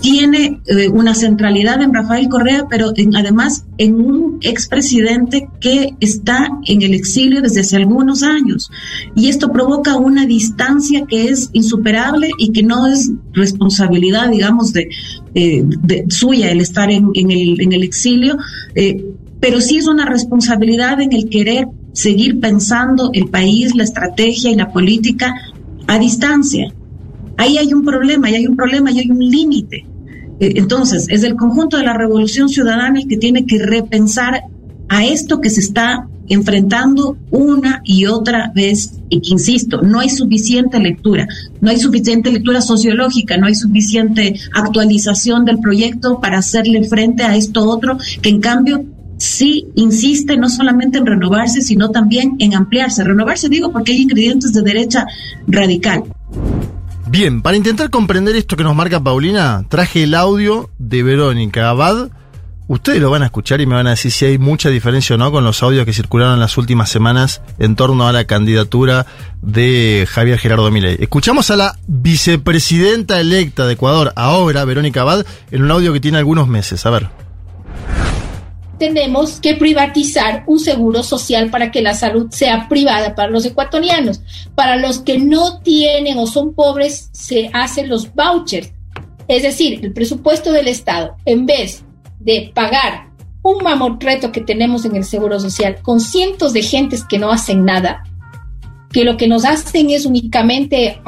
Tiene eh, una centralidad en Rafael Correa, pero en- además en un expresidente que está en el exilio desde hace algunos años. Y esto provoca una distancia que es insuperable y que no es responsabilidad, digamos, de, eh, suya el estar en, el, exilio, eh, pero sí es una responsabilidad en el querer seguir pensando el país, la estrategia y la política a distancia. Ahí hay un problema, ahí hay un problema, y hay un límite. Eh, Entonces, es el conjunto de la revolución ciudadana el que tiene que repensar a esto que se está enfrentando una y otra vez y que insisto, no hay suficiente lectura, no hay suficiente lectura sociológica, no hay suficiente actualización del proyecto para hacerle frente a esto otro que en cambio sí insiste no solamente en renovarse, sino también en ampliarse. Renovarse digo porque hay ingredientes de derecha radical. Bien, para intentar comprender esto que nos marca Paulina, traje el audio de Verónica Abad. Ustedes lo van a escuchar y me van a decir si hay mucha diferencia o no con los audios que circularon las últimas semanas en torno a la candidatura de Javier Gerardo Milei. Escuchamos a la vicepresidenta electa de Ecuador, ahora Verónica Abad, en un audio que tiene algunos meses. A ver. Tenemos que privatizar un seguro social para que la salud sea privada para los ecuatorianos. Para los que no tienen o son pobres, se hacen los vouchers. Es decir, el presupuesto del Estado, en vez de pagar un mamotreto que tenemos en el seguro social con cientos de gentes que no hacen nada, que lo que nos hacen es únicamente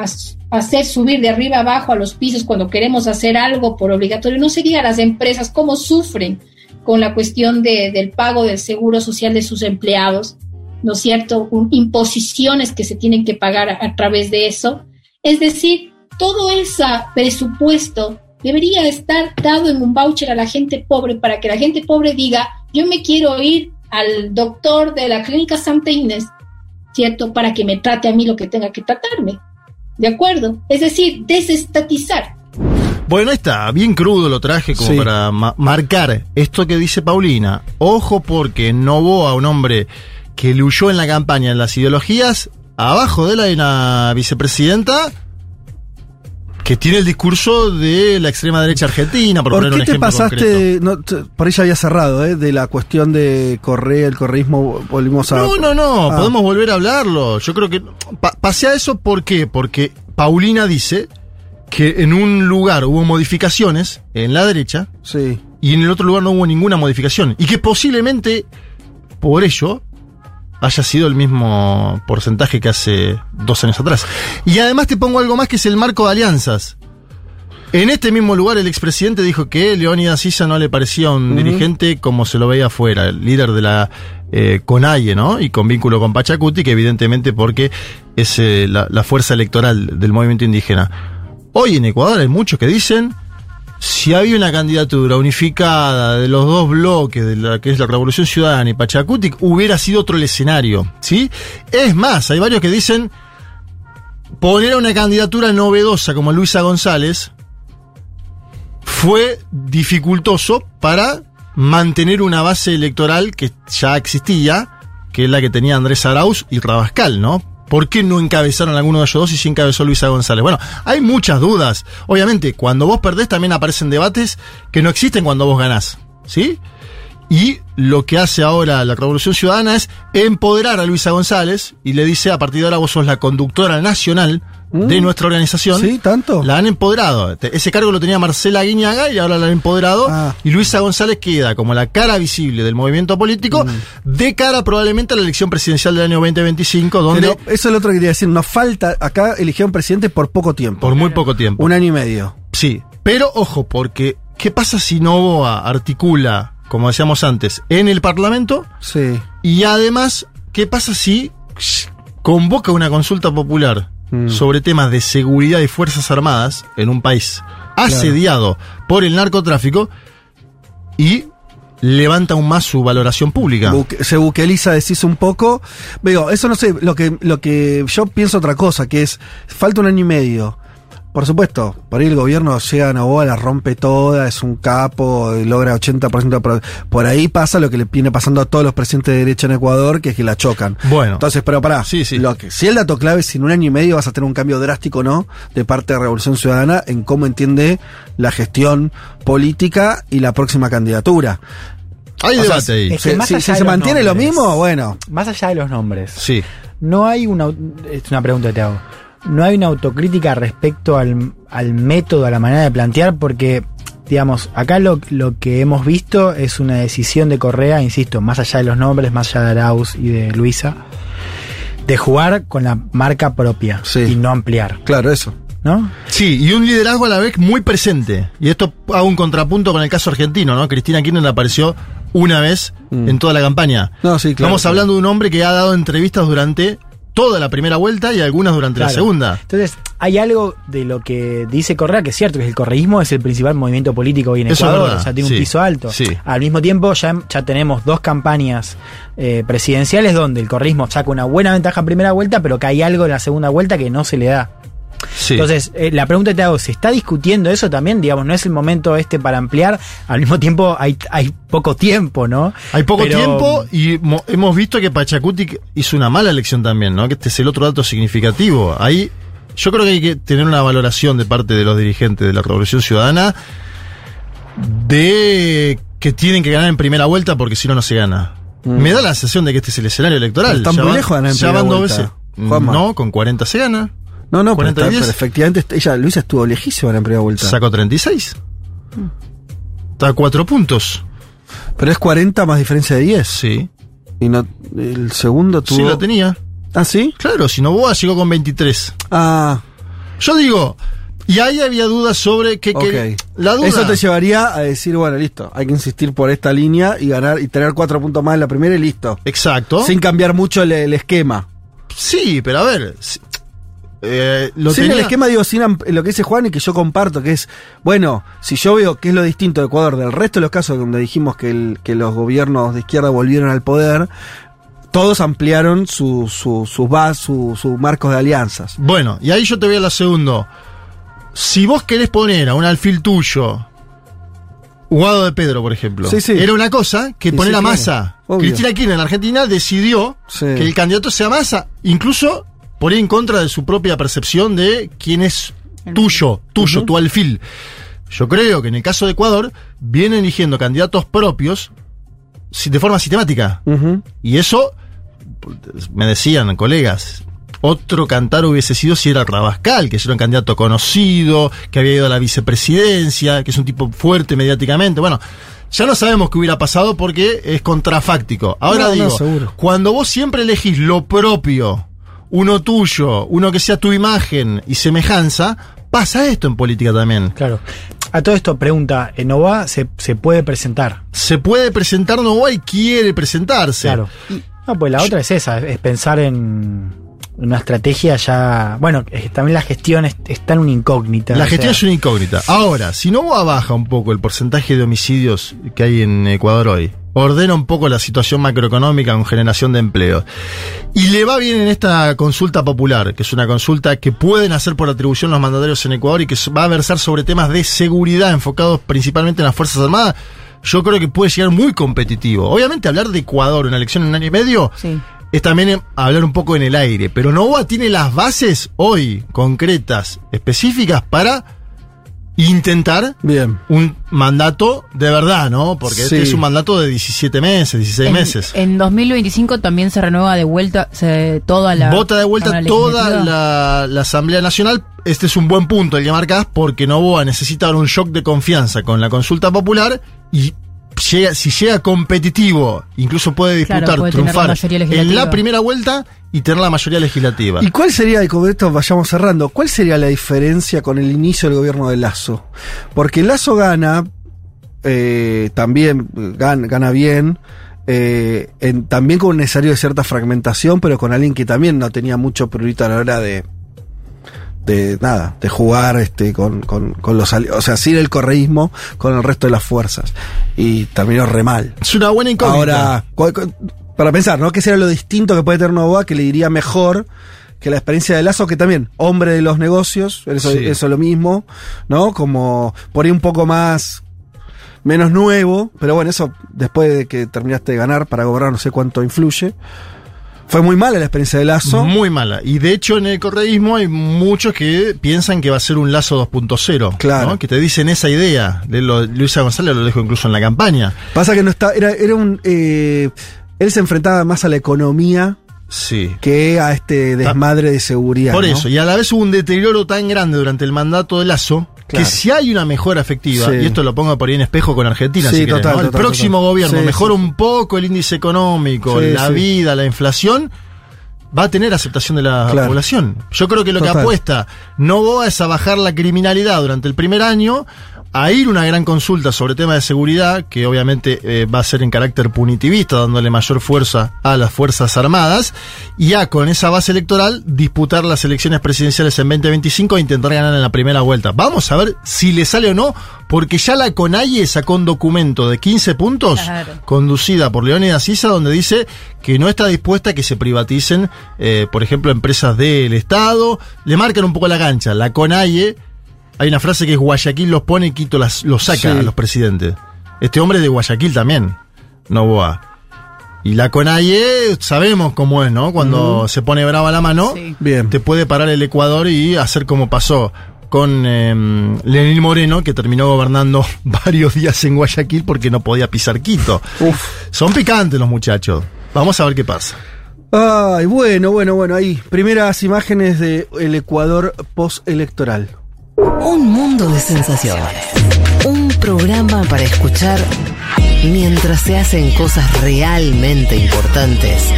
hacer subir de arriba abajo a los pisos cuando queremos hacer algo por obligatorio, no sería las empresas cómo sufren con la cuestión de- del pago del seguro social de sus empleados, ¿no es cierto? Un- imposiciones que se tienen que pagar a, a través de eso. Es decir, todo ese presupuesto debería estar dado en un voucher a la gente pobre para que la gente pobre diga, yo me quiero ir al doctor de la clínica Santa Inés, ¿cierto? Para que me trate a mí lo que tenga que tratarme. ¿De acuerdo? Es decir, desestatizar. Bueno, ahí está, bien crudo lo traje como Sí. para ma- marcar esto que dice Paulina. Ojo porque Novoa, un hombre que luyó en la campaña en las ideologías, abajo de él hay una vicepresidenta que tiene el discurso de la extrema derecha argentina, por, ¿Por poner un qué te ejemplo pasaste? No, te- por ahí ya había cerrado, ¿eh? De la cuestión de Correa, el correísmo, volvimos a. No, no, no, Ah. podemos volver a hablarlo. Yo creo que pa- pasé a eso ¿por qué? Porque Paulina dice que en un lugar hubo modificaciones en la derecha Sí. y en el otro lugar no hubo ninguna modificación. Y que posiblemente por ello haya sido el mismo porcentaje que hace dos años atrás. Y además te pongo algo más que es el marco de alianzas. En este mismo lugar el expresidente dijo que Leónidas Sisa no le parecía un dirigente como se lo veía afuera, el líder de la eh, CONAIE, ¿no? Y con vínculo con Pachacuti, que evidentemente porque es eh, la, la fuerza electoral del movimiento indígena. Hoy en Ecuador hay muchos que dicen si había una candidatura unificada de los dos bloques, de la que es la Revolución Ciudadana y Pachacuti, hubiera sido otro el escenario, ¿sí? Es más, hay varios que dicen poner a una candidatura novedosa como Luisa González fue dificultoso para mantener una base electoral que ya existía, que es la que tenía Andrés Arauz y Rabascal, ¿no? ¿Por qué no encabezaron alguno de ellos dos y sí encabezó Luisa González? Bueno, hay muchas dudas. Obviamente, cuando vos perdés también aparecen debates que no existen cuando vos ganás. ¿Sí? Y lo que hace ahora la Revolución Ciudadana es empoderar a Luisa González y le dice, a partir de ahora vos sos la conductora nacional de nuestra organización. ¿Sí? ¿Tanto? La han empoderado. Ese cargo lo tenía Marcela Guiñaga y ahora la han empoderado. Y Luisa González queda como la cara visible del movimiento político de cara probablemente a la elección presidencial del año 2025, donde... Pero eso es lo otro que quería decir. Nos falta, acá eligieron presidente por poco tiempo. Por muy poco tiempo. Un año y medio. Sí, pero ojo, porque ¿qué pasa si Novoa articula, como decíamos antes, en el Parlamento? Sí. Y además, ¿qué pasa si convoca una consulta popular Mm. sobre temas de seguridad y fuerzas armadas en un país asediado por el narcotráfico y levanta aún más su valoración pública? Buque- se buqueliza, decís un poco. Veo, eso no sé, lo que, lo que yo pienso otra cosa, que es, falta un año y medio. Por supuesto, por ahí el gobierno llega a Novoa, la rompe toda, es un capo, y logra 80% de Por ahí pasa lo que le viene pasando a todos los presidentes de derecha en Ecuador, que es que la chocan. Bueno. Entonces, pero pará. Sí, sí. Lo que, si el dato clave es si en un año y medio vas a tener un cambio drástico, ¿no? De parte de Revolución Ciudadana en cómo entiende la gestión política y la próxima candidatura. Hay O sea, debate ahí. es que Si, más si- allá si de se mantiene lo mismo, bueno. Más allá de los nombres. Sí. No hay una. Es una pregunta que te hago. No hay una autocrítica respecto al, al método, a la manera de plantear, porque, digamos, acá lo, lo que hemos visto es una decisión de Correa, insisto, más allá de los nombres, más allá de Arauz y de Luisa, de jugar con la marca propia y no ampliar. Claro, eso. ¿No? Sí, y un liderazgo a la vez muy presente. Y esto hago un contrapunto con el caso argentino, ¿no? Cristina Kirchner apareció una vez en toda la campaña. Mm. No, sí, claro, Estamos claro. hablando de un hombre que ha dado entrevistas durante toda la primera vuelta y algunas durante la segunda. Entonces, hay algo de lo que dice Correa que es cierto, que el correísmo es el principal movimiento político hoy en Eso es Ecuador, o sea, tiene sí, un piso alto. sí. Al mismo tiempo, ya, ya tenemos dos campañas eh, presidenciales donde el correísmo saca una buena ventaja en primera vuelta, pero que hay algo en la segunda vuelta que no se le da. Sí. Entonces, eh, la pregunta que te hago, ¿se está discutiendo eso también? Digamos, no es el momento este para ampliar, al mismo tiempo hay, hay poco tiempo, ¿no? Hay poco Pero- tiempo y mo- hemos visto que Pachacuti hizo una mala elección también, ¿no? Que este es el otro dato significativo. Ahí yo creo que hay que tener una valoración de parte de los dirigentes de la Revolución Ciudadana de que tienen que ganar en primera vuelta porque si no, no se gana. Me da la sensación de que este es el escenario electoral. Están muy lejos de ganar en ya primera van dos vuelta. veces. Juanma. No, con 40 se gana. No, no, pero, 40 y está- 10. pero efectivamente ella, Luisa estuvo lejísima en la primera vuelta. Sacó 36. Está a 4 puntos. Pero es 40 más diferencia de 10. Sí. Y no, el segundo tuvo. Sí, lo tenía. ¿Ah, sí? Claro, si Novoa llegó con 23. Ah. Yo digo, y ahí había dudas sobre que, que- Ok. la duda. Eso te llevaría a decir, bueno, listo, hay que insistir por esta línea y ganar y tener cuatro puntos más en la primera y listo. Exacto. Sin cambiar mucho el, el esquema. Sí, pero a ver. Eh, lo sin tenía- el esquema, digo, sin lo que dice Juan y que yo comparto, que es, bueno, si yo veo que es lo distinto de Ecuador del resto de los casos donde dijimos que, el- que los gobiernos de izquierda volvieron al poder, todos ampliaron su, su, sus bas- su, sus marcos de alianzas. Bueno, y ahí yo te voy a la segunda. Si vos querés poner a un alfil tuyo, Guado de Pedro, por ejemplo, Sí, sí. era una cosa que Sí, poner sí, a claro. Massa. Obvio. Cristina Kirchner en Argentina decidió Sí. que el candidato sea Massa, incluso por ir en contra de su propia percepción de quién es tuyo, tuyo, tu alfil. Yo creo que en el caso de Ecuador vienen eligiendo candidatos propios de forma sistemática. Y eso, me decían colegas, otro cantar hubiese sido si era Rabascal, que era un candidato conocido, que había ido a la vicepresidencia, que es un tipo fuerte mediáticamente. Bueno, ya no sabemos qué hubiera pasado porque es contrafáctico. Ahora No, digo, cuando vos siempre elegís lo propio, uno tuyo, uno que sea tu imagen y semejanza, pasa esto en política también. Claro. A todo esto, pregunta, ¿en Nova se, se puede presentar? Se puede presentar Novoa y quiere presentarse. Claro. No, pues la otra es esa, es pensar en una estrategia ya. Bueno, también la gestión es- está en una incógnita. La gestión sea, es una incógnita. Ahora, si Novoa baja un poco el porcentaje de homicidios que hay en Ecuador hoy, ordena un poco la situación macroeconómica con generación de empleo, y le va bien en esta consulta popular, que es una consulta que pueden hacer por atribución los mandatarios en Ecuador y que va a versar sobre temas de seguridad enfocados principalmente en las Fuerzas Armadas, yo creo que puede llegar muy competitivo. Obviamente hablar de Ecuador, una elección en un año y medio, es también hablar un poco en el aire. Pero Novoa tiene las bases hoy, concretas, específicas, para intentar Bien. un mandato de verdad, ¿no? Porque este es un mandato de 17 meses, 16 En- meses. En 2025 también se renueva de vuelta se- toda la. Vota de vuelta toda la, la Asamblea Nacional. Este es un buen punto el que marcás porque Novoa necesita dar un shock de confianza con la consulta popular y llega, si llega competitivo, incluso puede Claro, disputar, puede la triunfar en la primera vuelta y tener la mayoría legislativa. ¿Y cuál sería, y con esto vayamos cerrando, cuál sería la diferencia con el inicio del gobierno de Lazo? Porque Lazo gana, eh, también gana, gana bien, eh, en- también con un necesario de cierta fragmentación, pero con alguien que también no tenía mucho prurito a la hora de, de nada, de jugar este con, con, con los ali- o sea, sin el correísmo, con el resto de las fuerzas. Y terminó re mal. Es una buena incógnita. Ahora, para pensar, ¿no? ¿Qué sería lo distinto que puede tener Novoa que le iría mejor que la experiencia de Lazo, que también, hombre de los negocios, eso, Sí. eso es lo mismo, ¿no? Como por ahí un poco más, menos nuevo, pero bueno, eso después de que terminaste de ganar para gobernar, no sé cuánto influye. Fue muy mala la experiencia de Lazo. Muy mala. Y de hecho en el correísmo hay muchos que piensan que va a ser un lazo 2.0. Claro. ¿no? Que te dicen esa idea. De lo- Luisa González lo dijo incluso en la campaña. Pasa que no está, era, era un, eh, él se enfrentaba más a la economía Sí. que a este desmadre de seguridad. Por ¿no? eso, y a la vez hubo un deterioro tan grande durante el mandato de Lazo Claro. que si hay una mejora efectiva, Sí. y esto lo pongo por ahí en espejo con Argentina, Sí, si querés, ¿no? el total, próximo total. gobierno Sí, mejora un poco el índice económico, la vida, la inflación, va a tener aceptación de la Claro. población. Yo creo que lo que apuesta Novoa es a bajar la criminalidad durante el primer año, a ir una gran consulta sobre temas de seguridad, que obviamente eh, va a ser en carácter punitivista, dándole mayor fuerza a las Fuerzas Armadas, y a con esa base electoral disputar las elecciones presidenciales en 2025 e intentar ganar en la primera vuelta. Vamos a ver si le sale o no, porque ya la CONAIE sacó un documento de 15 puntos, Claro. conducida por Leónidas Sisa, donde dice que no está dispuesta a que se privaticen, eh, por ejemplo, empresas del Estado. Le marcan un poco la cancha. La CONAIE, hay una frase que es Guayaquil los pone y Quito las, los saca Sí. a los presidentes. Este hombre es de Guayaquil también, Novoa. Y la CONAIE sabemos cómo es, ¿no? Cuando se pone brava la mano, Sí. Bien. te puede parar el Ecuador y hacer como pasó con eh, Lenín Moreno, que terminó gobernando varios días en Guayaquil porque no podía pisar Quito. Son picantes los muchachos. Vamos a ver qué pasa. Ay, bueno, bueno, bueno, ahí. Primeras imágenes del Ecuador postelectoral. Un mundo de sensaciones. Un programa para escuchar mientras se hacen cosas realmente importantes,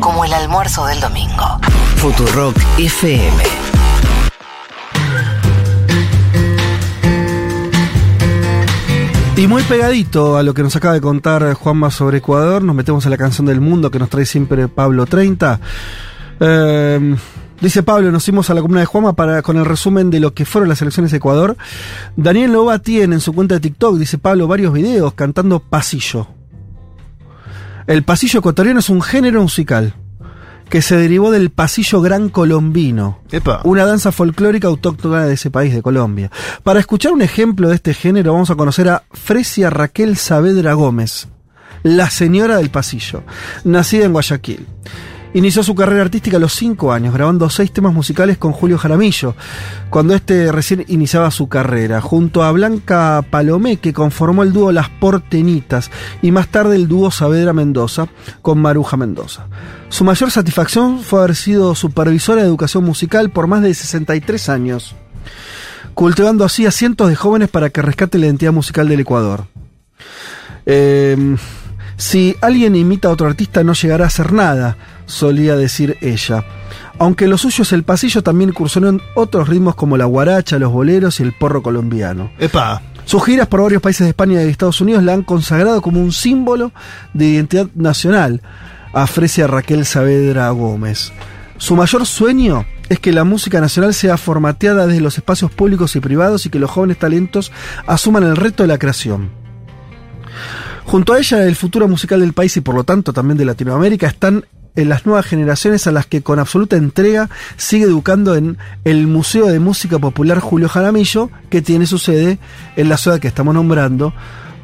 como el almuerzo del domingo. Futurock FM. Y muy pegadito a lo que nos acaba de contar Juanma sobre Ecuador, nos metemos a la canción del mundo que nos trae siempre Pablo 30. Eh, dice Pablo, nos fuimos a la comuna de Juanma para, con el resumen de lo que fueron las elecciones de Ecuador. Daniel Loba tiene en su cuenta de TikTok, dice Pablo, varios videos cantando pasillo. El pasillo ecuatoriano es un género musical que se derivó del pasillo gran colombino, Epa. una danza folclórica autóctona de ese país, de Colombia. Para escuchar un ejemplo de este género vamos a conocer a Fresia Raquel Saavedra Gómez, la señora del pasillo, nacida en Guayaquil. Inició su carrera artística a los 5 años, grabando seis temas musicales con Julio Jaramillo, cuando este recién iniciaba su carrera, junto a Blanca Palomé, que conformó el dúo Las Portenitas, y más tarde el dúo Saavedra Mendoza, con Maruja Mendoza. Su mayor satisfacción fue haber sido supervisora de educación musical por más de 63 años, cultivando así a cientos de jóvenes para que rescate la identidad musical del Ecuador. Eh, si alguien imita a otro artista no llegará a hacer nada, solía decir ella. Aunque lo suyo es el pasillo, también en otros ritmos como la guaracha, los boleros y el porro colombiano. Epa. Sus giras por varios países de España y de Estados Unidos la han consagrado como un símbolo de identidad nacional a Fresia Raquel Saavedra Gómez. Su mayor sueño es que la música nacional sea formateada desde los espacios públicos y privados y que los jóvenes talentos asuman el reto de la creación. Junto a ella, el futuro musical del país y por lo tanto también de Latinoamérica están en las nuevas generaciones a las que con absoluta entrega sigue educando en el Museo de Música Popular Julio Jaramillo, que tiene su sede en la ciudad que estamos nombrando,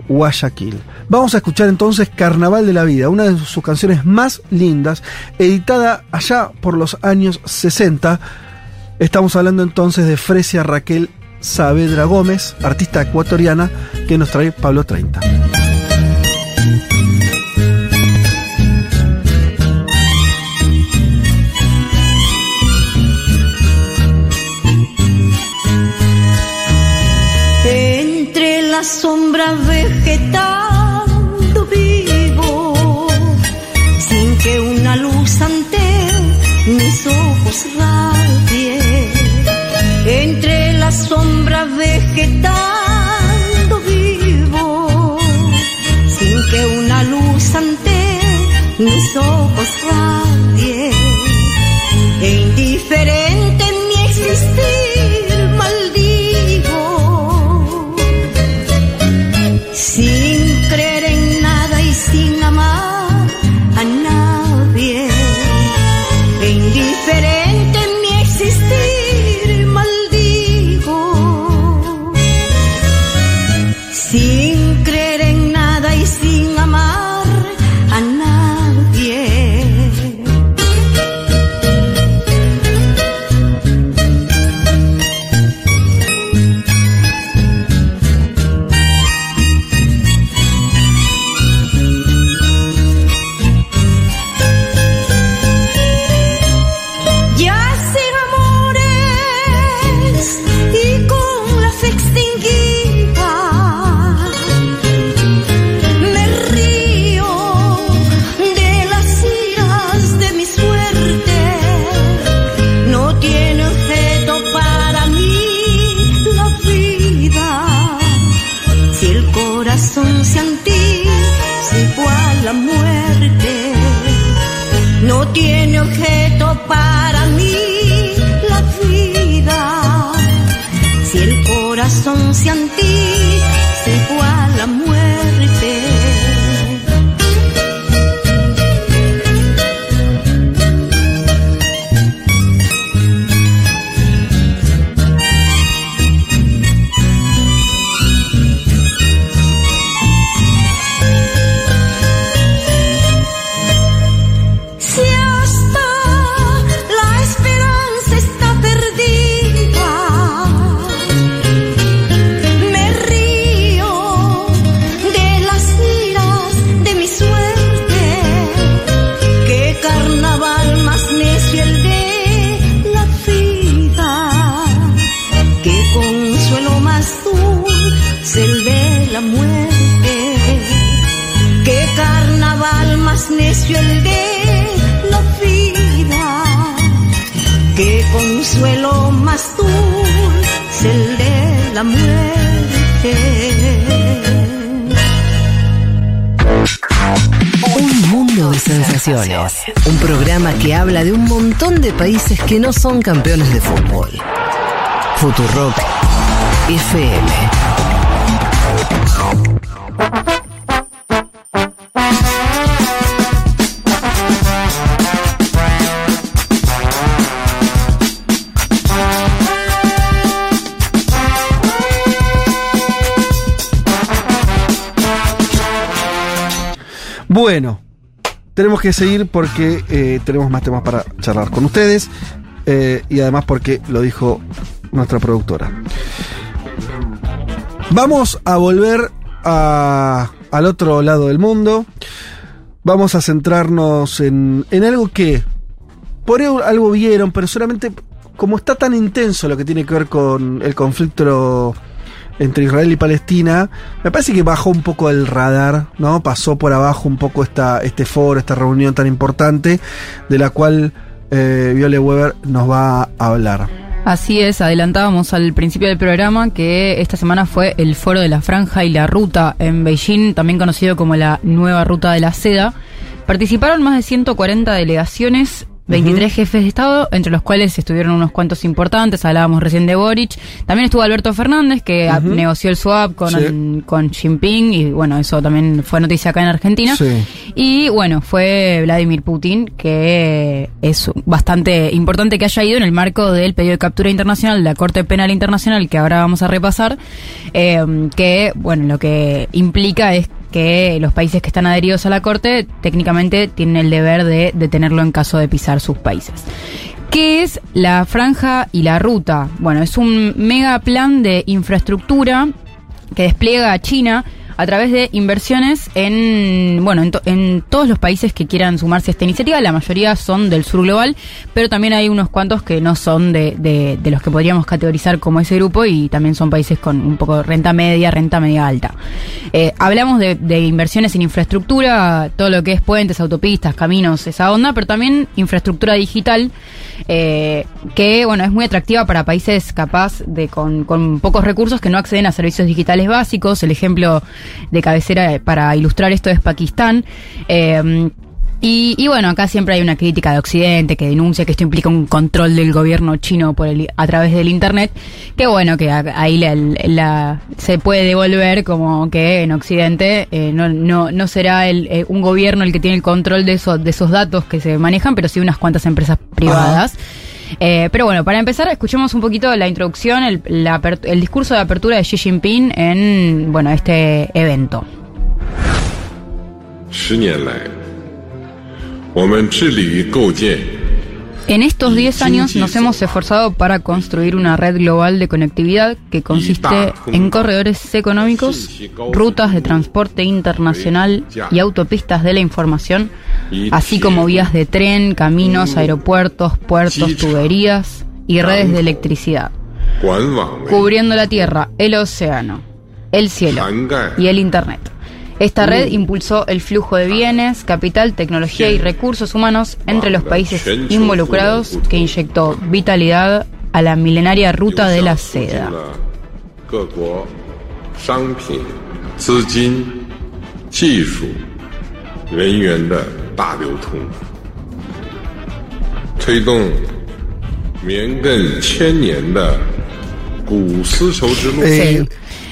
Guayaquil. Vamos a escuchar entonces Carnaval de la Vida, una de sus canciones más lindas, editada allá por los años 60. Estamos hablando entonces de Fresia Raquel Saavedra Gómez, artista ecuatoriana, que nos trae Pablo 30. La sombra vegetando vivo, sin que una luz ante mis ojos radie. Entre la sombra vegetando vivo, sin que una luz ante mis ojos radie. Son campeones de fútbol. Futurock FM. Bueno, tenemos que seguir porque eh, tenemos más temas para charlar con ustedes eh, y además porque lo dijo nuestra productora. Vamos a volver a- al otro lado del mundo. Vamos a centrarnos en, en algo que por algo vieron, pero solamente como está tan intenso lo que tiene que ver con el conflicto entre Israel y Palestina, me parece que bajó un poco el radar, ¿no? Pasó por abajo un poco esta, este foro, esta reunión tan importante, de la cual eh, Viole Weber nos va a hablar. Así es, adelantábamos al principio del programa que esta semana fue el foro de la franja y la ruta en Beijing, también conocido como la nueva ruta de la seda. Participaron más de 140 delegaciones 23 jefes de Estado, entre los cuales estuvieron unos cuantos importantes, hablábamos recién de Boric. También estuvo Alberto Fernández, que negoció el swap con, Sí. con Jinping, y bueno, eso también fue noticia acá en Argentina. Sí. Y bueno, fue Vladimir Putin, que es bastante importante que haya ido en el marco del pedido de captura internacional de la Corte Penal Internacional, que ahora vamos a repasar, eh, que bueno, lo que implica es que los países que están adheridos a la Corte técnicamente tienen el deber de detenerlo en caso de pisar sus países. ¿Qué es la franja y la ruta? Bueno, es un mega plan de infraestructura que despliega China a través de inversiones en bueno en, to- en todos los países que quieran sumarse a esta iniciativa. La mayoría son del sur global, pero también hay unos cuantos que no son de, de- de los que podríamos categorizar como ese grupo y también son países con un poco renta media, renta media alta. Eh, hablamos de, de inversiones en infraestructura, todo lo que es puentes, autopistas, caminos, esa onda, pero también infraestructura digital, eh, que bueno es muy atractiva para países capaz de con, con pocos recursos que no acceden a servicios digitales básicos. El ejemplo de cabecera eh, para ilustrar esto es Pakistán. Eh, y, y bueno, acá siempre hay una crítica de Occidente que denuncia que esto implica un control del gobierno chino por el, a través del Internet, que bueno, que a- ahí la, la- se puede devolver como que en Occidente eh, no, no, no será el, eh, un gobierno el que tiene el control de, esos de esos datos que se manejan, pero sí unas cuantas empresas privadas. Eh, pero bueno, para empezar, escuchemos un poquito la introducción, el, la apert- el discurso de apertura de Xi Jinping en bueno este evento. 十年来，我们致力于构建 en estos 10 años nos hemos esforzado para construir una red global de conectividad que consiste en corredores económicos, rutas de transporte internacional y autopistas de la información, así como vías de tren, caminos, aeropuertos, puertos, tuberías y redes de electricidad, cubriendo la tierra, el océano, el cielo y el Internet. Esta red impulsó el flujo de bienes, capital, tecnología y recursos humanos entre los países involucrados que inyectó vitalidad a la milenaria ruta de la seda.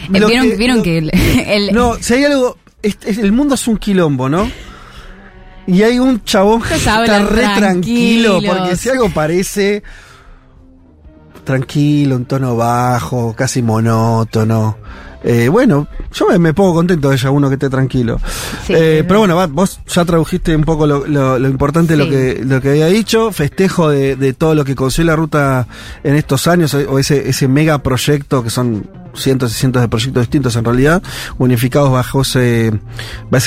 ¿Vieron, que, el, No, si hay algo es- es- el mundo es un quilombo, ¿no? Y hay un chabón que está re tranquilo, porque si algo parece tranquilo, un tono bajo, casi monótono. eh, bueno, yo me, me pongo contento de ella, uno que esté tranquilo. Sí, Eh, pero bueno, va, vos ya tradujiste un poco lo, lo- lo importante de lo que, lo que había dicho, festejo de, de todo lo que consiguió la ruta en estos años, o o ese, ese mega proyecto que son cientos y cientos de proyectos distintos en realidad, unificados bajo ese,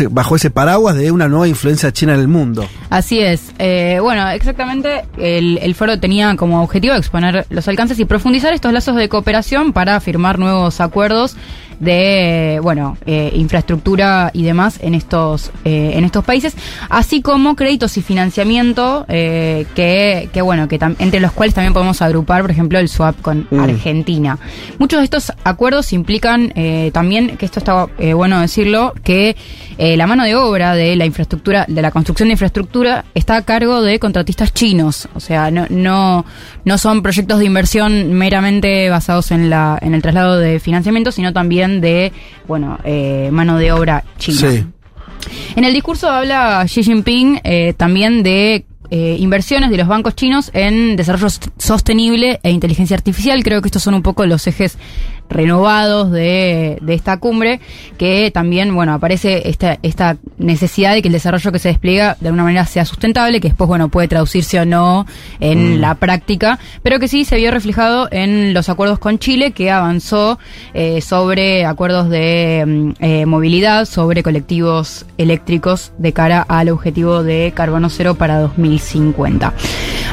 bajo ese- paraguas de una nueva influencia china en el mundo. Así es. Eh, bueno, exactamente, el, el foro tenía como objetivo exponer los alcances y profundizar estos lazos de cooperación para firmar nuevos acuerdos de, bueno, eh, infraestructura y demás en estos, eh, en estos países, así como créditos y financiamiento que, que, bueno, que entre los cuales también podemos agrupar, por ejemplo, el swap con Mm. Argentina. Muchos de estos acuerdos implican eh, también, que esto está eh, bueno decirlo, que eh, la mano de obra de la infraestructura, de la construcción de infraestructura, está a cargo de contratistas chinos. O sea, no, no, no son proyectos de inversión meramente basados en la, en el traslado de financiamiento, sino también de, bueno, eh, mano de obra china. Sí. En el discurso habla Xi Jinping eh, también de eh, inversiones de los bancos chinos en desarrollo sost- sostenible e inteligencia artificial. Creo que estos son un poco los ejes renovados de, de esta cumbre, que también, bueno, aparece esta, esta necesidad de que el desarrollo que se despliega de alguna manera sea sustentable, que después, bueno, puede traducirse o no en Mm. la práctica, pero que sí se vio reflejado en los acuerdos con Chile, que avanzó eh, sobre acuerdos de mm, eh, movilidad, sobre colectivos eléctricos de cara al objetivo de carbono cero para 2050.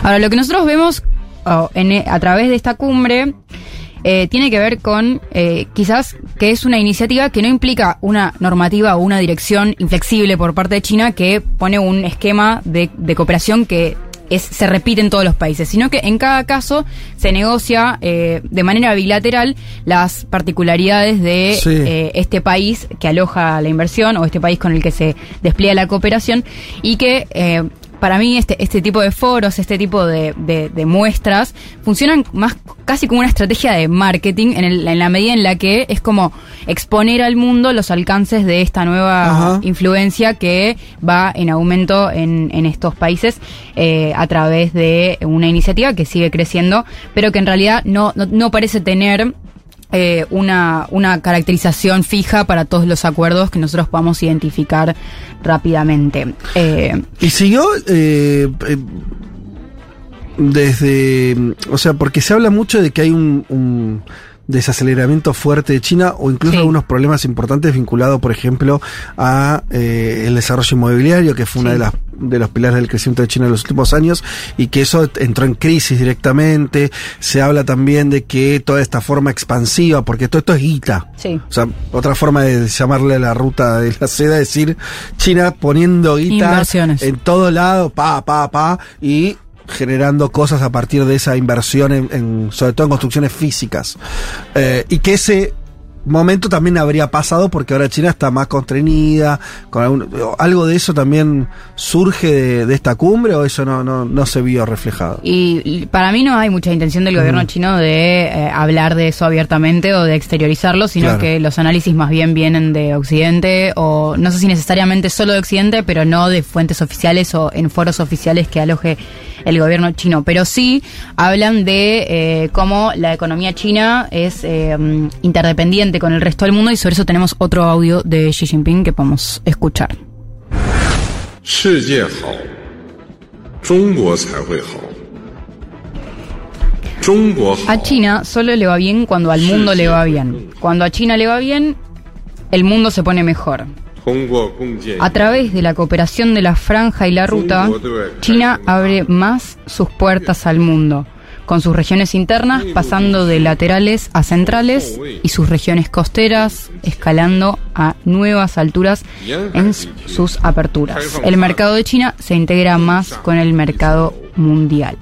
Ahora, lo que nosotros vemos oh, en a través de esta cumbre eh, tiene que ver con eh, quizás que es una iniciativa que no implica una normativa o una dirección inflexible por parte de China que pone un esquema de, de cooperación que es, se repite en todos los países, sino que en cada caso se negocia eh, de manera bilateral las particularidades de Sí. eh, este país que aloja la inversión o este país con el que se despliega la cooperación y que eh, para mí este, este tipo de foros, este tipo de, de- de muestras, funcionan más casi como una estrategia de marketing en, el- en la medida en la que es como exponer al mundo los alcances de esta nueva Ajá. influencia que va en aumento en, en estos países eh, a través de una iniciativa que sigue creciendo, pero que en realidad no, no, no parece tener eh, una, una caracterización fija para todos los acuerdos que nosotros podamos identificar rápidamente. Eh, Y siguió eh, eh, desde, o sea, porque se habla mucho de que hay un, un desaceleramiento fuerte de China o incluso algunos problemas importantes vinculados, por ejemplo, a eh, el desarrollo inmobiliario, que fue una de las de los pilares del crecimiento de China en los últimos años y que eso entró en crisis directamente. Se habla también de que toda esta forma expansiva, porque todo esto es guita. Sí. O sea, otra forma de llamarle la ruta de la seda es decir, China poniendo guita en todo lado, pa, pa, pa, y generando cosas a partir de esa inversión, en, en- sobre todo en construcciones físicas. Eh, y que ese momento también habría pasado porque ahora China está más constreñida, con algún- algo de eso también surge de, de esta cumbre o eso no, no, no se vio reflejado. Y para mí no hay mucha intención del gobierno chino de eh, hablar de eso abiertamente o de exteriorizarlo, sino Claro. que los análisis más bien vienen de Occidente o no sé si necesariamente solo de Occidente, pero no de fuentes oficiales o en foros oficiales que aloje el gobierno chino. Pero sí hablan de eh, cómo la economía china es eh, mm, interdependiente con el resto del mundo y sobre eso tenemos otro audio de Xi Jinping que podemos escuchar. 世界好，中国才会好。中国好， A China solo le va bien cuando al mundo le va bien. Cuando a China le va bien, el mundo se pone mejor. A través de la cooperación de la franja y la ruta, China abre más sus puertas al mundo, con sus regiones internas pasando de laterales a centrales y sus regiones costeras escalando a nuevas alturas en sus aperturas. El mercado de China se integra más con el mercado mundial.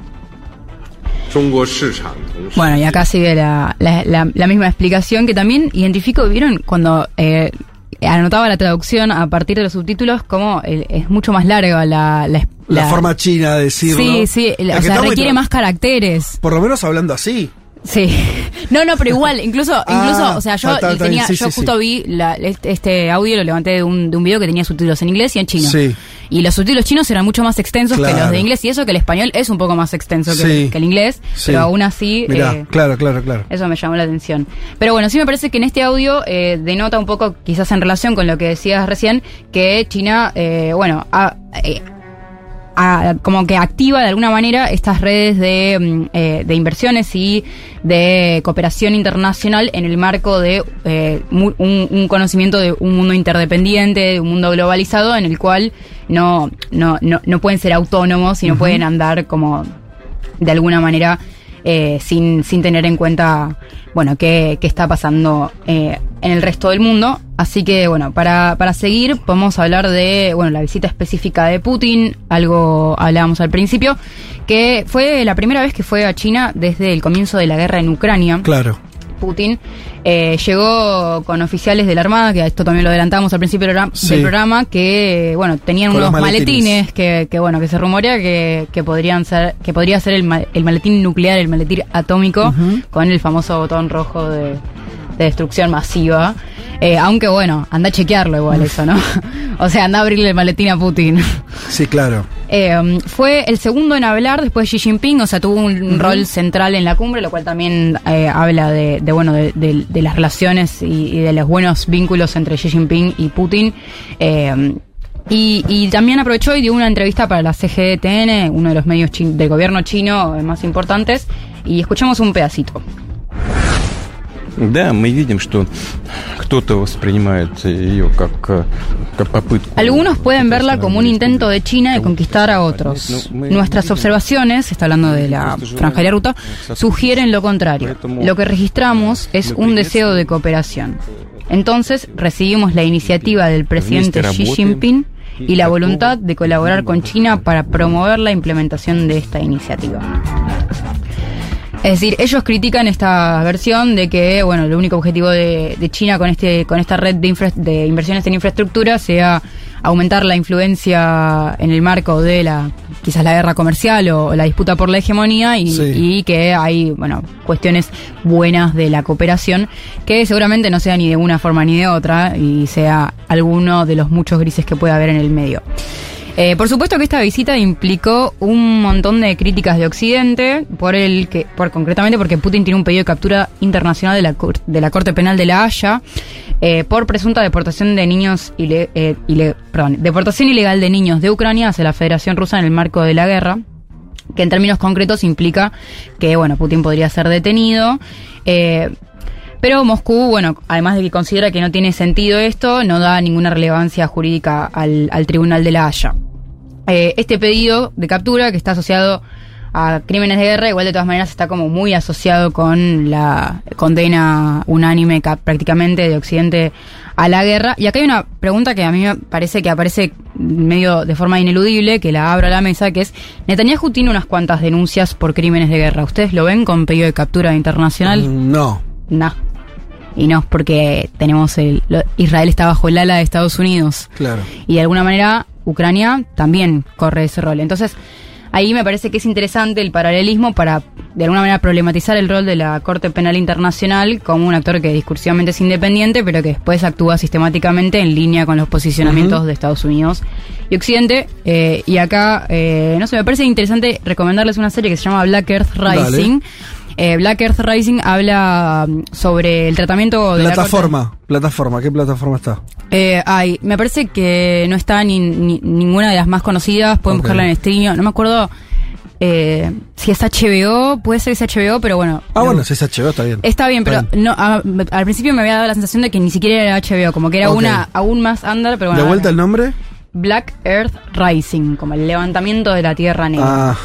Bueno, y acá sigue la, la, misma explicación que también identifico, ¿vieron? Cuando eh, anotaba la traducción a partir de los subtítulos, como eh, es mucho más larga la... la, La, la- forma china de decirlo. Sí, sí, Es o sea, requiere más caracteres. Por lo menos hablando así. Sí. No, no, pero igual, incluso, Ah, incluso, o sea, yo tenía, sí, yo sí, justo vi la- este, este audio, lo levanté de un, de un video que tenía subtítulos en inglés y en chino. Sí. Y los subtítulos chinos eran mucho más extensos que los de inglés y eso que el español es un poco más extenso que, Sí. que el inglés, Sí. pero aún así... Mirá, eh, claro, claro, claro. eso me llamó la atención. Pero bueno, sí me parece que en este audio eh, denota un poco, quizás en relación con lo que decías recién, que China, eh, bueno, ha- como que activa de alguna manera estas redes de, mm, eh, de inversiones y de cooperación internacional en el marco de eh, un, un conocimiento de un mundo interdependiente, de un mundo globalizado en el cual no, no, no, no pueden ser autónomos y no pueden andar como de alguna manera eh, sin, sin tener en cuenta bueno qué, qué está pasando eh, en el resto del mundo así que bueno para, para seguir podemos hablar de bueno la visita específica de Putin algo hablábamos al principio que fue la primera vez que fue a China desde el comienzo de la guerra en Ucrania Claro. Putin eh, llegó con oficiales de la Armada, que esto también lo adelantamos al principio del programa, Sí. del programa, que bueno tenían Con unos maletines, que, que, bueno que se rumorea que, que podrían ser que podría ser el, ma- el maletín nuclear, el maletín atómico, con el famoso botón rojo de, de destrucción masiva. Eh, aunque bueno, anda a chequearlo igual eso, ¿no? o sea, anda a abrirle el maletín a Putin. Sí, claro. Eh, um, fue el segundo en hablar después de Xi Jinping, o sea, tuvo un rol central en la cumbre, lo cual también eh, habla de, de, bueno, de, de- de las relaciones y, y de los buenos vínculos entre Xi Jinping y Putin. Eh, y, y también aprovechó y dio una entrevista para la CGTN, uno de los medios del gobierno chino eh, más importantes, y escuchamos un pedacito. Да, мы видим, что кто-то воспринимает ее как, э, как попытку. Algunos pueden verla como un intento de China de conquistar a otros. Nuestras observaciones, está hablando de la franja de la ruta, sugieren lo contrario. Lo que registramos es un deseo de cooperación. Entonces recibimos la iniciativa del presidente Xi Jinping y la voluntad de colaborar con China para promover la implementación de esta iniciativa. Es decir, ellos critican esta versión de que, bueno, el único objetivo de, de China con este con esta red de, infra- de inversiones en infraestructura sea aumentar la influencia en el marco de la quizás la guerra comercial o la disputa por la hegemonía y, Sí. y que hay bueno cuestiones buenas de la cooperación que seguramente no sea ni de una forma ni de otra y sea alguno de los muchos grises que puede haber en el medio. Eh, por supuesto que esta visita implicó un montón de críticas de Occidente, por el que, por concretamente porque Putin tiene un pedido de captura internacional de la, de la Corte Penal de La Haya eh, por presunta deportación de niños ile- eh, perdón, deportación ilegal de niños de Ucrania hacia la Federación Rusa en el marco de la guerra que en términos concretos implica que bueno Putin podría ser detenido. Eh, pero Moscú, bueno, además de que considera que no tiene sentido esto, no da ninguna relevancia jurídica al, al Tribunal de la Haya. Eh, este pedido de captura, que está asociado a crímenes de guerra, igual de todas maneras está como muy asociado con la condena unánime ca- prácticamente de Occidente a la guerra. Y acá hay una pregunta que a mí me parece que aparece medio de forma ineludible, que la abro a la mesa, que es, Netanyahu tiene unas cuantas denuncias por crímenes de guerra. ¿Ustedes lo ven con pedido de captura internacional? Mm, No. No. Y no, porque tenemos el. lo- Israel está bajo el ala de Estados Unidos. Claro. Y de alguna manera, Ucrania también corre ese rol. Entonces, ahí me parece que es interesante el paralelismo para, de alguna manera, problematizar el rol de la Corte Penal Internacional como un actor que discursivamente es independiente, pero que después actúa sistemáticamente en línea con los posicionamientos de Estados Unidos y Occidente. Eh, y acá, eh, no sé, me parece interesante recomendarles una serie que se llama Black Earth Dale. Eh, Black Earth Rising habla mm, sobre el tratamiento de la Plataforma. Plataforma. ¿Qué plataforma está? eh, ay, me parece que no está ni, ni- ninguna de las más conocidas. Pueden Ok. buscarla en streaming. No me acuerdo eh, si es HBO. Puede ser que es HBO, pero bueno. Ah, no- bueno, si es HBO, está bien. Está bien, pero no, a- al principio me había dado la sensación de que ni siquiera era HBO, como que era una aún más under, pero bueno. ¿De vuelta el nombre? Black Earth Rising, como el levantamiento de la Tierra Negra Ah,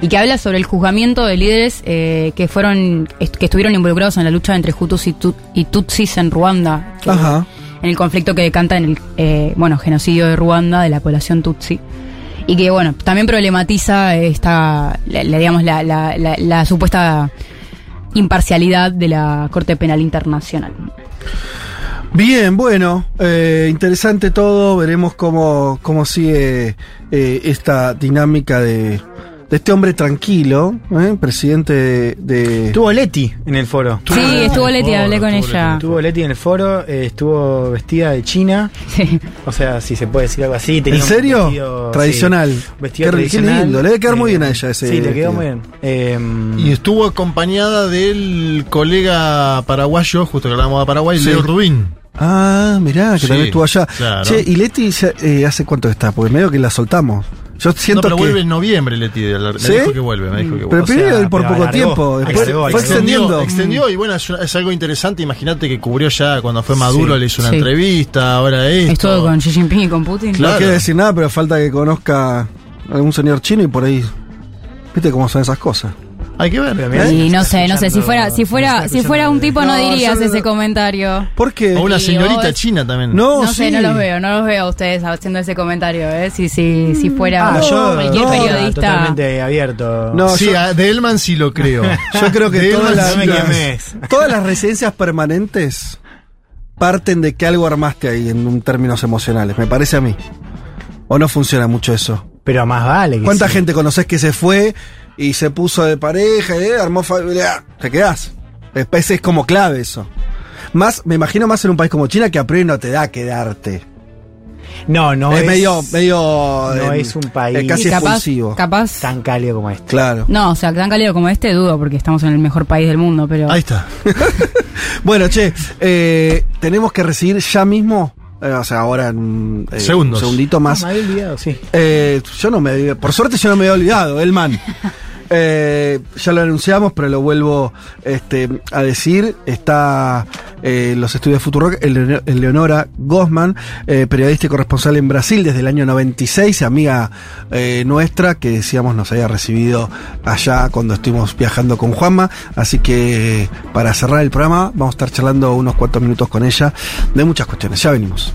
y que habla sobre el juzgamiento de líderes eh, que fueron est- que estuvieron involucrados en la lucha entre Hutus y, Tut- y Tutsis en Ruanda que- Ajá. en el conflicto que decanta en el eh, bueno genocidio de Ruanda de la población Tutsi y que bueno también problematiza esta la, la, digamos la, la- supuesta imparcialidad de la Corte Penal Internacional Bien, bueno, eh, interesante todo. Veremos cómo, cómo sigue eh, esta dinámica de, de este hombre tranquilo, ¿eh? presidente de. de- Estuvo Leti en el foro. sí estuvo Leti hablé con ella Estuvo Leti en el foro, eh, estuvo vestida de China. O sea, si se puede decir algo así. tenía ¿En serio? vestido, Tradicional. sí, vestido Qué- qué tradicional. lindo, le debe quedar muy bien a ella ese Sí, le quedó muy bien. Eh, Y estuvo acompañada del colega paraguayo, justo que hablamos de Paraguay, Sí. Leo Rubín. Ah, mirá, que Sí, también estuvo allá. claro. Che, ¿y Leti ya, eh, hace cuánto está? Porque medio que la soltamos. Yo siento no, pero que. vuelve en noviembre Leti. Me ¿Sí? dijo que vuelve, me dijo que Pero vuelve. primero ir por pero poco alargó, tiempo, después alargó, fue extendió, extendiendo. extendió y bueno, es, es algo interesante. Imagínate que cubrió ya cuando fue Maduro, Sí. le hizo una Sí. entrevista, ahora esto. estuvo con Xi Jinping y con Putin Claro. No quiere decir nada, pero falta que conozca algún señor chino y por ahí. ¿Viste cómo son esas cosas? Hay que ver. Mirá, y no sé, no sé, si fuera, si fuera, si fuera un tipo no, No, dirías yo ese comentario. ¿Por qué? O una señorita vos- china también. No, No sé, no los veo, no los veo a ustedes haciendo ese comentario, ¿eh? Si, si, si fuera Ah, yo cualquier no, periodista. totalmente abierto. No, sí, yo- a- de Elman sí lo creo. Yo creo que De todas las, sí todas las residencias permanentes parten de que algo armaste ahí en un términos emocionales, me parece a mí. ¿O no funciona mucho eso? Pero más vale que ¿Cuánta sí. gente conoces que se fue y se puso de pareja, eh, armó familia? Te quedás. Después es como clave eso. Más, me imagino más en un país como China que a priori no te da quedarte. No, no es, es, medio, medio. no es un país eh, casi Y capaz, expulsivo. capaz. tan cálido como este. Claro. No, o sea, tan cálido como este dudo, porque estamos en el mejor país del mundo, pero. Ahí está. Bueno, che, eh, tenemos que recibir ya mismo. eh, o sea, ahora en eh, Segundos. un segundito más. Me había olvidado, sí. Eh, yo no me. Por suerte, yo no me había olvidado, el man. Eh, ya lo anunciamos, pero lo vuelvo este, a decir. Está eh, los estudios Futurock, Eleonora Gosman, eh, periodista y corresponsal en Brasil desde el año 96, amiga eh, nuestra que decíamos nos había recibido allá cuando estuvimos viajando con Juanma. Así que para cerrar el programa, vamos a estar charlando unos cuantos minutos con ella de muchas cuestiones. Ya venimos.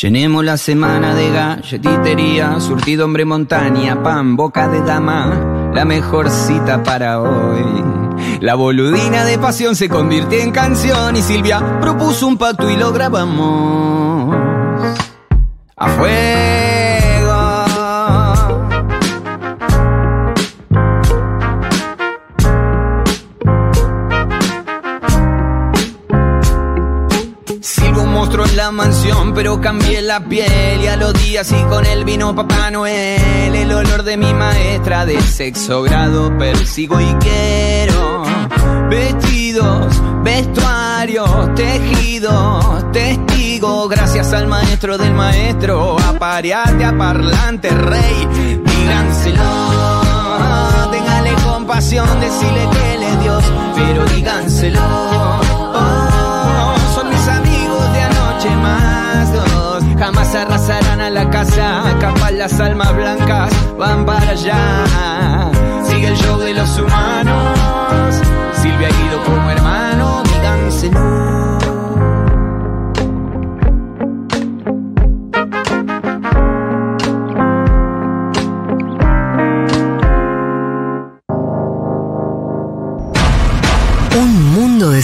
Llenemos la semana de galletitería, surtido hombre montaña, pan, boca de dama, la mejor cita para hoy. La boludina de pasión se convirtió en canción y Silvia propuso un pacto y lo grabamos. A la mansión, pero cambié la piel y a los días y con él vino Papá Noel. El olor de mi maestra de sexo grado persigo y quiero vestidos, vestuarios, tejidos, testigos. Gracias al maestro del maestro, apareate a parlante rey, díganselo. Téngale compasión, decirle que él es Dios, pero díganselo. Jamás arrasarán a la casa, capaz las almas blancas van para allá. Sigue el show de los humanos, Silvia y Guido como hermano, díganselo.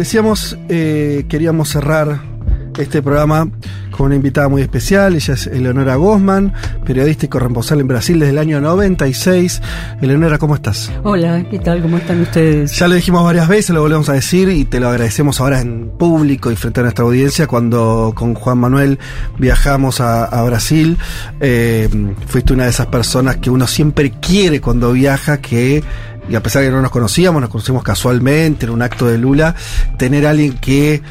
decíamos, eh, queríamos cerrar este programa con una invitada muy especial. Ella es Eleonora Gosman, periodista y corresponsal en Brasil desde el año 96. Eleonora, ¿cómo estás? Hola, ¿qué tal? ¿Cómo están ustedes? Ya lo dijimos varias veces, lo volvemos a decir y te lo agradecemos ahora en público y frente a nuestra audiencia cuando con Juan Manuel viajamos a, a Brasil. Eh, fuiste una de esas personas que uno siempre quiere cuando viaja, que y a pesar de que no nos conocíamos, nos conocimos casualmente en un acto de Lula, tener a alguien que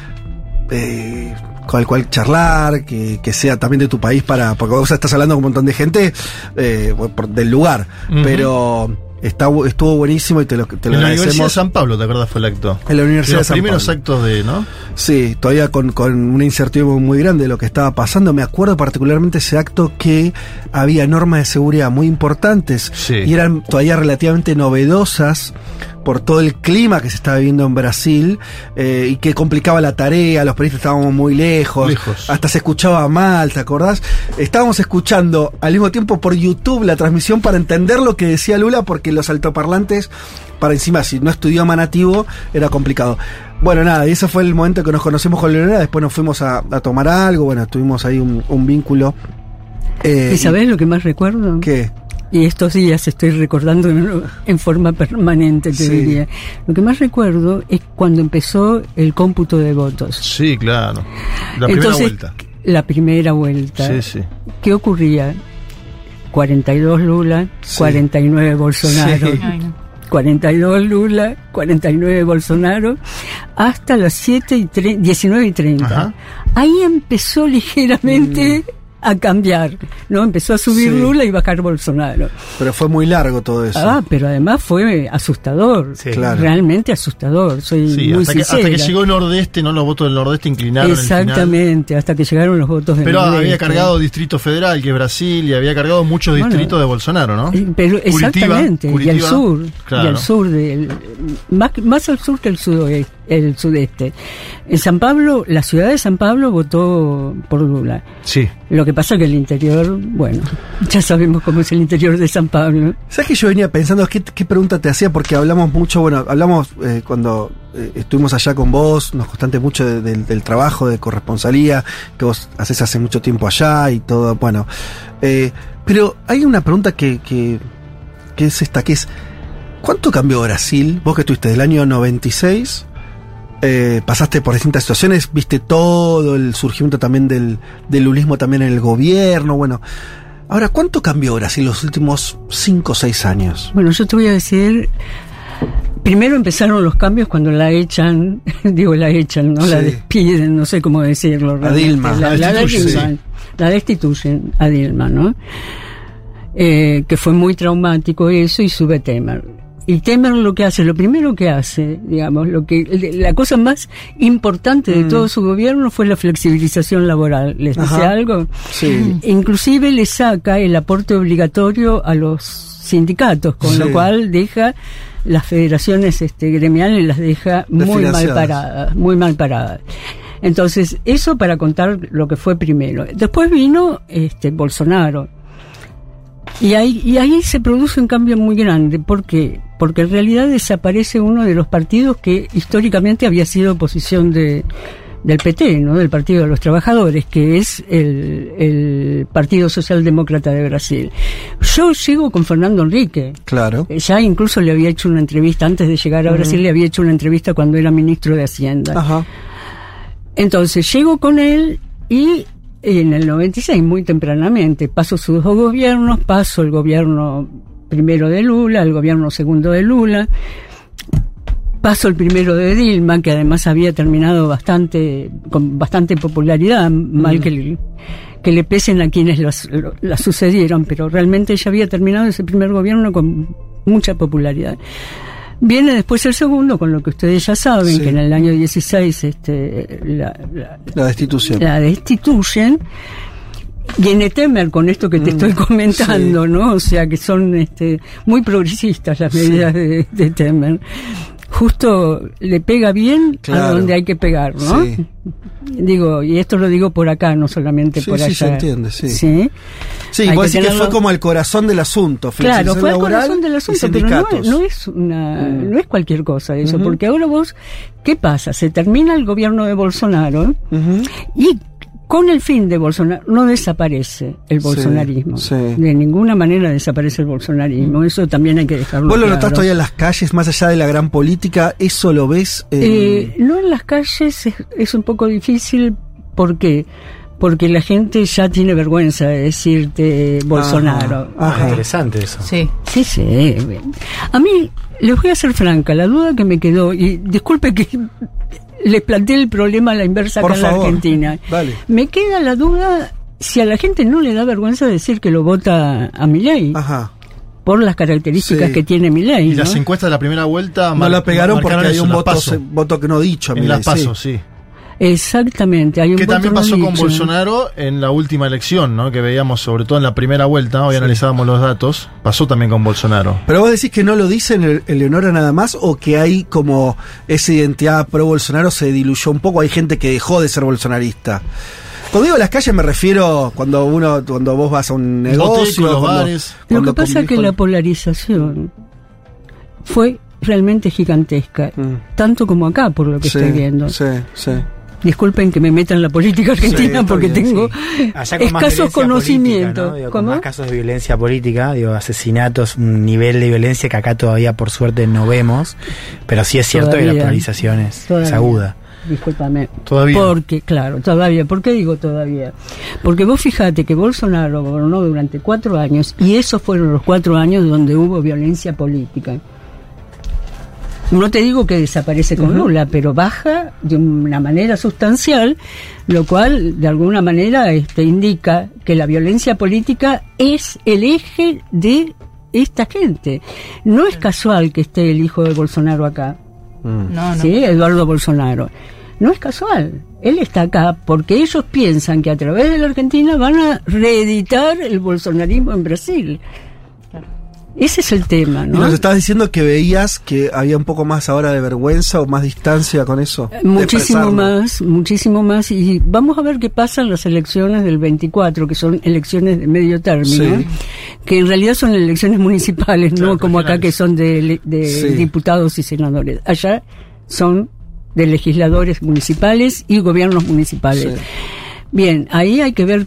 eh, con el cual charlar, que, que sea también de tu país para, porque vos estás hablando con un montón de gente eh, por- del lugar, pero está, estuvo buenísimo y te lo, te lo en la Universidad de agradecemos. San Pablo, ¿te acuerdas? Fue el acto. En la Universidad los de San primeros Pablo. actos de, ¿no? Sí, todavía con, con una incertidumbre muy grande de lo que estaba pasando. Me acuerdo particularmente ese acto que había normas de seguridad muy importantes y eran todavía relativamente novedosas por todo el clima que se estaba viviendo en Brasil eh, y que complicaba la tarea, los periodistas estábamos muy lejos, Lejos. hasta se escuchaba mal, ¿te acordás? Estábamos escuchando al mismo tiempo por YouTube la transmisión para entender lo que decía Lula porque los altoparlantes, para encima, si no estudió nativo, era complicado. Bueno, nada, y ese fue el momento que nos conocemos con Leonora, después nos fuimos a, a tomar algo, bueno, tuvimos ahí un, un vínculo. Eh, ¿Y sabés lo que más recuerdo? ¿Qué? Y estos días estoy recordando en, forma permanente, te Sí. diría. Lo que más recuerdo es cuando empezó el cómputo de votos. Sí, claro. La primera Entonces, vuelta. La primera vuelta. Sí, sí. ¿Qué ocurría? 42 Lula, 49 Bolsonaro. Sí. 42 Lula, 49 Bolsonaro, hasta las 7 y tre- 19 y 30. Ajá. Ahí empezó ligeramente a cambiar, ¿no? Empezó a subir Sí. Lula y bajar Bolsonaro. Pero fue muy largo todo eso. Ah, pero además fue asustador, Claro. realmente asustador, soy Sí, muy hasta que, hasta sincera. que llegó el nordeste, ¿no? Los votos del nordeste inclinaron. Exactamente, hasta que llegaron los votos de Pero había Nordeste. cargado Distrito Federal, que es Brasil, y había cargado muchos Bueno, distritos de Bolsonaro, ¿no? Pero Curitiba, exactamente, y al sur, y al sur del, más, más al sur que el sudoeste, el sudeste. En San Pablo, la ciudad de San Pablo votó por Lula. Sí. Lo que pasa que el interior, bueno, ya sabemos cómo es el interior de San Pablo. ¿Sabes que yo venía pensando qué, qué pregunta te hacía? Porque hablamos mucho, bueno, hablamos eh, cuando eh, estuvimos allá con vos, nos contaste mucho de- del- del trabajo de corresponsalía que vos haces hace mucho tiempo allá y todo, bueno. Eh, pero hay una pregunta que, que, que es esta, que es, ¿cuánto cambió Brasil? Vos que estuviste del año 96, eh, pasaste por distintas situaciones, viste todo el surgimiento también del, del lulismo también en el gobierno, bueno. Ahora, ¿cuánto cambió Brasil los últimos 5 o 6 años? Bueno, yo te voy a decir, primero empezaron los cambios cuando la echan, digo la echan, no la despiden, no sé cómo decirlo. realmente. Dilma, La, la la- la destituyen, la destituyen a Dilma, ¿no? Eh, que fue muy traumático eso y sube Temer. Y Temer lo que hace, lo primero que hace, digamos, lo que la cosa más importante de Mm. todo su gobierno fue la flexibilización laboral. ¿Les dice Ajá. algo? Sí. Inclusive le saca el aporte obligatorio a los sindicatos, con Sí. lo cual deja las federaciones este, gremiales las deja muy mal paradas, muy mal paradas. Entonces, eso para contar lo que fue primero. Después vino este Bolsonaro. Y ahí, y ahí se produce un cambio muy grande. ¿Por qué? Porque en realidad desaparece uno de los partidos que históricamente había sido oposición de, del PT, ¿no? del Partido de los Trabajadores, que es el, el Partido Socialdemócrata de Brasil. Yo llego con Fernando Enrique. Claro. Eh, Ya incluso le había hecho una entrevista, antes de llegar a. Brasil, le había hecho una entrevista cuando era ministro de Hacienda. Ajá. Entonces llego con él y en el 96, muy tempranamente, paso sus dos gobiernos, paso el gobierno primero de Lula, el gobierno segundo de Lula, paso el primero de Dilma, que además había terminado bastante, con bastante popularidad, mal Mm. que le, que le pesen a quienes la sucedieron, pero realmente ella había terminado ese primer gobierno con mucha popularidad. Viene después el segundo, con lo que ustedes ya saben, Sí. que en el año 16 este, la, la- La destitución. la destituyen. Viene Temer con esto que te Mm, estoy comentando, ¿no? O sea que son este, muy progresistas las medidas de, de Temer. Justo le pega bien a donde hay que pegar, ¿no? Sí. Digo, y esto lo digo por acá, no solamente Sí, por sí, allá. se entiende, sí. Sí, Hay vos que decís que fue como el corazón del asunto. Claro, fue el corazón del asunto, pero no, es- no es una, Mm. no es cualquier cosa eso, porque ahora vos, ¿qué pasa? Se termina el gobierno de Bolsonaro y con el fin de Bolsonaro no desaparece el bolsonarismo. sí. De ninguna manera desaparece el bolsonarismo. Eso también hay que dejarlo Vos lo claro. notás todavía en las calles, más allá de la gran política, eso lo ves. Eh, no en las calles es, es un poco difícil. ¿Por qué? Porque la gente ya tiene vergüenza de decirte Bolsonaro. Ajá. Interesante eso. Sí. Sí, sí. A mí, les voy a ser franca, la duda que me quedó, y disculpe que les planteé el problema a la inversa Por acá en la. Argentina. Dale. Me queda la duda si a la gente no le da vergüenza decir que lo vota a Milei. Ajá. Por las características Sí. que tiene Milei. Y ¿no? las encuestas de la primera vuelta No mar- la pegaron porque eso, un voto, que no dicho. En Milei, las PASO, sí. Exactamente. Hay un Que también pasó con. Bolsonaro en la última elección, ¿no? Que veíamos sobre todo en la primera vuelta, hoy analizábamos los datos, pasó también con Bolsonaro. Pero vos decís que no lo dice en Eleonora nada más o que hay como esa identidad pro Bolsonaro se diluyó un poco, hay gente que dejó de ser bolsonarista. Cuando digo las calles me refiero cuando uno cuando vos vas a un negocio, cuando- bares. Lo que pasa es que con- la polarización fue realmente gigantesca, tanto como acá, por lo que Mm. Sí, estoy viendo. Sí, sí. Disculpen que me meta en la política argentina porque bien, tengo Allá con más escasos conocimientos. ¿no? Digo, con más casos de violencia política, digo, asesinatos, un nivel de violencia que acá todavía por suerte no vemos, pero sí es cierto que la Todavía. polarización es, es Todavía. aguda. Discúlpame. Todavía. Porque, claro, todavía. ¿Por qué digo todavía? Porque vos fijate que Bolsonaro gobernó durante cuatro años y esos fueron los cuatro años donde hubo violencia política. No te digo que desaparece con Ujú. Lula, pero baja de una manera sustancial, lo cual de alguna manera este, indica que la violencia política es el eje de esta gente. No es casual que esté el hijo de Bolsonaro acá. No, no. Sí, Eduardo Bolsonaro. No es casual. Él está acá porque ellos piensan que a través de la Argentina van a reeditar el bolsonarismo en Brasil. Ese es el tema, Y ¿no? nos estabas diciendo que veías que había un poco más ahora de vergüenza o más distancia con eso. de Muchísimo más, muchísimo más. Y vamos a ver qué pasa en las elecciones del 24, que son elecciones de medio término, Sí. que en realidad son elecciones municipales, no como acá que son de, de Sí. diputados y senadores. Allá son de legisladores municipales y gobiernos municipales. Sí. Bien, ahí hay que ver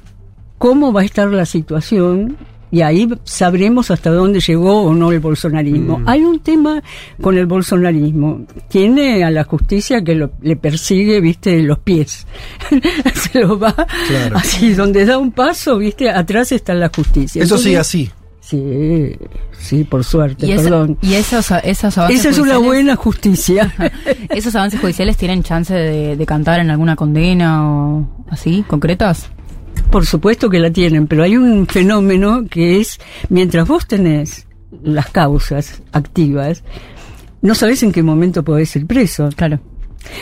cómo va a estar la situación y ahí sabremos hasta dónde llegó o no el bolsonarismo. Mm. Hay un tema con el bolsonarismo. Tiene a la justicia que lo- le persigue, viste, los pies. Se lo va Claro. así, donde da un paso, viste, atrás está la justicia. Eso Entonces- así. Sí, sí, por suerte, Y, esa- perdón. y esos, esos avances Esa es una buena justicia. ¿Esos avances judiciales tienen chance de, de cantar en alguna condena o así, concretas? Por supuesto que la tienen, pero hay un fenómeno que es, mientras vos tenés las causas activas, no sabés en qué momento podés ir preso. Claro.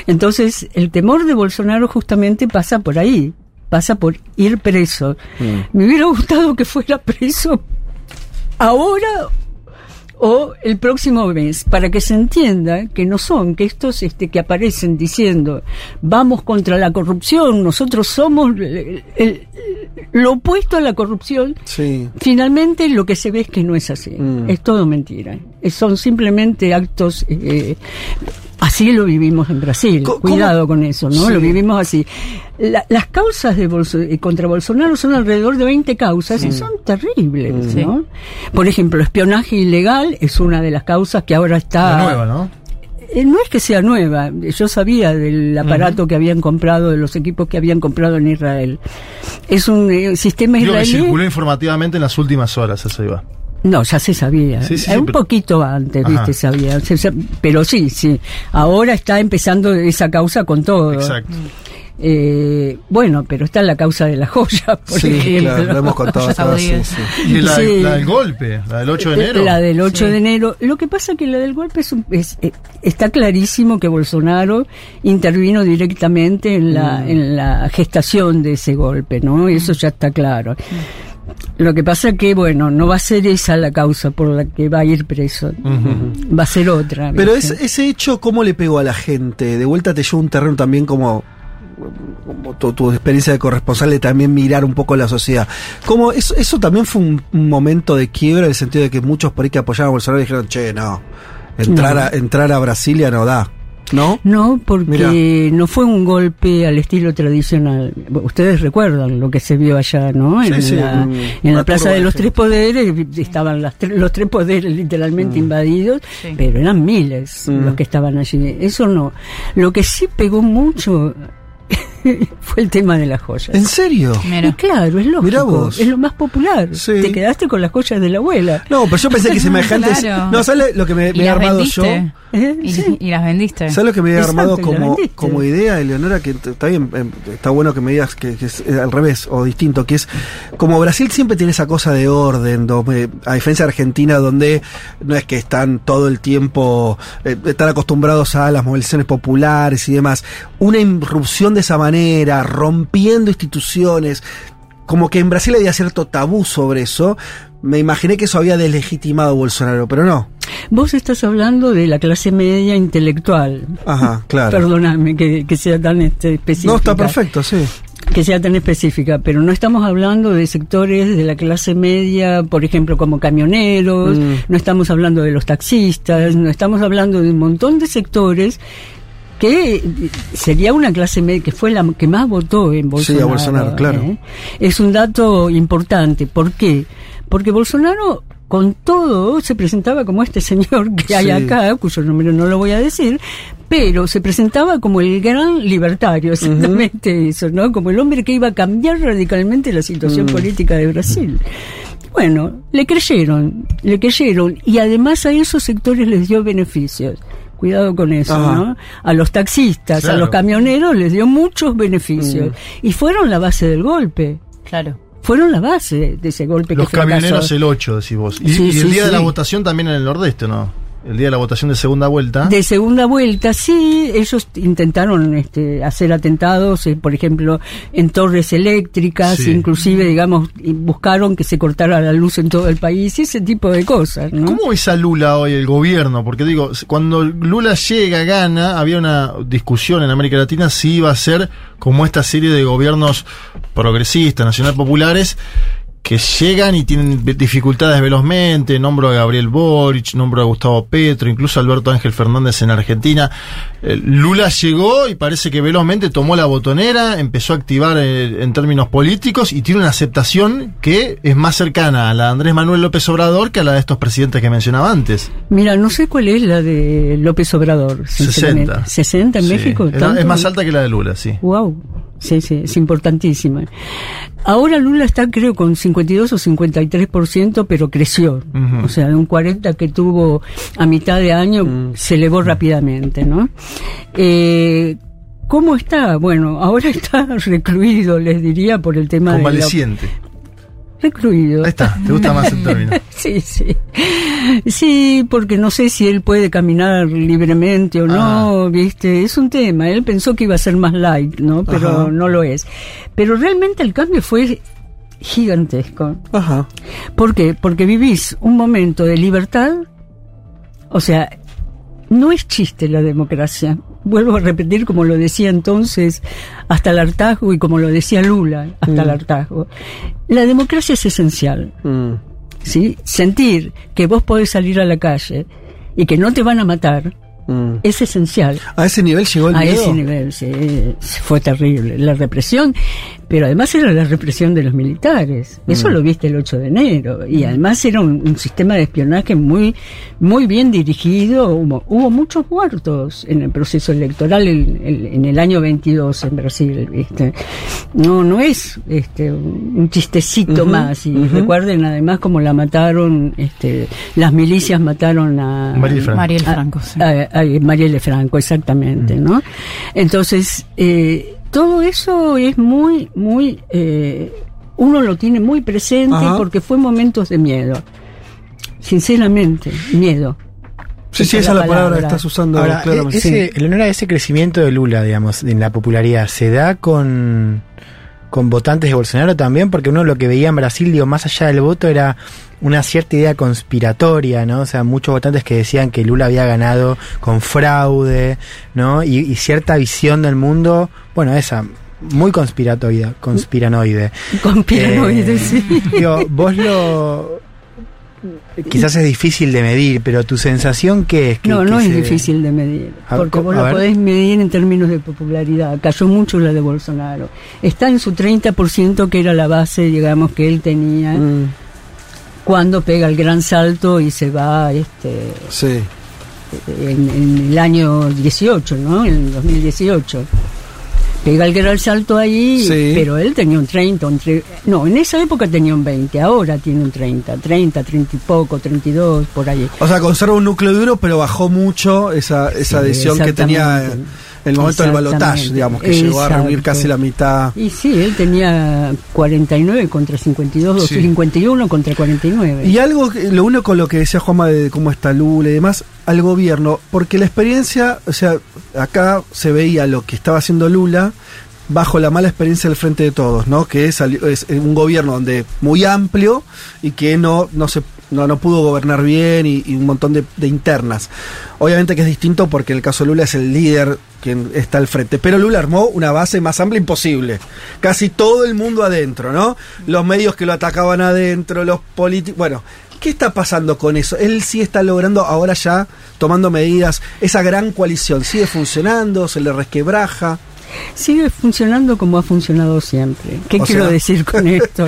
Entonces, el temor de Bolsonaro justamente pasa por ahí, pasa por ir preso. Me hubiera gustado que fuera preso ahora o el próximo mes, para que se entienda que no son, que estos este, que aparecen diciendo vamos contra la corrupción, nosotros somos el- el- lo opuesto a la corrupción, Sí. finalmente lo que se ve es que no es así, Mm. es todo mentira, son simplemente actos... eh, Así lo vivimos en Brasil. Cuidado con eso, ¿no? Sí. Lo vivimos así. La- las causas de Bolso- eh, contra Bolsonaro son alrededor de 20 causas y son terribles, Sí. ¿no? Por ejemplo, espionaje ilegal es una de las causas que ahora está... La nueva, ¿no? Eh, no es que sea nueva, yo sabía del aparato que habían comprado, de los equipos que habían comprado en Israel. Es un eh, sistema israelí. circuló informativamente en las últimas horas, eso iba. No, ya se sabía. Sí, sí, Eh, sí, un pero- poquito antes, Ajá. viste, sabía. Se- se- pero sí, sí. Ahora está empezando esa causa con todo. Exacto. Eh, bueno, pero está la causa de la joya, por Sí, ejemplo. claro, lo hemos contado acá, sí, sí. Y la, Sí. la del golpe, la del 8 de enero. La del 8 Sí. de enero. Lo que pasa que la del golpe es, un- es- eh, está clarísimo que Bolsonaro intervino directamente en la, Mm. en la gestación de ese golpe, ¿no? Eso ya está claro. Lo que pasa que, bueno, no va a ser esa la causa por la que va a ir preso. Va a ser otra. Pero ese hecho, ¿cómo le pegó a la gente? De vuelta te llevó un terreno también como, como tu, tu experiencia de corresponsal de también mirar un poco la sociedad. Como eso, eso también fue un, un momento de quiebra en el sentido de que muchos por ahí que apoyaban a Bolsonaro dijeron, che, no, entrar, No. A, entrar a Brasilia no da. ¿No? No, porque Mirá. no fue un golpe al estilo tradicional. Ustedes recuerdan lo que se vio allá, ¿no? Sí, en sí, la, un- en la Plaza de los. Tres Poderes estaban las tre- los tres poderes literalmente invadidos, pero eran miles Mm. los que estaban allí. Eso no. Lo que sí pegó mucho fue el tema de las joyas. ¿En serio? Y claro, es lógico. Mirá vos. Es lo más popular. Te quedaste con las joyas de la abuela. No, pero yo pensé que semejantes. Claro. No, ¿sabes lo que me, me he armado vendiste. yo? Y, y las vendiste. ¿Sabes lo que me había armado Exacto, como, como idea, Eleonora? Que está bien, em, está bueno que me digas que, que es eh, al revés o distinto, que es como Brasil siempre tiene esa cosa de orden, donde, a diferencia de Argentina, donde no es que están todo el tiempo, eh, están acostumbrados a las movilizaciones populares y demás. Una irrupción de esa manera, rompiendo instituciones, como que en Brasil había cierto tabú sobre eso. Me imaginé que eso había deslegitimado a Bolsonaro, pero no. Vos estás hablando de la clase media intelectual. Ajá, claro. Perdóname que, que sea tan este, específica. No, está perfecto, sí. Que sea tan específica, pero no estamos hablando de sectores de la clase media, por ejemplo, como camioneros, Mm. no estamos hablando de los taxistas, no estamos hablando de un montón de sectores que sería una clase media que fue la que más votó en Sí, Bolsonaro. a Bolsonaro, claro. ¿eh? Es un dato importante. ¿Por qué? Porque Bolsonaro con todo se presentaba como este señor que hay Sí. acá, cuyo nombre no lo voy a decir, pero se presentaba como el gran libertario, exactamente eso, ¿no? Como el hombre que iba a cambiar radicalmente la situación Mm. política de Brasil. Bueno, le creyeron, le creyeron, y además a esos sectores les dio beneficios. Cuidado con eso, Ajá. ¿no? A los taxistas, a los camioneros les dio muchos beneficios. Mm. Y fueron la base del golpe. Claro. Fueron la base de ese golpe Los que fracasó. camioneros el 8, decís vos. Y, Sí, y el sí, día de la votación también en el Nordeste, ¿no? El día de la votación de segunda vuelta. De segunda vuelta, sí, ellos intentaron este, hacer atentados, eh, por ejemplo, en torres eléctricas, Sí. inclusive, digamos, buscaron que se cortara la luz en todo el país, ese tipo de cosas, ¿no? ¿Cómo ves a Lula hoy, el gobierno? Porque digo, cuando Lula llega, gana, había una discusión en América Latina si iba a ser como esta serie de gobiernos progresistas, nacional populares, que llegan y tienen dificultades velozmente. Nombro a Gabriel Boric, nombro a Gustavo Petro, incluso a Alberto Ángel Fernández en Argentina. Eh, Lula llegó y parece que velozmente tomó la botonera, empezó a activar eh, en términos políticos y tiene una aceptación que es más cercana a la de Andrés Manuel López Obrador que a la de estos presidentes que mencionaba antes. Mira, no sé cuál es la de López Obrador, sinceramente. 60. 60 en Sí. México. Es más alta que la de Lula, sí. Wow, sí, sí, es importantísima. Ahora Lula está creo con 52 o 53%, pero creció. O sea, de un 40 que tuvo a mitad de año, se elevó rápidamente, ¿no? Eh, ¿Cómo está? Bueno, ahora está recluido, les diría, por el tema de... la-. Recluido. Ahí está, te gusta más el término. Sí, sí. Sí, porque no sé si él puede caminar libremente o no, ¿viste? Es un tema. Él pensó que iba a ser más light, ¿no? Pero Ajá. no lo es. Pero realmente el cambio fue gigantesco. Ajá. ¿Por qué? Porque vivís un momento de libertad. O sea, no es chiste la democracia. Vuelvo a repetir como lo decía entonces hasta el hartazgo y como lo decía Lula hasta Mm. el hartazgo. La democracia es esencial. Mm. ¿sí? Sentir que vos podés salir a la calle y que no te van a matar Mm. es esencial. A ese nivel llegó el A miedo. ese nivel, sí, fue terrible. La represión, pero además era la represión de los militares. Eso Mm. lo viste el 8 de enero. Y además era un, un sistema de espionaje muy, muy bien dirigido. Hubo, hubo muchos muertos en el proceso electoral en, en- en el año 22 en Brasil, ¿viste? No, no es este, un chistecito más. Y recuerden además cómo la mataron, este, las milicias mataron a Mariel Franco. Mariel a- Franco, sí. a- a Marielle Franco, exactamente, ¿no? Entonces, eh, todo eso es muy, muy, eh, uno lo tiene muy presente Ajá. porque fue momentos de miedo. Sinceramente, miedo. Sí, sí, esa es la palabra que estás usando Ahora, claramente. ese, el honor a ese crecimiento de Lula, digamos, en la popularidad, ¿se da con, con votantes de Bolsonaro también? Porque uno lo que veía en Brasil, digo, más allá del voto, era una cierta idea conspiratoria, ¿no? O sea, muchos votantes que decían que Lula había ganado con fraude, ¿no? Y, y cierta visión del mundo, bueno, esa, muy conspiratoide, conspiranoide. Conspiranoide, Eh, sí. Digo, vos lo... Quizás es difícil de medir, pero tu sensación qué es? que No, que no es se- difícil de medir, A- porque vos lo ver. podés medir en términos de popularidad. Cayó mucho la de Bolsonaro. Está en su 30%, que era la base, digamos, que él tenía Mm. cuando pega el gran salto y se va este, Sí. en, en el año 18, ¿no? En el 2018. Pega el gran salto ahí, Sí. pero él tenía un 30, un tre- no, en esa época tenía un 20, ahora tiene un 30, 30, 30 y poco, 32, por ahí. O sea, conserva un núcleo duro, pero bajó mucho esa, esa Sí, adhesión que tenía en el momento del balotaje, digamos, que llegó a reunir casi la mitad. Y sí, él tenía 49 contra 52, o Sí. 51 contra 49. Y algo, lo uno con lo que decía Juanma de cómo está Lula y demás, al gobierno, porque la experiencia, o sea, acá se veía lo que estaba haciendo Lula bajo la mala experiencia del frente de todos, ¿no? Que es, es un gobierno donde muy amplio y que no, no se no, no pudo gobernar bien y, un montón de, internas. Obviamente que es distinto porque el caso de Lula es el líder quien está al frente, pero Lula armó una base más amplia imposible. Casi todo el mundo adentro, ¿no? Los medios que lo atacaban adentro, los políticos, bueno, ¿Qué está pasando con eso? Él sí está logrando ahora ya tomando medidas. Esa gran coalición sigue funcionando, se le resquebraja. Sigue funcionando como ha funcionado siempre. ¿Qué O quiero sea- decir con esto?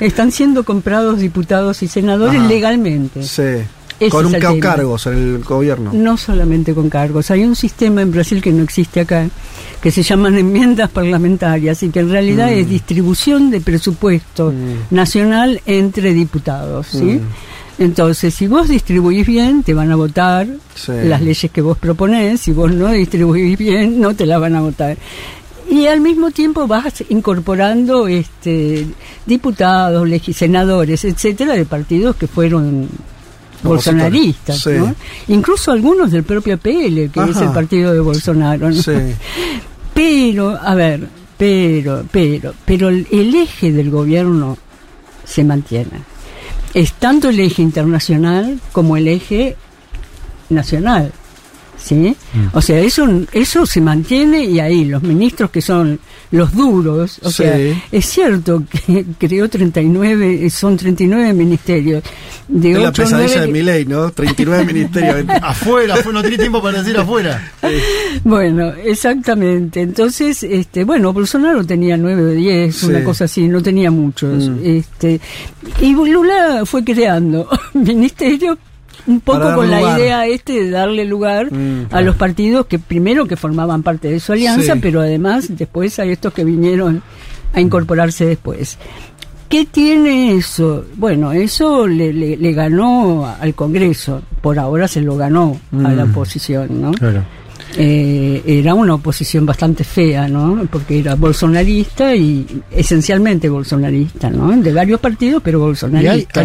Están siendo comprados diputados y senadores Ajá. legalmente. Sí. Ese con un cargos en el gobierno. No solamente con cargos. Hay un sistema en Brasil que no existe acá, que se llaman enmiendas parlamentarias y que en realidad Mm. es distribución de presupuesto nacional entre diputados. ¿sí? Mm. Entonces, si vos distribuís bien, te van a votar Sí. las leyes que vos proponés. Si vos no distribuís bien, no te las van a votar. Y al mismo tiempo vas incorporando este, diputados, senadores, etcétera, de partidos que fueron bolsonaristas, Sí. ¿no? Incluso algunos del propio PL, que es el partido de Bolsonaro, ¿no? Sí. Pero, a ver, pero, pero, pero el eje del gobierno se mantiene. Es tanto el eje internacional como el eje nacional. ¿Sí? O sea, eso, eso se mantiene y ahí los ministros que son los duros, o Sí. sea, es cierto que creó 39, son 39 ministerios. De Es la pesadilla nueve de que- mi ley, ¿no? 39 ministerios. afuera, afuera, no tiene tiempo para decir afuera. Bueno, exactamente. Entonces, este, bueno, Bolsonaro tenía nueve o diez, Sí. una cosa así, no tenía muchos. Mm. Este, y Lula fue creando ministerios un poco con la idea este de darle lugar Mm, a los partidos que primero que formaban parte de su alianza, Sí. pero además después a estos que vinieron a incorporarse después. ¿Qué tiene eso? Bueno, eso le, le- le ganó al Congreso, por ahora se lo ganó a la Mm. oposición, ¿no? Claro. eh, era una oposición bastante fea, ¿no? Porque era bolsonarista y esencialmente bolsonarista, ¿no? De varios partidos, pero ¿Y hay bolsonarista.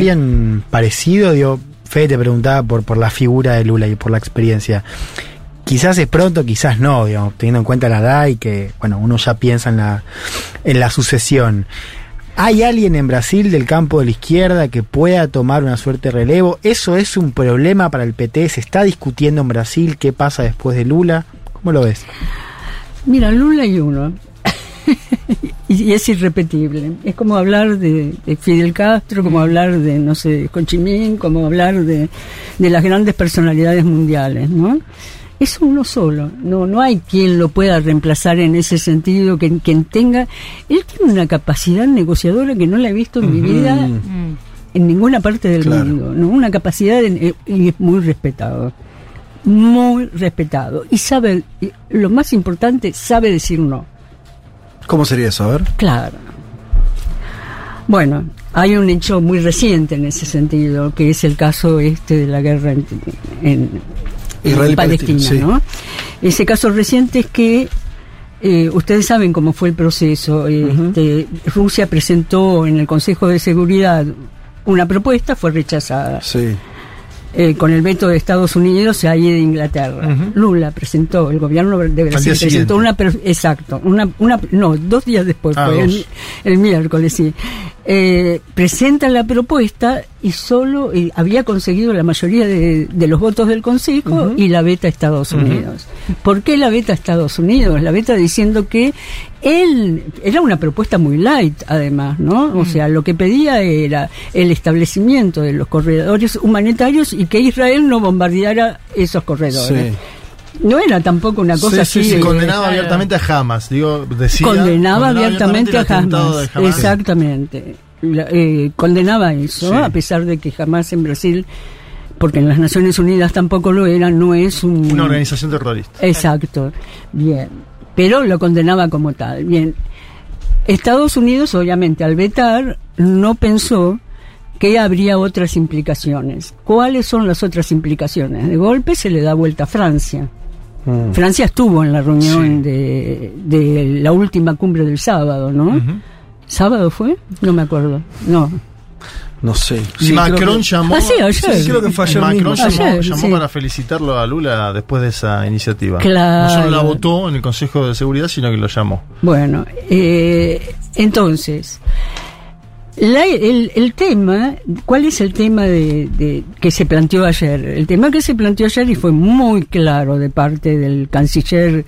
parecido? Digo, Fede te preguntaba por, por la figura de Lula y por la experiencia. Quizás es pronto, quizás no, digamos, teniendo en cuenta la edad y que, bueno, uno ya piensa en la, en la sucesión. ¿Hay alguien en Brasil del campo de la izquierda que pueda tomar una suerte de relevo? ¿Eso es un problema para el PT? ¿Se está discutiendo en Brasil qué pasa después de Lula? ¿Cómo lo ves? Mira, Lula hay uno. y, es irrepetible. Es como hablar de, de Fidel Castro, como hablar de, no sé, Minh, como hablar de, de las grandes personalidades mundiales, ¿no? Es uno solo, no, no hay quien lo pueda reemplazar en ese sentido, que, quien tenga, él tiene una capacidad negociadora que no la he visto en mi vida en ninguna parte del Claro. mundo, ¿no? Una capacidad de- eh, y es muy respetado, muy respetado y sabe, lo más importante, sabe decir no. ¿Cómo sería eso? A ver. Claro. Bueno, hay un hecho muy reciente en ese sentido, que es el caso este de la guerra en, Israel y Palestina, Palestina, ¿no? Ese caso reciente es que eh, ustedes saben cómo fue el proceso. Este, Rusia presentó en el Consejo de Seguridad una propuesta, fue rechazada. Sí. Eh, con el veto de Estados Unidos y ahí de Inglaterra. Lula presentó, el gobierno de Brasil presentó siguiente. una, exacto, una, una, no, dos días después, Ah, fue el, el miércoles, sí. Eh, presenta la propuesta y solo eh, había conseguido la mayoría de, de los votos del Consejo y la veta a Estados. Unidos. ¿Por qué la veta a Estados Unidos? La veta diciendo que él era una propuesta muy light, además, ¿no? O sea, lo que pedía era el establecimiento de los corredores humanitarios y que Israel no bombardeara esos corredores. No era tampoco una cosa Sí, sí, así. sí, eh, condenaba abiertamente a Hamas. Digo, decía, condenaba abiertamente a Hamas. Exactamente. La- eh, condenaba eso, Sí. a pesar de que jamás en Brasil, porque en las Naciones Unidas tampoco lo era, no es un... Una organización terrorista. Exacto. Bien. Pero lo condenaba como tal. Bien. Estados Unidos, obviamente, al vetar, no pensó que habría otras implicaciones. ¿Cuáles son las otras implicaciones? De golpe se le da vuelta a Francia. Francia estuvo en la reunión de, de la última cumbre del sábado, ¿no? ¿Sábado fue? No me acuerdo. No. No sé. Y Macron llamó. Ah, sí, ayer. Sí, creo que fue ayer Macron mismo. llamó, Ayer, llamó sí. para felicitarlo a Lula después de esa iniciativa. Claro. No solo la votó en el Consejo de Seguridad, sino que lo llamó. Bueno, eh, entonces, la- el, el tema, ¿cuál es el tema de, de- que se planteó ayer? El tema que se planteó ayer y fue muy claro de parte del canciller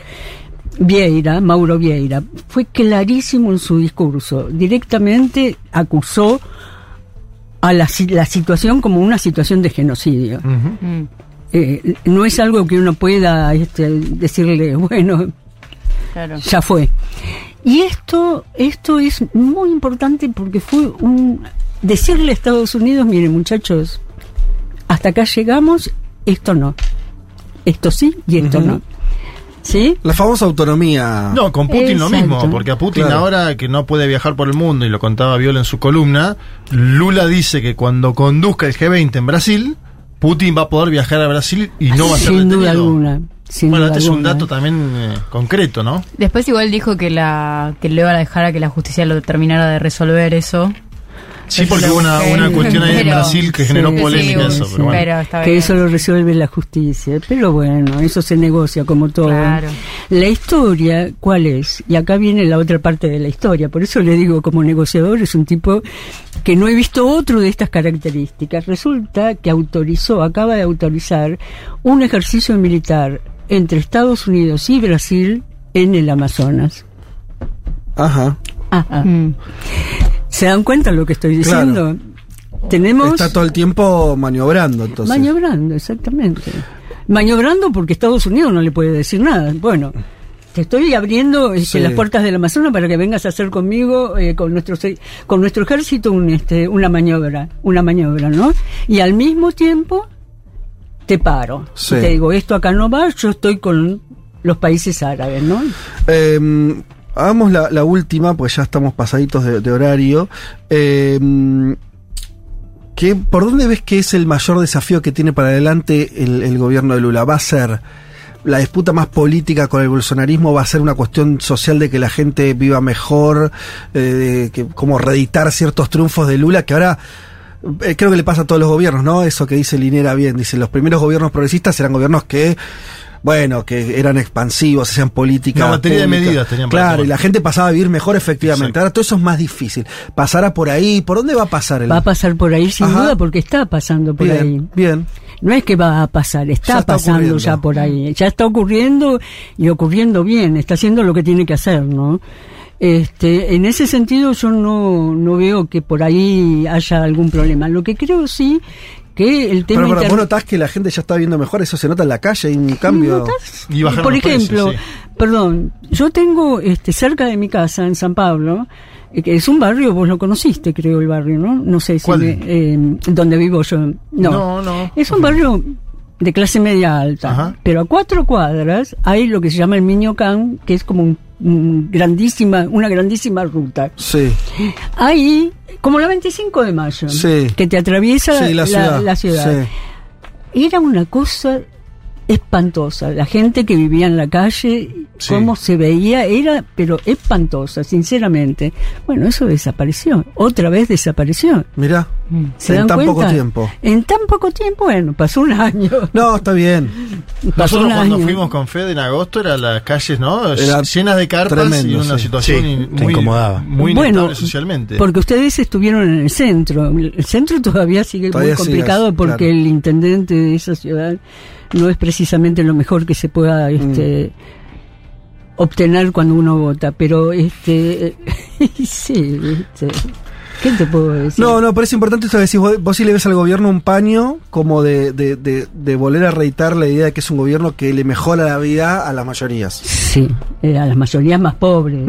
Vieira, Mauro Vieira, fue clarísimo en su discurso. Directamente acusó a la, si- la situación como una situación de genocidio. Eh, no es algo que uno pueda este, decirle, bueno, Claro. ya fue. Y esto, esto es muy importante porque fue un decirle a Estados Unidos, miren muchachos, hasta acá llegamos, esto no. Esto sí y esto no. ¿Sí? La famosa autonomía. No, con Putin lo mismo, porque a Putin Claro. ahora que no puede viajar por el mundo, y lo contaba Viola en su columna, Lula dice que cuando conduzca el G20 en Brasil, Putin va a poder viajar a Brasil y no va a ser Sin duda alguna. Sin bueno, este es un dato también eh, concreto, ¿no? Después igual dijo que la que le iban a dejar a que la justicia lo terminara de resolver eso. Sí, porque hubo una, una cuestión ahí en Brasil que generó Sí, polémica sí, eso, sí, pero bueno. pero está que bien. eso lo resuelve la justicia. Pero bueno, eso se negocia como todo. Claro. La historia, ¿cuál es? Y acá viene la otra parte de la historia. Por eso le digo, como negociador, es un tipo que no he visto otro de estas características. Resulta que autorizó, acaba de autorizar un ejercicio militar entre Estados Unidos y Brasil en el Amazonas. Ajá. Ajá. Mm. ¿Se dan cuenta lo que estoy diciendo? Tenemos Está todo el tiempo maniobrando, entonces. Maniobrando, exactamente. Maniobrando porque Estados Unidos no le puede decir nada. Bueno, te estoy abriendo este, Sí. las puertas del Amazonas para que vengas a hacer conmigo, eh, con, nuestro, con nuestro ejército, un, este, una maniobra, una maniobra, ¿no? Y al mismo tiempo te paro. Sí. Y te digo, esto acá no va, yo estoy con los países árabes, ¿no? Eh, hagamos la, la última, pues ya estamos pasaditos de, de horario. Eh, ¿qué- ¿Por dónde ves que es el mayor desafío que tiene para adelante el, el gobierno de Lula? ¿Va a ser la disputa más política con el bolsonarismo va a ser una cuestión social de que la gente viva mejor, eh, que como reeditar ciertos triunfos de Lula, que ahora creo que le pasa a todos los gobiernos, ¿no? Eso que dice Linera bien, dice, los primeros gobiernos progresistas eran gobiernos que bueno, que eran expansivos, hacían política. Una batería de pública. medidas tenían Claro, tomar. y la gente pasaba a vivir mejor efectivamente. Ahora todo eso es más difícil. Pasará por ahí. ¿Por dónde va a pasar el Va a pasar por ahí sin Ajá. duda porque está pasando por Bien, ahí. Bien. No es que va a pasar, está, Ya está pasando ocurriendo. ya por ahí. Ya está ocurriendo y ocurriendo bien, está haciendo lo que tiene que hacer, ¿no? Este, en ese sentido yo no, no veo que por ahí haya algún problema. Lo que creo sí que el tema Pero, pero inter- vos notás que la gente ya está viviendo mejor, eso se nota en la calle, hay un cambio. ¿Notás? Por ejemplo, perdón, yo tengo este cerca de mi casa en San Pablo, eh, que es un barrio, vos lo conociste, creo el barrio, ¿no? No sé si ¿Cuál? me- eh, donde vivo yo. No, No, no. es un barrio de clase media alta, pero a cuatro cuadras hay lo que se llama el Miñocán, que es como un grandísima, una grandísima ruta. Sí. Ahí, como la 25 de mayo, Sí. que te atraviesa Sí, la ciudad. la ciudad. Sí. Era una cosa espantosa. La gente que vivía en la calle, cómo se veía, era, pero espantosa, sinceramente. Bueno, eso desapareció. Otra vez desapareció. Mirá, ¿Se en dan tan cuenta? poco tiempo. En tan poco tiempo, bueno, pasó un año. No, está bien. Pasó Nosotros cuando año. fuimos con Fede en agosto eran las calles, ¿no? Era Llenas de carpas tremendo, y una sí. situación Sí, muy, incomodaba. muy Bueno, socialmente. Porque ustedes estuvieron en el centro. El centro todavía sigue Todavía muy complicado porque claro. el intendente de esa ciudad no es precisamente lo mejor que se pueda este, obtener cuando uno vota. Pero, este, sí, este, ¿qué te puedo decir? No, no, pero es importante esto que decís, vos, vos sí le ves al gobierno un paño como de, de, de, de volver a reeditar la idea de que es un gobierno que le mejora la vida a las mayorías. Sí, eh, a las mayorías más pobres.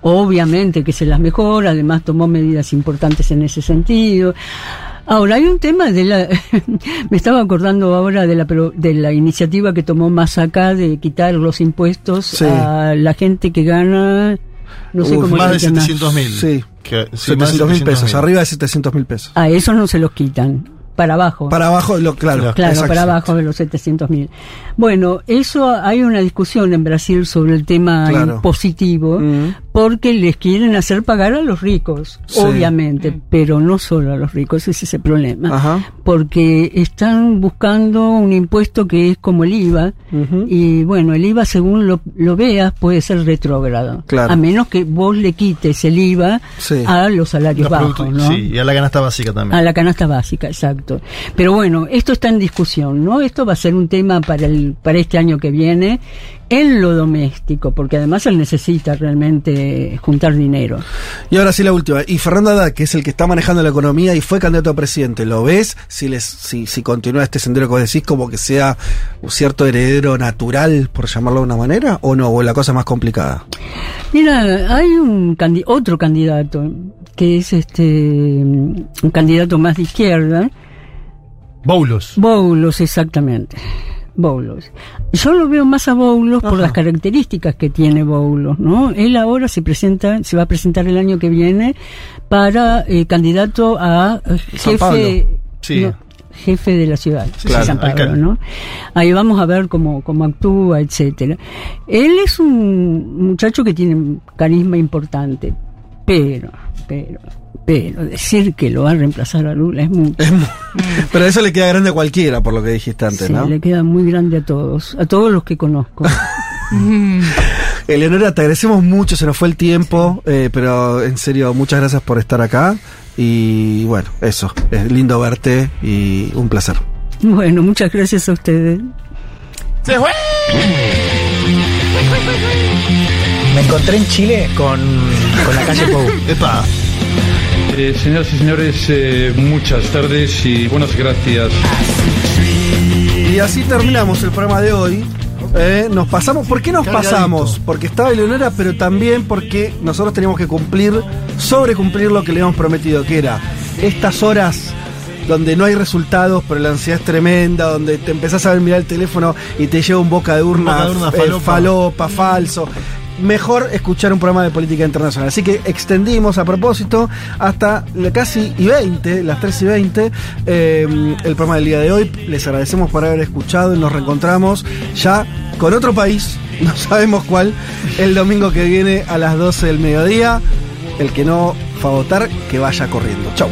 Obviamente que se las mejora, además tomó medidas importantes en ese sentido. Ahora, hay un tema de la... me estaba acordando ahora de la, de la iniciativa que tomó más acá de quitar los impuestos Sí. a la gente que gana... No sé Uf, cómo más de llama. 700 mil. Sí. Que- sí, más de 700 mil pesos, 700.000. arriba de 700 mil pesos. A esos no se los quitan. Para abajo. Para abajo, lo, claro. Claro, exacto. para abajo de los 700 mil. Bueno, eso hay una discusión en Brasil sobre el tema Claro. impositivo, Mm. Porque les quieren hacer pagar a los ricos, Sí. obviamente, pero no solo a los ricos, ese es el problema. Ajá. Porque están buscando un impuesto que es como el IVA, y bueno, el IVA según lo, lo veas puede ser retrógrado, Claro. a menos que vos le quites el IVA Sí. a los salarios Los bajos, ¿no? Sí, y a la canasta básica también. A la canasta básica, exacto. Pero bueno, esto está en discusión, ¿no? Esto va a ser un tema para el para este año que viene en lo doméstico, porque además él necesita realmente juntar dinero. Y ahora sí la última. Y Fernando Haddad, que es el que está manejando la economía y fue candidato a presidente, ¿lo ves? Si les si, si continúa este sendero que vos decís, como que sea un cierto heredero natural, por llamarlo de una manera, o no, o la cosa más complicada. Mira, hay un candi- otro candidato que es este un candidato más de izquierda, Boulos. Boulos exactamente. Boulos. Yo lo veo más a Boulos por las características que tiene Boulos, ¿no? Él ahora se presenta, se va a presentar el año que viene para eh, eh, a eh, jefe, Sí. no, jefe de la ciudad, de claro, San Pablo. ¿no? Ahí vamos a ver cómo, cómo actúa, etcétera. Él es un muchacho que tiene carisma importante, pero, pero, pero decir que lo va a reemplazar a Lula es mucho. Pero eso le queda grande a cualquiera, por lo que dijiste antes, Sí, ¿no? le queda muy grande a todos, a todos los que conozco. Eleonora, te agradecemos mucho, se nos fue el tiempo, eh, pero en serio, muchas gracias por estar acá. Y bueno, eso, es lindo verte y un placer. bueno, muchas gracias a ustedes. ¡Se fue! Me encontré en Chile con, con la calle Pou. Epa. Eh, señoras y señores, eh, muchas tardes y buenas gracias. Y así terminamos el programa de hoy. Eh, nos pasamos. ¿Por qué nos Cargadito. pasamos? Porque estaba Eleonora, pero también porque nosotros teníamos que cumplir, sobrecumplir lo que le habíamos prometido, que era estas horas donde no hay resultados, pero la ansiedad es tremenda, donde te empezás a ver mirar el teléfono y te lleva un boca de urna, Boca de urna, eh, falopa. falopa, falso. Mejor escuchar un programa de política internacional. Así que extendimos a propósito hasta casi y 20, las 3 y 20, eh, el programa del día de hoy. Les agradecemos por haber escuchado y nos reencontramos ya con otro país, no sabemos cuál, el domingo que viene a las 12 del mediodía. El que no va a votar, que vaya corriendo. Chau.